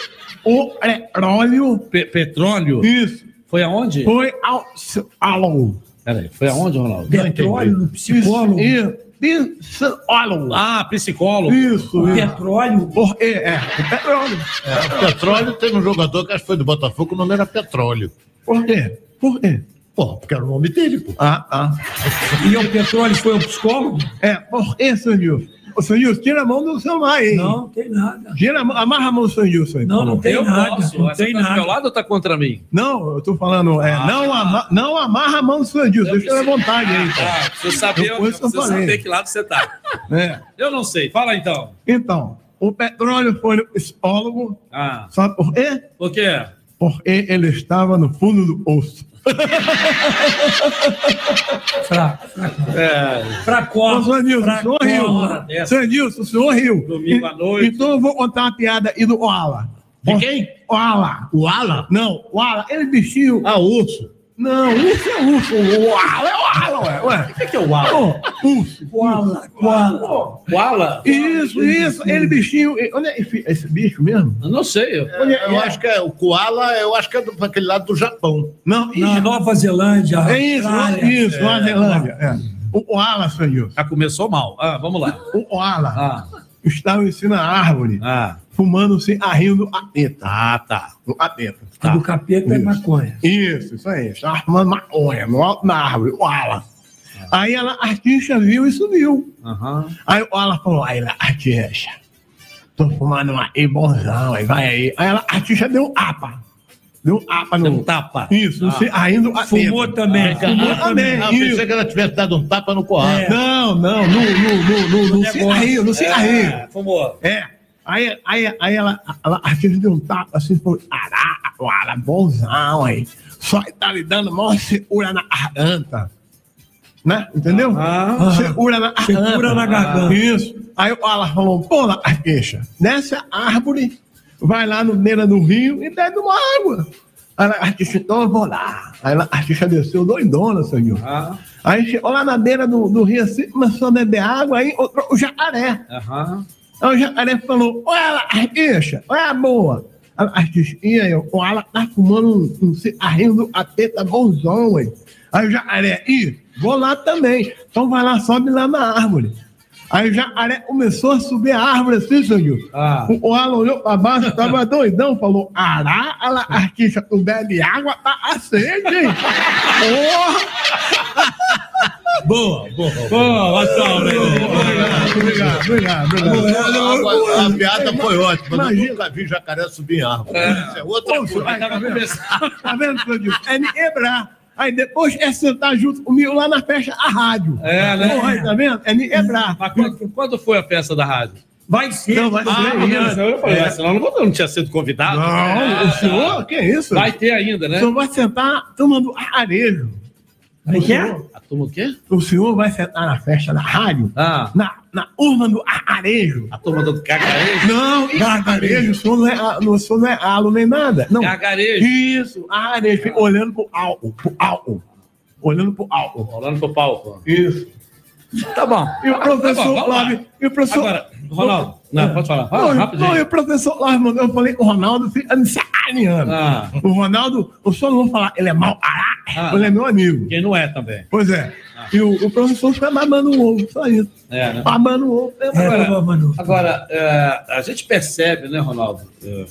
S5: o petróleo.
S3: petróleo?
S5: Isso.
S3: Foi aonde?
S5: Foi ao. Alô.
S3: Peraí, foi aonde, Ronaldo?
S6: Petróleo no psicólogo.
S5: Isso. Psicólogo.
S3: Ah, psicólogo.
S5: Isso. Isso.
S6: petróleo.
S5: Por, é, é, petróleo.
S4: É, petróleo teve um jogador que acho que foi do Botafogo, o nome era Petróleo.
S5: Por quê? Por quê?
S4: Pô, porque era o nome dele, pô.
S5: Ah, ah.
S6: E o petróleo foi um psicólogo?
S5: É, por quê, senhor Nilson? Ô, senhor Nilson, tira a mão do celular aí.
S6: Não, não tem nada.
S5: Tira a mão, amarra a mão do senhor Nilson aí.
S6: Não, não tem
S3: eu
S6: nada,
S3: posso.
S6: não
S3: Essa
S6: tem
S3: tá do
S6: nada.
S3: meu lado ou tá contra mim?
S5: Não, eu tô falando, é,
S3: Ah.
S5: não, ama, não amarra a mão do senhor Nilson, deixa ele à vontade aí.
S3: Ah,
S5: cara.
S3: precisa saber,
S5: eu
S3: precisa
S5: falei.
S3: saber que lado você tá.
S5: É.
S3: Eu não sei. Fala então.
S5: Então, o petróleo foi no psicólogo,
S3: Ah,
S5: sabe por quê?
S3: por quê?
S5: Porque ele estava no fundo do poço.
S6: Fraco.
S3: É.
S6: Fracola.
S5: Ô, senhor Nilson, o senhor riu. Senhor Nilson, o senhor riu.
S3: Domingo à noite.
S5: Então eu vou contar uma piada aí do Oala.
S4: De quem?
S5: Oala.
S4: O Ala?
S5: Não, o Ala, ele vestiu.
S4: Ah, o urso.
S5: Não, urso é urso. O Oala é Oala, ué. ué.
S3: O que, que é o ala?
S5: Ô, urso.
S6: Koala, koala.
S3: O ala?
S5: Isso, isso. Ele bichinho. Onde é esse- bicho mesmo?
S3: Eu não sei. Eu...
S5: É-
S4: Eu acho que é o Koala, eu acho que é do, aquele lado do Japão.
S5: Não,
S6: Na Nova Zelândia.
S5: É isso,
S6: Austrália.
S5: isso, Nova Zelândia. É. O Oala, senhor.
S3: Já começou mal. Ah, vamos lá.
S5: O Oala
S3: Ah,
S5: estava em cima da árvore,
S3: ah.
S5: fumando sem arrindo a teta.
S3: Ah, tá.
S5: No capeta.
S6: A do capeta é
S5: Isso.
S6: maconha.
S5: Isso, isso aí. Estava fumando maconha no alto da árvore, o Ala. Aí ela, a artista viu e subiu.
S3: Aham.
S5: Aí o Ala falou, aí ela, artista, tô fumando uma aí, bonzão, aí vai aí. Aí ela, a artista deu um apa. Deu um apa
S3: Deu
S5: no...
S3: um tapa.
S5: Isso,
S3: Ah.
S5: sem arrindo a
S6: Fumou
S5: teta.
S6: também.
S5: Fumou
S6: Fumou
S5: também,
S4: Ah,
S5: isso.
S4: pensei que ela tivesse dado um tapa no Koala.
S6: É.
S5: Não, não, no, no, no, no, no cigarrinho, no cigarrinho.
S3: É, fumou.
S5: É. Aí, aí, aí ela, ela, a artista deu um tapa assim, falou, caraca, cara, bonzão aí. Só que tá lhe dando maior segura na garganta. Né? Entendeu?
S3: Ah.
S5: segura na garganta.
S6: Segura na garganta.
S5: Isso. Aí ela falou, pô, artista, desce a árvore, vai lá no beira do rio e bebe uma água. Aí a artista, então eu vou lá. Aí a artista desceu doidona, senhor.
S3: Ah,
S5: Aí chegou lá na beira do, do rio assim, começou a beber água, aí outro, o jacaré.
S3: aham.
S5: Aí o jacaré falou, olha lá, artista, olha a boa. A artista, e aí, o ela tá fumando um, um cigarrinho do ateta bonzão. Aí o jacaré, ih, vou lá também. Então vai lá, sobe lá na árvore. Aí o jacaré começou a subir a árvore assim, senhor.
S3: Ah.
S5: O, o Alan olhou pra baixo, tava doidão, falou, ará, ela, artista, tu bebe água, tá acende, hein? Porra!
S3: Boa, boa, boa. Latão, né?
S5: Obrigado, obrigado, obrigado.
S4: A, a piada foi ótima. mas Eu
S5: Imagina.
S4: nunca vi jacaré subir em árvore.
S3: É.
S4: Isso é outra
S5: Poxa,
S4: coisa.
S5: tá vendo? Tá Dilson? É me quebrar. Aí depois é sentar junto comigo lá na festa a rádio.
S3: É, né?
S5: Porra, tá vendo? É me quebrar.
S3: Mas quando, quando foi a festa da rádio?
S6: Vai ser.
S5: Não, vai ser
S3: Ah,
S5: ainda.
S3: eu falei,
S5: É.
S3: senão eu não, eu não tinha sido convidado.
S5: Não,
S3: Ah,
S5: o senhor, que isso?
S3: Vai ter ainda, né?
S5: O senhor vai sentar tomando arejo.
S6: Como é que é?
S3: A turma o quê?
S5: O senhor vai sentar na festa da rádio,
S3: Ah,
S5: na, na urna do arejo.
S3: a turma do cagarejo.
S5: Não, arejo, o senhor não é, o senhor não é alo nem nada. Não. Isso, arejo, fica olhando pro álcool, pro álcool. Olhando pro álcool.
S3: Rolando pro palco.
S5: Isso.
S3: Tá bom.
S5: E o professor
S3: Tá.
S5: Flávio, e o professor.
S3: Agora, Ronaldo, não, pode falar.
S5: Não,
S3: Fala
S5: não, e
S3: rapidinho.
S5: o professor Flávio mandou, eu falei, o Ronaldo fica me sacaneando.
S3: Ah,
S5: O Ronaldo, o senhor não vou falar, ele é mau,
S3: Ah.
S5: ele é meu amigo.
S3: quem não é também.
S5: Pois é. E o, o professor fica babando o ovo, só isso.
S3: É, né?
S5: Babando o ovo.
S6: É,
S3: Agora-
S6: Manu.
S3: Agora, é, a gente percebe, né, Ronaldo, é,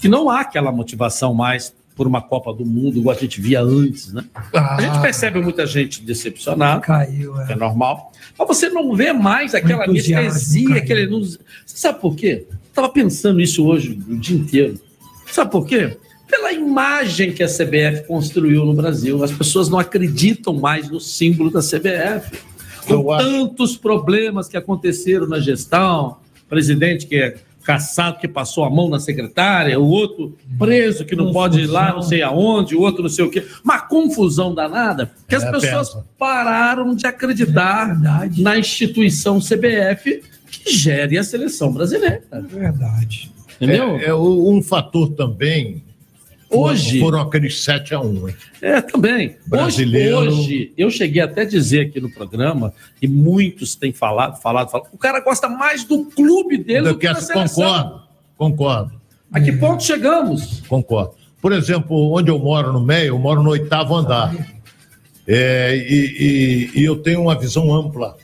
S3: que não há aquela motivação mais por uma Copa do Mundo igual a gente via antes, né? A gente percebe muita gente decepcionada,
S6: Caiu,
S3: é
S6: é.
S3: normal, mas você não vê mais aquela anestesia, aquele... Você sabe por quê? Estava pensando isso hoje o dia inteiro. Sabe por quê? Pela imagem que a CBF construiu no Brasil. As pessoas não acreditam mais no símbolo da CBF. Com tantos problemas que aconteceram na gestão, presidente que é caçado, que passou a mão na secretária, o outro preso que não pode ir lá, não sei aonde, o outro não sei o quê. Uma confusão danada, que as
S4: É,
S3: pessoas
S4: pensa.
S3: pararam de acreditar
S6: Verdade.
S3: na instituição CBF que gere a seleção brasileira.
S6: Verdade.
S3: Entendeu?
S4: É, é um fator também
S3: Hoje.
S4: Foram aqueles 7 a 1 hein?
S3: É, também.
S4: Brasileiro.
S3: Hoje, hoje, eu cheguei até a dizer aqui no programa, e muitos têm falado, falado, falado, o cara gosta mais do clube dele do,
S4: Do
S3: que
S4: que
S3: da seleção.
S4: concordo, concordo.
S3: A que ponto chegamos?
S4: Concordo. Por exemplo, onde eu moro no meio, eu moro no oitavo andar. É, e, e- e eu tenho uma visão ampla.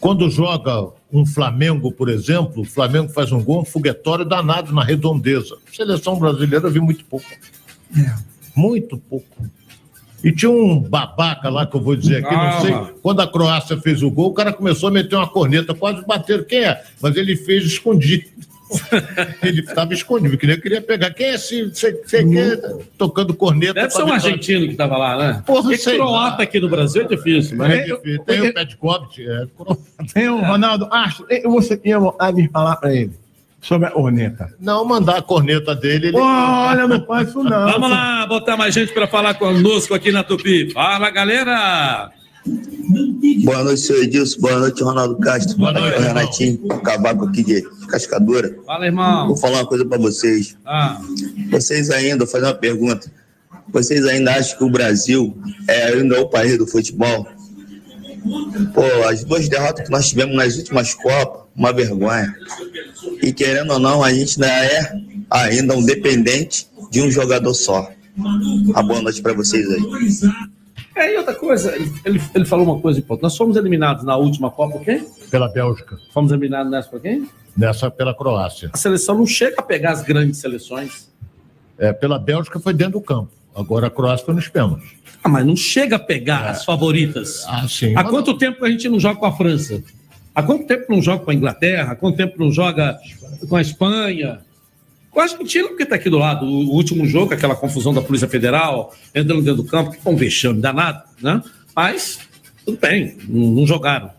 S4: Quando joga um Flamengo, por exemplo, o Flamengo faz um gol, um foguetório danado na redondeza. Seleção brasileira eu vi muito pouco. Muito pouco. E tinha um babaca lá que eu vou dizer aqui, não sei.
S3: Calma.
S4: Quando a Croácia fez o gol, o cara começou a meter uma corneta, quase bateram. Quem é? Mas ele fez escondido. <laughs> ele estava escondido, que nem eu queria pegar. Quem é esse? Sei quem é, tocando corneta.
S3: Deve ser um argentino que estava lá, né?
S4: Porra, sei
S3: croata aqui no Brasil é difícil, mas
S4: É difícil. Tem o Petkovic, é
S5: Tem o Ronaldo Astro, e você tinha vontade de falar para ele sobre a corneta.
S4: Não, mandar a corneta dele. Ele...
S5: Olha, não faz isso não.
S3: Vamos lá, botar mais gente para falar conosco aqui na Tupi. Fala, galera!
S32: Boa noite, senhor Edilson. Boa noite, Ronaldo Castro. Boa noite, Renatinho. Cavaco aqui de Cascadora.
S3: Fala, irmão.
S32: Vou falar uma coisa pra vocês.
S3: Ah.
S32: Vocês ainda, vou fazer uma pergunta. Vocês ainda acham que o Brasil é ainda o país do futebol? Pô, as duas derrotas que nós tivemos nas últimas Copas, uma vergonha. E querendo ou não, a gente ainda é ainda um dependente de um jogador só. Uma boa noite pra vocês aí.
S3: É, e outra coisa, ele, ele, ele falou uma coisa importante. Nós fomos eliminados na última Copa quem?
S4: Pela Bélgica.
S3: Fomos eliminados nessa por quem?
S4: Nessa pela Croácia.
S3: A seleção não chega a pegar as grandes seleções.
S4: É, pela Bélgica foi dentro do campo. Agora a Croácia foi nos pênaltis.
S3: Ah, mas não chega a pegar as favoritas.
S4: Ah, sim.
S3: Há quanto tempo que a gente não joga com a França? Há quanto tempo não joga com a Inglaterra? Há quanto tempo não joga com a Espanha? Com a Argentina, porque está aqui do lado. O último jogo, aquela confusão da Polícia Federal, entrando dentro do campo, que foi um vexame danado, né? Mas, tudo bem, não, não jogaram.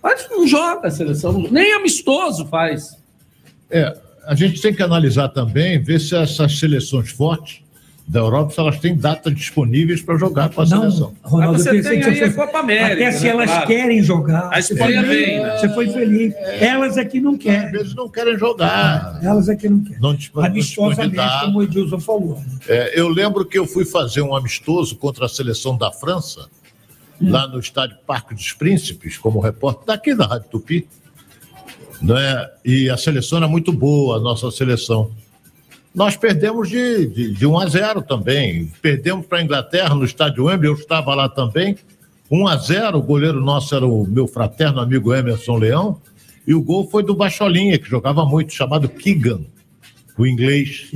S3: Mas não joga a seleção, nem amistoso faz.
S4: É, a gente tem que analisar também, ver se essas seleções fortes da Europa, se elas têm datas disponíveis para jogar com a seleção.
S6: Ronaldo,
S3: Mas você
S6: eu pensei
S3: tem
S6: que
S3: aí
S6: você
S3: a
S6: foi...
S3: Copa América,
S6: Até se
S3: né,
S6: elas
S3: claro.
S6: querem jogar.
S3: A Espanha
S6: Você foi-
S3: vem, né?
S6: Você foi feliz. Elas é que não querem.
S4: Às vezes não querem jogar.
S6: Elas é que não querem.
S4: Não não
S6: Amistosamente, como o Edilson falou.
S4: É, eu lembro que eu fui fazer um amistoso contra a seleção da França, lá no estádio Parque dos Príncipes, como repórter daqui da Rádio Tupi. Né? E a seleção era muito boa, a nossa seleção. Nós perdemos de, de, de 1 a 0 também. Perdemos para a Inglaterra no estádio Wembley, eu estava lá também. 1 a 0 o goleiro nosso era o meu fraterno amigo Emerson Leão. E o gol foi do Bacholinha, que jogava muito, chamado Keegan, o inglês.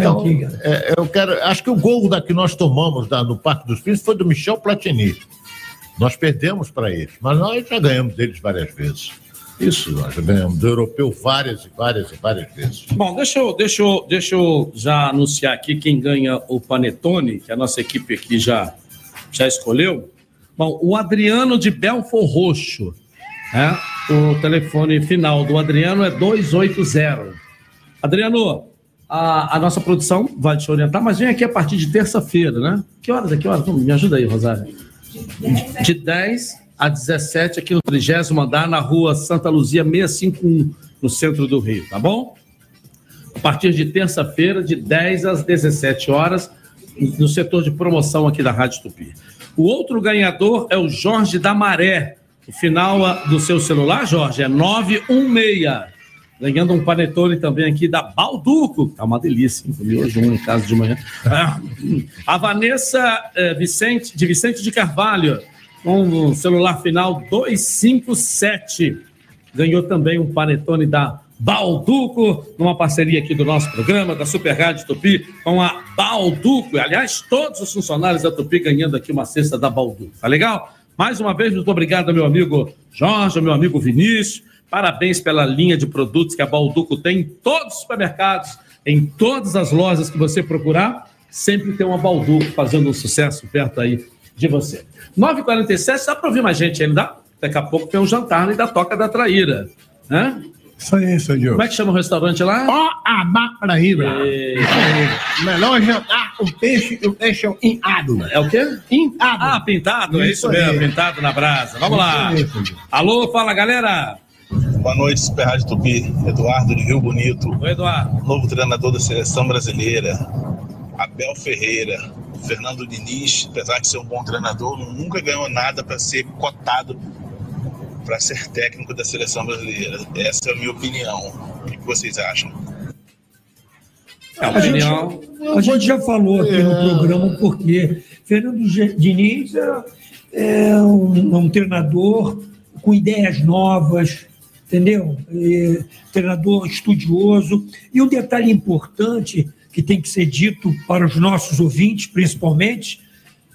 S4: Então, é, eu quero, acho que o gol da que nós tomamos da- no Parque dos Príncipes foi do Michel Platini. Nós perdemos para eles, mas nós já ganhamos deles várias vezes. Isso, nós ganhamos do europeu várias e várias e várias vezes.
S3: Bom, deixa eu, deixa, eu, deixa eu já anunciar aqui quem ganha o Panetone, que a nossa equipe aqui já, já escolheu. Bom, o Adriano de Belfor Roxo. Né? O telefone final do Adriano é 280. Adriano, a, a nossa produção vai te orientar, mas vem aqui a partir de terça-feira, né? Que horas? Que horas? Vamos, Me ajuda aí, Rosário. De 10 a 17, aqui no 30 andar, na rua Santa Luzia 651, no centro do Rio, tá bom? A partir de terça-feira, de 10 às 17 horas, no setor de promoção aqui da Rádio Tupi. O outro ganhador é o Jorge da Maré. O final ah, do seu celular, Jorge, é 916. Ganhando um panetone também aqui da Balduco. Tá uma delícia, hein? Comi hoje um em casa de manhã. Ah, A Vanessa eh, Vicente, de Vicente de Carvalho, com o celular final 257. Ganhou também um panetone da Balduco, numa parceria aqui do nosso programa, da Super Rádio Tupi, com a Balduco. Aliás, todos os funcionários da Tupi ganhando aqui uma cesta da Balduco. Tá legal? Mais uma vez, muito obrigado meu amigo Jorge, meu amigo Vinícius. Parabéns pela linha de produtos que a Balduco tem em todos os supermercados, em todas as lojas que você procurar. Sempre tem uma Balduco fazendo um sucesso perto aí de você. 9h47, dá para ouvir mais gente ainda? Daqui a pouco tem um jantar ali da Toca da Traíra. Né?
S5: Isso aí, seu Diogo.
S3: Como é que chama o restaurante lá?
S5: Ó, a Paraíba. Melhor jantar com peixe e o peixe é empado.
S3: É o quê?
S5: Empado.
S3: Ah, pintado, é isso
S5: Isso aí.
S3: mesmo, pintado na brasa. Vamos lá.
S5: Aí,
S3: Alô, fala galera.
S33: Boa noite, Super Rádio Tupi. Eduardo de Rio Bonito.
S3: Oi, Eduardo.
S33: Novo treinador da seleção brasileira. Abel Ferreira, Fernando Diniz, apesar de ser um bom treinador, nunca ganhou nada para ser cotado para ser técnico da seleção brasileira. Essa é a minha opinião. O que vocês acham?
S3: É
S6: a, gente, a gente já falou aqui no programa porque Fernando Diniz é, é um, um treinador com ideias novas, entendeu? É, treinador estudioso. E um detalhe importante que tem que ser dito para os nossos ouvintes, principalmente,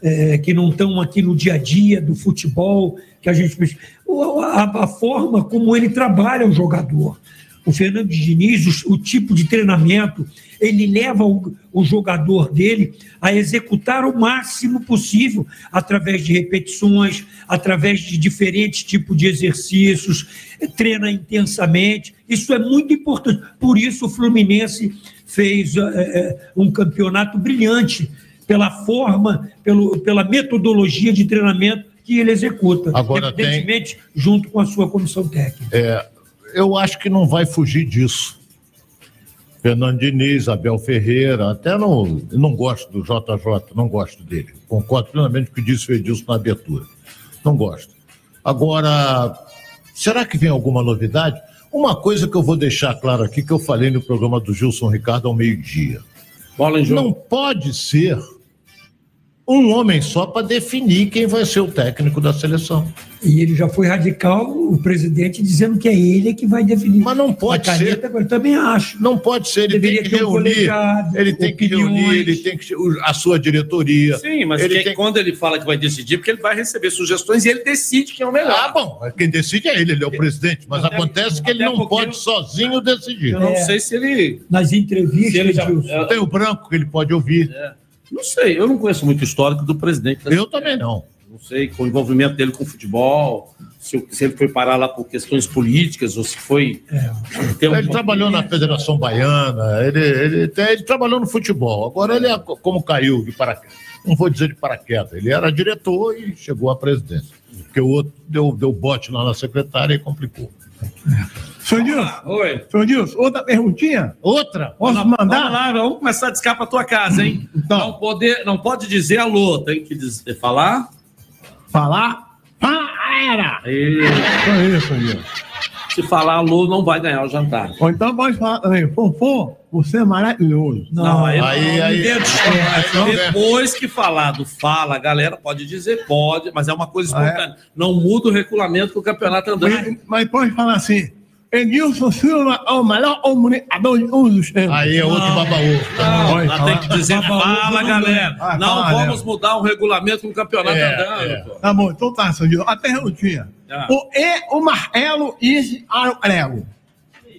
S6: é, que não estão aqui no dia a dia do futebol, que a gente a, a forma como ele trabalha o jogador. O Fernando Diniz, o, o tipo de treinamento, ele leva o, o jogador dele a executar o máximo possível através de repetições, através de diferentes tipos de exercícios, treina intensamente. Isso é muito importante. Por isso o Fluminense fez eh, eh, um campeonato brilhante pela forma, pelo, pela metodologia de treinamento que ele executa,
S4: Agora tem-
S6: evidentemente junto com a sua comissão técnica.
S4: É, eu acho que não vai fugir disso. Fernando Diniz, Abel Ferreira, até não, não gosto do JJ, não gosto dele. Concordo plenamente com o que disse o Edilson na abertura. Não gosto. Agora, será que vem alguma novidade? Uma coisa que eu vou deixar claro aqui, que eu falei no programa do Gilson Ricardo ao meio-dia. Não pode ser um homem só para definir quem vai ser o técnico da seleção.
S6: E ele já foi radical, o presidente, dizendo que é ele que vai definir.
S4: Mas não pode
S6: a caneta,
S4: ser.
S6: Eu também acho.
S4: Não pode ser, ele
S6: Deveria
S4: tem que
S6: um
S4: reunir,
S6: colegiado,
S4: ele tem que reunir, ele tem que a sua diretoria.
S3: Sim, mas
S4: ele
S3: que-
S4: tem...
S3: quando ele fala que vai decidir, porque ele vai receber sugestões e ele decide quem é o melhor.
S4: Ah, bom, quem decide é ele, ele é o presidente, mas
S3: Até-
S4: acontece que ele não pode sozinho decidir.
S3: Eu não sei se ele.
S6: Nas entrevistas,
S3: se ele já-.
S4: Tem o branco que ele pode ouvir.
S3: Não sei, eu não conheço muito o histórico do presidente.
S4: Eu também não.
S3: Não sei com o envolvimento dele com o futebol, se, se ele foi parar lá por questões políticas ou se foi. Um-
S4: Ele trabalhou na Federação Baiana, ele, ele, ele trabalhou no futebol. Agora ele, é, como caiu de paraquedas, não vou dizer de paraquedas, ele era diretor e chegou à presidência. Porque o outro deu, deu bote lá na secretária e complicou.
S5: Senhor Dilson,
S3: Oi.
S5: senhor Dilson, outra perguntinha?
S4: Outra?
S5: Posso
S3: Vamos-
S5: mandar?
S3: Vamos lá, vamos começar a descar para tua casa, hein? <laughs> Não, poder, não pode dizer alô, tem que dizer, falar.
S5: Falar? Para!
S3: E...
S5: Só isso, senhor Dilson.
S3: Se falar alô, não vai ganhar o jantar.
S5: Ou então pode falar também, Fofô, você é maravilhoso.
S3: Não, aí,
S4: Aí-
S3: não,
S4: aí-
S3: deixa-
S4: aí não
S3: depois que falar do fala, a galera pode dizer, pode, mas é uma coisa
S5: Ah, é?
S3: espontânea. Não muda o regulamento que o campeonato andando.
S5: Mas, mas pode falar assim, Edilson Silva é o melhor comunicador de todos os tempos.
S4: Aí é outro babaú.
S3: Não, tem que dizer, fala, galera.
S5: Ah,
S3: não
S5: fala,
S3: vamos
S5: galera.
S3: mudar o regulamento com o campeonato
S4: É,
S3: andando.
S4: é.
S5: Tá bom, então tá, senhor Dilson. A perguntinha.
S3: Ah.
S5: O E, o martelo e aro prego.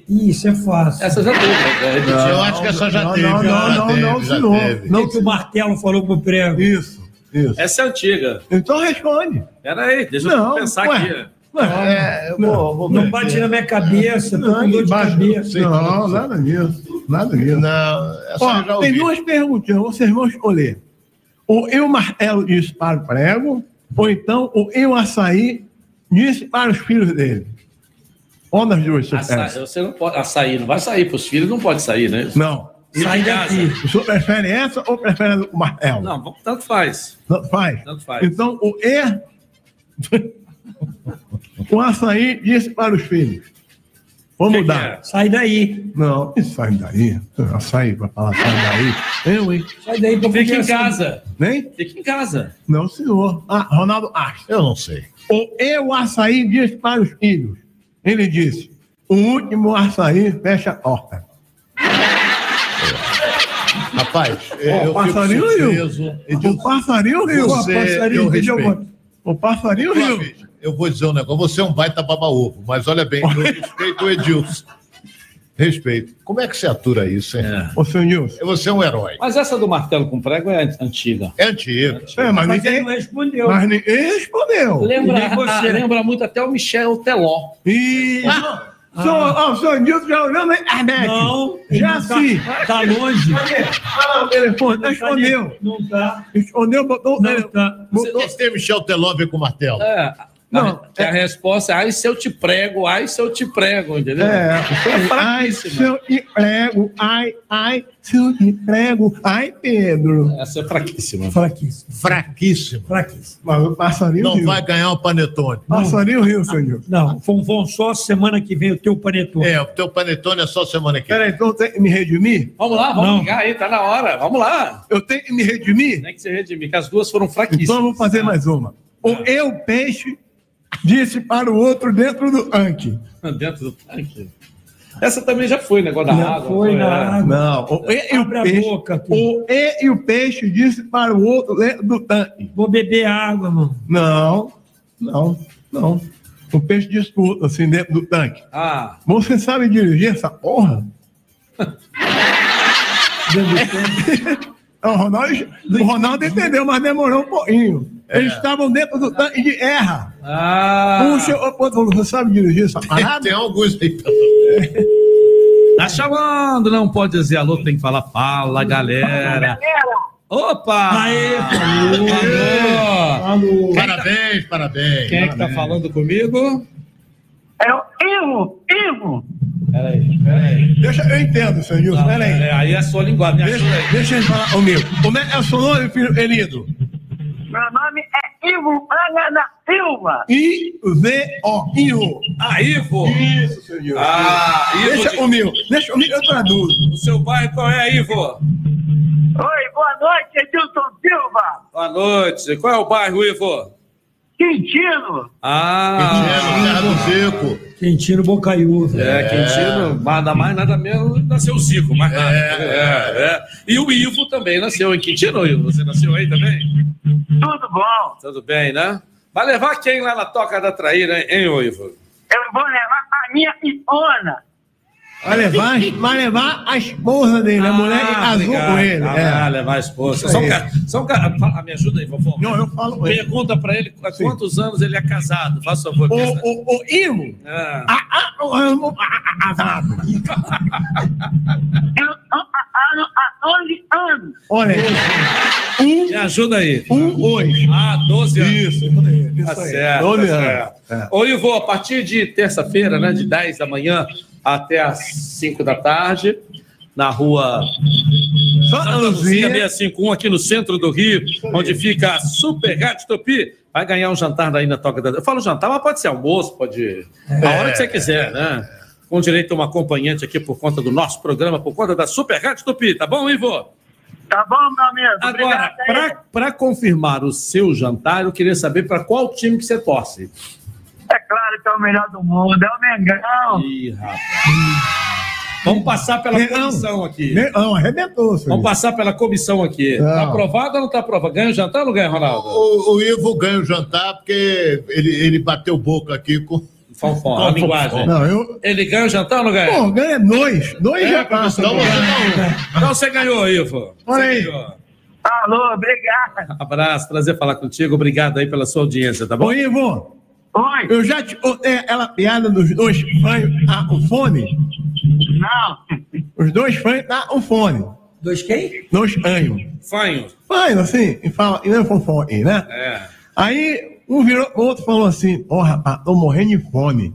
S6: Isso é fácil.
S3: Essa já teve. né?
S4: Não, eu acho que essa já
S5: não,
S4: teve.
S5: não, não, não,
S4: teve,
S5: não, senhor.
S4: teve.
S6: Não que o martelo falou pro prego.
S5: Isso, isso.
S3: Essa é antiga.
S5: Então responde.
S3: Pera aí, deixa
S5: Não,
S3: eu pensar
S5: ué.
S3: aqui.
S4: É, eu vou, vou
S6: Não
S4: ver.
S6: bate na minha cabeça,
S5: Não,
S6: de
S5: embaixo.
S6: cabeça.
S5: Não, nada disso. Nada disso.
S4: Não,
S5: Ó, tem duas perguntinhas, vocês vão escolher. Ou eu martelo disse para o prego, ou então o eu açaí disse para os filhos dele. Qual das duas você
S3: Açaí, você não pode. Açaí não vai sair para os filhos, não pode sair, né?
S5: Não.
S6: Sai daqui.
S5: O senhor prefere essa ou prefere o martelo?
S3: Não, tanto faz.
S5: Tanto faz?
S3: Tanto faz.
S5: Então, o E. <laughs> o açaí disse para os filhos. Vamos
S3: Que que
S5: mudar.
S3: é?
S6: Sai daí.
S5: Não, sai daí. Açaí para falar sai daí. Eu, hein?
S6: Sai daí pra
S3: Fica em casa.
S5: Nem?
S3: Fica em casa.
S5: Não, senhor. Ah, Ronaldo Astro.
S4: Eu não sei.
S5: O eu açaí disse para os filhos. Ele disse: o último açaí fecha a porta.
S4: Rapaz, eu
S5: o
S4: fico
S5: passarinho
S4: surpreso.
S5: riu.
S4: Edilson,
S5: O passarinho riu.
S4: Você,
S5: o passarinho riu. O passarinho riu.
S4: Eu vou dizer um negócio, você é um baita baba-ovo, mas olha bem, eu respeito o Edilson. Respeito. Como é que você atura isso, hein?
S5: Ô, senhor Nilson.
S4: Você é um herói.
S3: Mas essa do martelo com prego é antiga.
S4: É antigo.
S5: É, mas,
S6: Mas ele
S5: ninguém,
S6: não respondeu.
S5: mas ninguém respondeu.
S3: Lembra,
S6: você.
S3: ah, lembra muito até o Michel Teló.
S5: E.
S6: Ah.
S5: Senhor, ó, o senhor Nilson já olhou na internet.
S6: Não,
S5: Já
S6: não tá-
S5: sim.
S6: Tá longe.
S5: Ah, o telefone, respondeu.
S6: Não tá.
S5: Respondeu, botou o
S6: Não
S5: telefone.
S6: tá.
S4: Você não tem Michel Teló a ver com martelo?
S3: É, Não, a, a resposta é ai se eu te prego, ai se eu te prego, entendeu?
S5: É, ai, se eu te prego, ai, ai, se eu te prego, ai, Pedro.
S3: Essa é fraquíssima.
S5: Fraquíssimo.
S4: Fraquíssimo.
S5: Fraquíssimo. Mas o passarinho
S4: Não
S5: riu.
S4: vai ganhar o panetone.
S5: Passarinho riu, senhor.
S6: Não, Fonfon, só semana que vem o teu panetone.
S4: É, o teu panetone é só semana que vem.
S5: Peraí, então tem que me redimir?
S3: Vamos lá, vamos
S5: Não.
S3: ligar aí, tá na hora. Vamos lá.
S5: Eu tenho que me redimir?
S3: Tem que se redimir, que as duas foram fraquíssimas.
S5: Então vou fazer mais uma. O eu, peixe, disse para o outro dentro do tanque. <laughs>
S3: Dentro do tanque. Essa também já foi, negócio da
S5: Já
S3: água.
S5: foi na
S3: é.
S5: água. Não, o e, e o peixe,
S6: boca,
S5: o e e o peixe disse para o outro dentro do tanque.
S6: Vou beber água, mano.
S5: Não, não, não. O peixe disse pro outro, assim, dentro do tanque.
S3: Ah,
S5: Você sabe dirigir essa porra? <laughs> <laughs> o, Ronaldo, o Ronaldo entendeu, mas demorou um pouquinho. Eles estavam dentro do tanque de erra.
S3: ah.
S5: Um chegou pro outro falou: Você sabe dirigir essa parada?
S4: Tem alguns aí. <laughs>
S3: Tá chamando, não pode dizer alô, tem que falar fala, galera. Opa!
S6: Aê,
S3: Alô!
S6: Alô.
S4: Parabéns, parabéns.
S3: Quem é que tá falando comigo?
S34: É o Ivo, Ivo.
S3: Peraí, peraí.
S5: Deixa, eu entendo, senhor Nilson. Peraí.
S3: É, aí é a sua linguagem.
S5: Deixa, deixa ele falar comigo. Como é que é o seu nome, filho querido?
S34: Meu nome é Ivo Ana da Silva.
S5: I-V-O-I-O.
S3: Ah, Ivo!
S5: Isso, senhor Nilson.
S3: Ah, Ivo
S5: Deixa
S3: de-
S5: comigo. Deixa comigo, eu traduzo.
S3: O seu bairro qual é, Ivo?
S34: Oi, boa noite, Edilson Silva.
S3: Boa noite. Qual é o bairro, Ivo?
S34: Quintino.
S3: Ah,
S4: Quintino, Terra do Zico.
S6: Quintino Bocaiúva.
S3: É, Quintino, nada mais, nada menos, nasceu o Zico, mas nada. É, é. E o Ivo também nasceu em Quintino, Ivo. Você nasceu aí também?
S34: Tudo bom?
S3: Tudo bem, né? Vai levar quem lá na Toca da Traíra, hein, Ivo?
S34: Eu vou levar a minha Ipona.
S5: Vai levar, vai levar a esposa dele, a mulher
S3: Ah,
S5: azul
S3: obrigado.
S5: com ele.
S3: Ah,
S5: é.
S3: levar a esposa. Um
S5: aí.
S3: cara, só um cara, fala- me ajuda aí, vovô.
S5: Não, eu falo.
S3: Pergunta pra ele há quantos anos ele é casado. Faça favor.
S5: O, o, o Ivo,
S3: Ah.
S5: ah, ah, eu amo casado.
S34: Há 11 anos.
S5: Olha, um,
S3: Me ajuda aí.
S5: um, hoje.
S3: Ah, 12 anos.
S5: Isso, isso aí.
S3: Tá
S5: aí.
S3: certo.
S5: Doze
S3: tá
S5: anos.
S3: Ô, Ivo, a partir de terça-feira, né, de 10 da manhã até as 5 da tarde, na rua
S5: Santa
S3: Luzia
S5: Luzia.
S3: 651, aqui no centro do Rio, onde fica a Super Gato Topi. Vai ganhar um jantar daí na Toca da... Eu falo jantar, mas pode ser almoço, pode... A hora que você quiser, né? Com direito a um acompanhante aqui por conta do nosso programa, por conta da Super Gato Topi. Tá bom, Ivo?
S34: Tá bom, meu amigo?
S3: Agora, para confirmar o seu jantar, eu queria saber para qual time que você torce.
S34: É claro que é o melhor do mundo. É o Mengão.
S3: Ih, rapaz. Vamos passar pela comissão aqui.
S5: Não, arrebentou, senhor.
S3: Vamos passar pela comissão aqui.
S4: Não.
S3: Tá aprovado ou não tá aprovado? Ganha o jantar ou não ganha, Ronaldo?
S4: O, o Ivo ganha o jantar porque ele, ele bateu boca aqui com.
S3: Fonfon, a linguagem.
S5: Não, eu.
S3: Ele ganha o jantar ou não ganha?
S5: Pô, ganha dois. Dois
S3: É,
S5: passa.
S3: então você não- Então você ganhou, Ivo.
S5: Olha
S3: Você
S5: aí.
S3: ganhou.
S34: Alô, obrigado.
S3: Abraço, prazer falar contigo. Obrigado aí pela sua audiência, tá bom?
S5: Ô, Ivo,
S34: Oi.
S5: eu já te contei aquela piada dos dois fãs ah, o fone.
S34: Não.
S5: Os dois fãs tá o fone.
S6: Dois quem?
S5: Dois anhos.
S3: Fanho.
S5: Fãs, assim, e fala, e não é fofone, né?
S3: É.
S5: Aí um virou pro outro e falou assim: Ó, rapaz, tô morrendo de fome.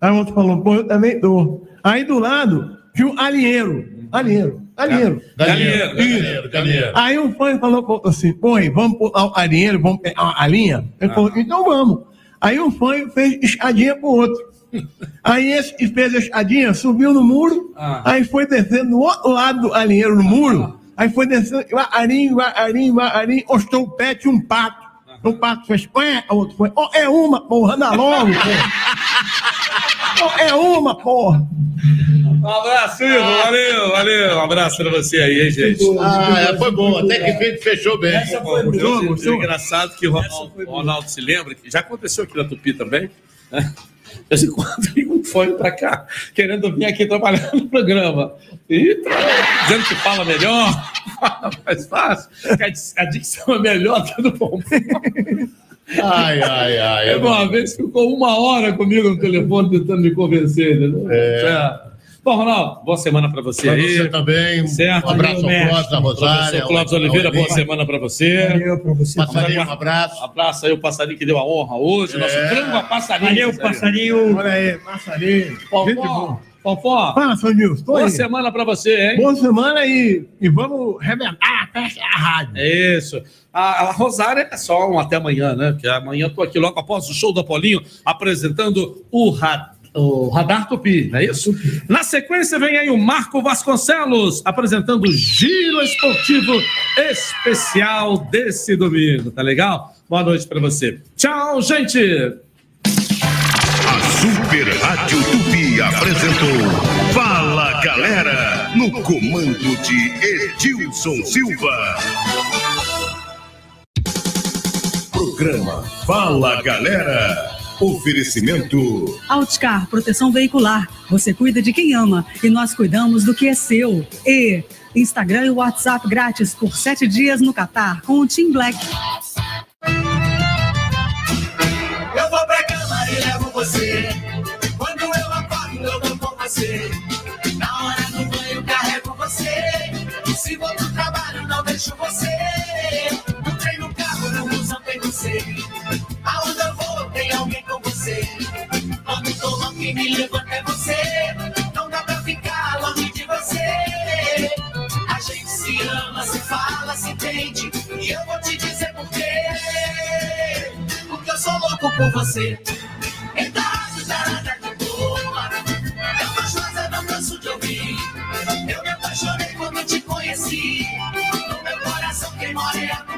S5: Aí o outro falou: Pô, eu também tô. Aí do lado tinha um alinheiro. Alinheiro, alinheiro.
S3: Galinheiro,
S4: galinheiro, galinheiro.
S5: Aí um fã falou assim: Pô, vamos pular o alinheiro, vamos pegar a linha? Ele falou: Então vamos. Aí um fã fez escadinha pro outro. Aí esse que fez a escadinha subiu no muro,
S3: Ah.
S5: aí foi descendo do outro lado do alinheiro no muro, aí foi descendo, devagarinho, devagarinho, devagarinho, ostou o pé, tinha um pato. O pato fez, o outro foi, ó, é uma, porra, anda logo, porra. <laughs> Ó, é uma, porra.
S3: Um abraço, Ivo. Valeu, valeu. Um abraço pra você aí, hein, gente.
S4: Ah, é, foi bom. Até que fechou bem.
S3: Bom, o jogo, engraçado que o Ronaldo, Ronaldo se lembra, que já aconteceu aqui na Tupi também, né? De vez em quando vem um fone pra cá, querendo vir aqui trabalhar no programa. E tá dizendo que fala melhor, <laughs> fala mais fácil, que a dicção é melhor, tudo bom.
S4: Ai, ai, ai.
S3: É, uma vez ficou uma hora comigo no telefone tentando me convencer, entendeu?
S4: É.
S3: É. Bom, Ronaldo, boa semana para você
S4: Pra
S3: aí.
S4: você também.
S3: Certo?
S4: Um abraço ao
S3: Valeu,
S4: Clóvis, à Rosália,
S3: Professor Clóvis
S4: ao-
S3: Oliveira,
S4: ao
S3: boa semana para você.
S6: Valeu pra você.
S4: Passarinho, um abraço.
S3: Abraço aí o passarinho que deu a honra hoje. Nosso
S4: É.
S3: frango a passarinho.
S6: Valeu, passarinho.
S5: Olha aí, passarinho. Gente
S3: Fofó,
S5: boa.
S3: Fofó,
S5: Fala, seu Nilson.
S3: boa
S5: aí.
S3: semana para você, hein?
S5: Boa semana e, e vamos reventar a festa da rádio.
S3: É Isso. A, a Rosária é só um até amanhã, né? Porque amanhã eu tô aqui logo após o show do Apolinho apresentando o, Ra- o Radar Tupi, não é isso? Na sequência vem aí o Marco Vasconcelos apresentando o Giro Esportivo Especial desse domingo, tá legal? Boa noite para você. Tchau, gente!
S14: A Super Rádio Tupi apresentou Fala Galera, no comando de Edilson Silva. Programa Fala Galera. Oferecimento
S13: Outcar, proteção veicular. Você cuida de quem ama e nós cuidamos do que é seu. E Instagram e WhatsApp grátis por sete dias no Catar com o Team Black.
S2: Eu vou pra cama e levo você. Quando eu acordo, eu vou com você. Na hora do banho, carrego você. Se vou pro trabalho, não deixo você. Quando tô louco e me levo até você. Não dá pra ficar longe de você. A gente se ama, se fala, se entende. E eu vou te dizer por quê. Porque eu sou louco por você. Então, jarada de boa. É gostosa, não canso de ouvir. Eu me apaixonei quando te conheci. No meu coração, quem mora é a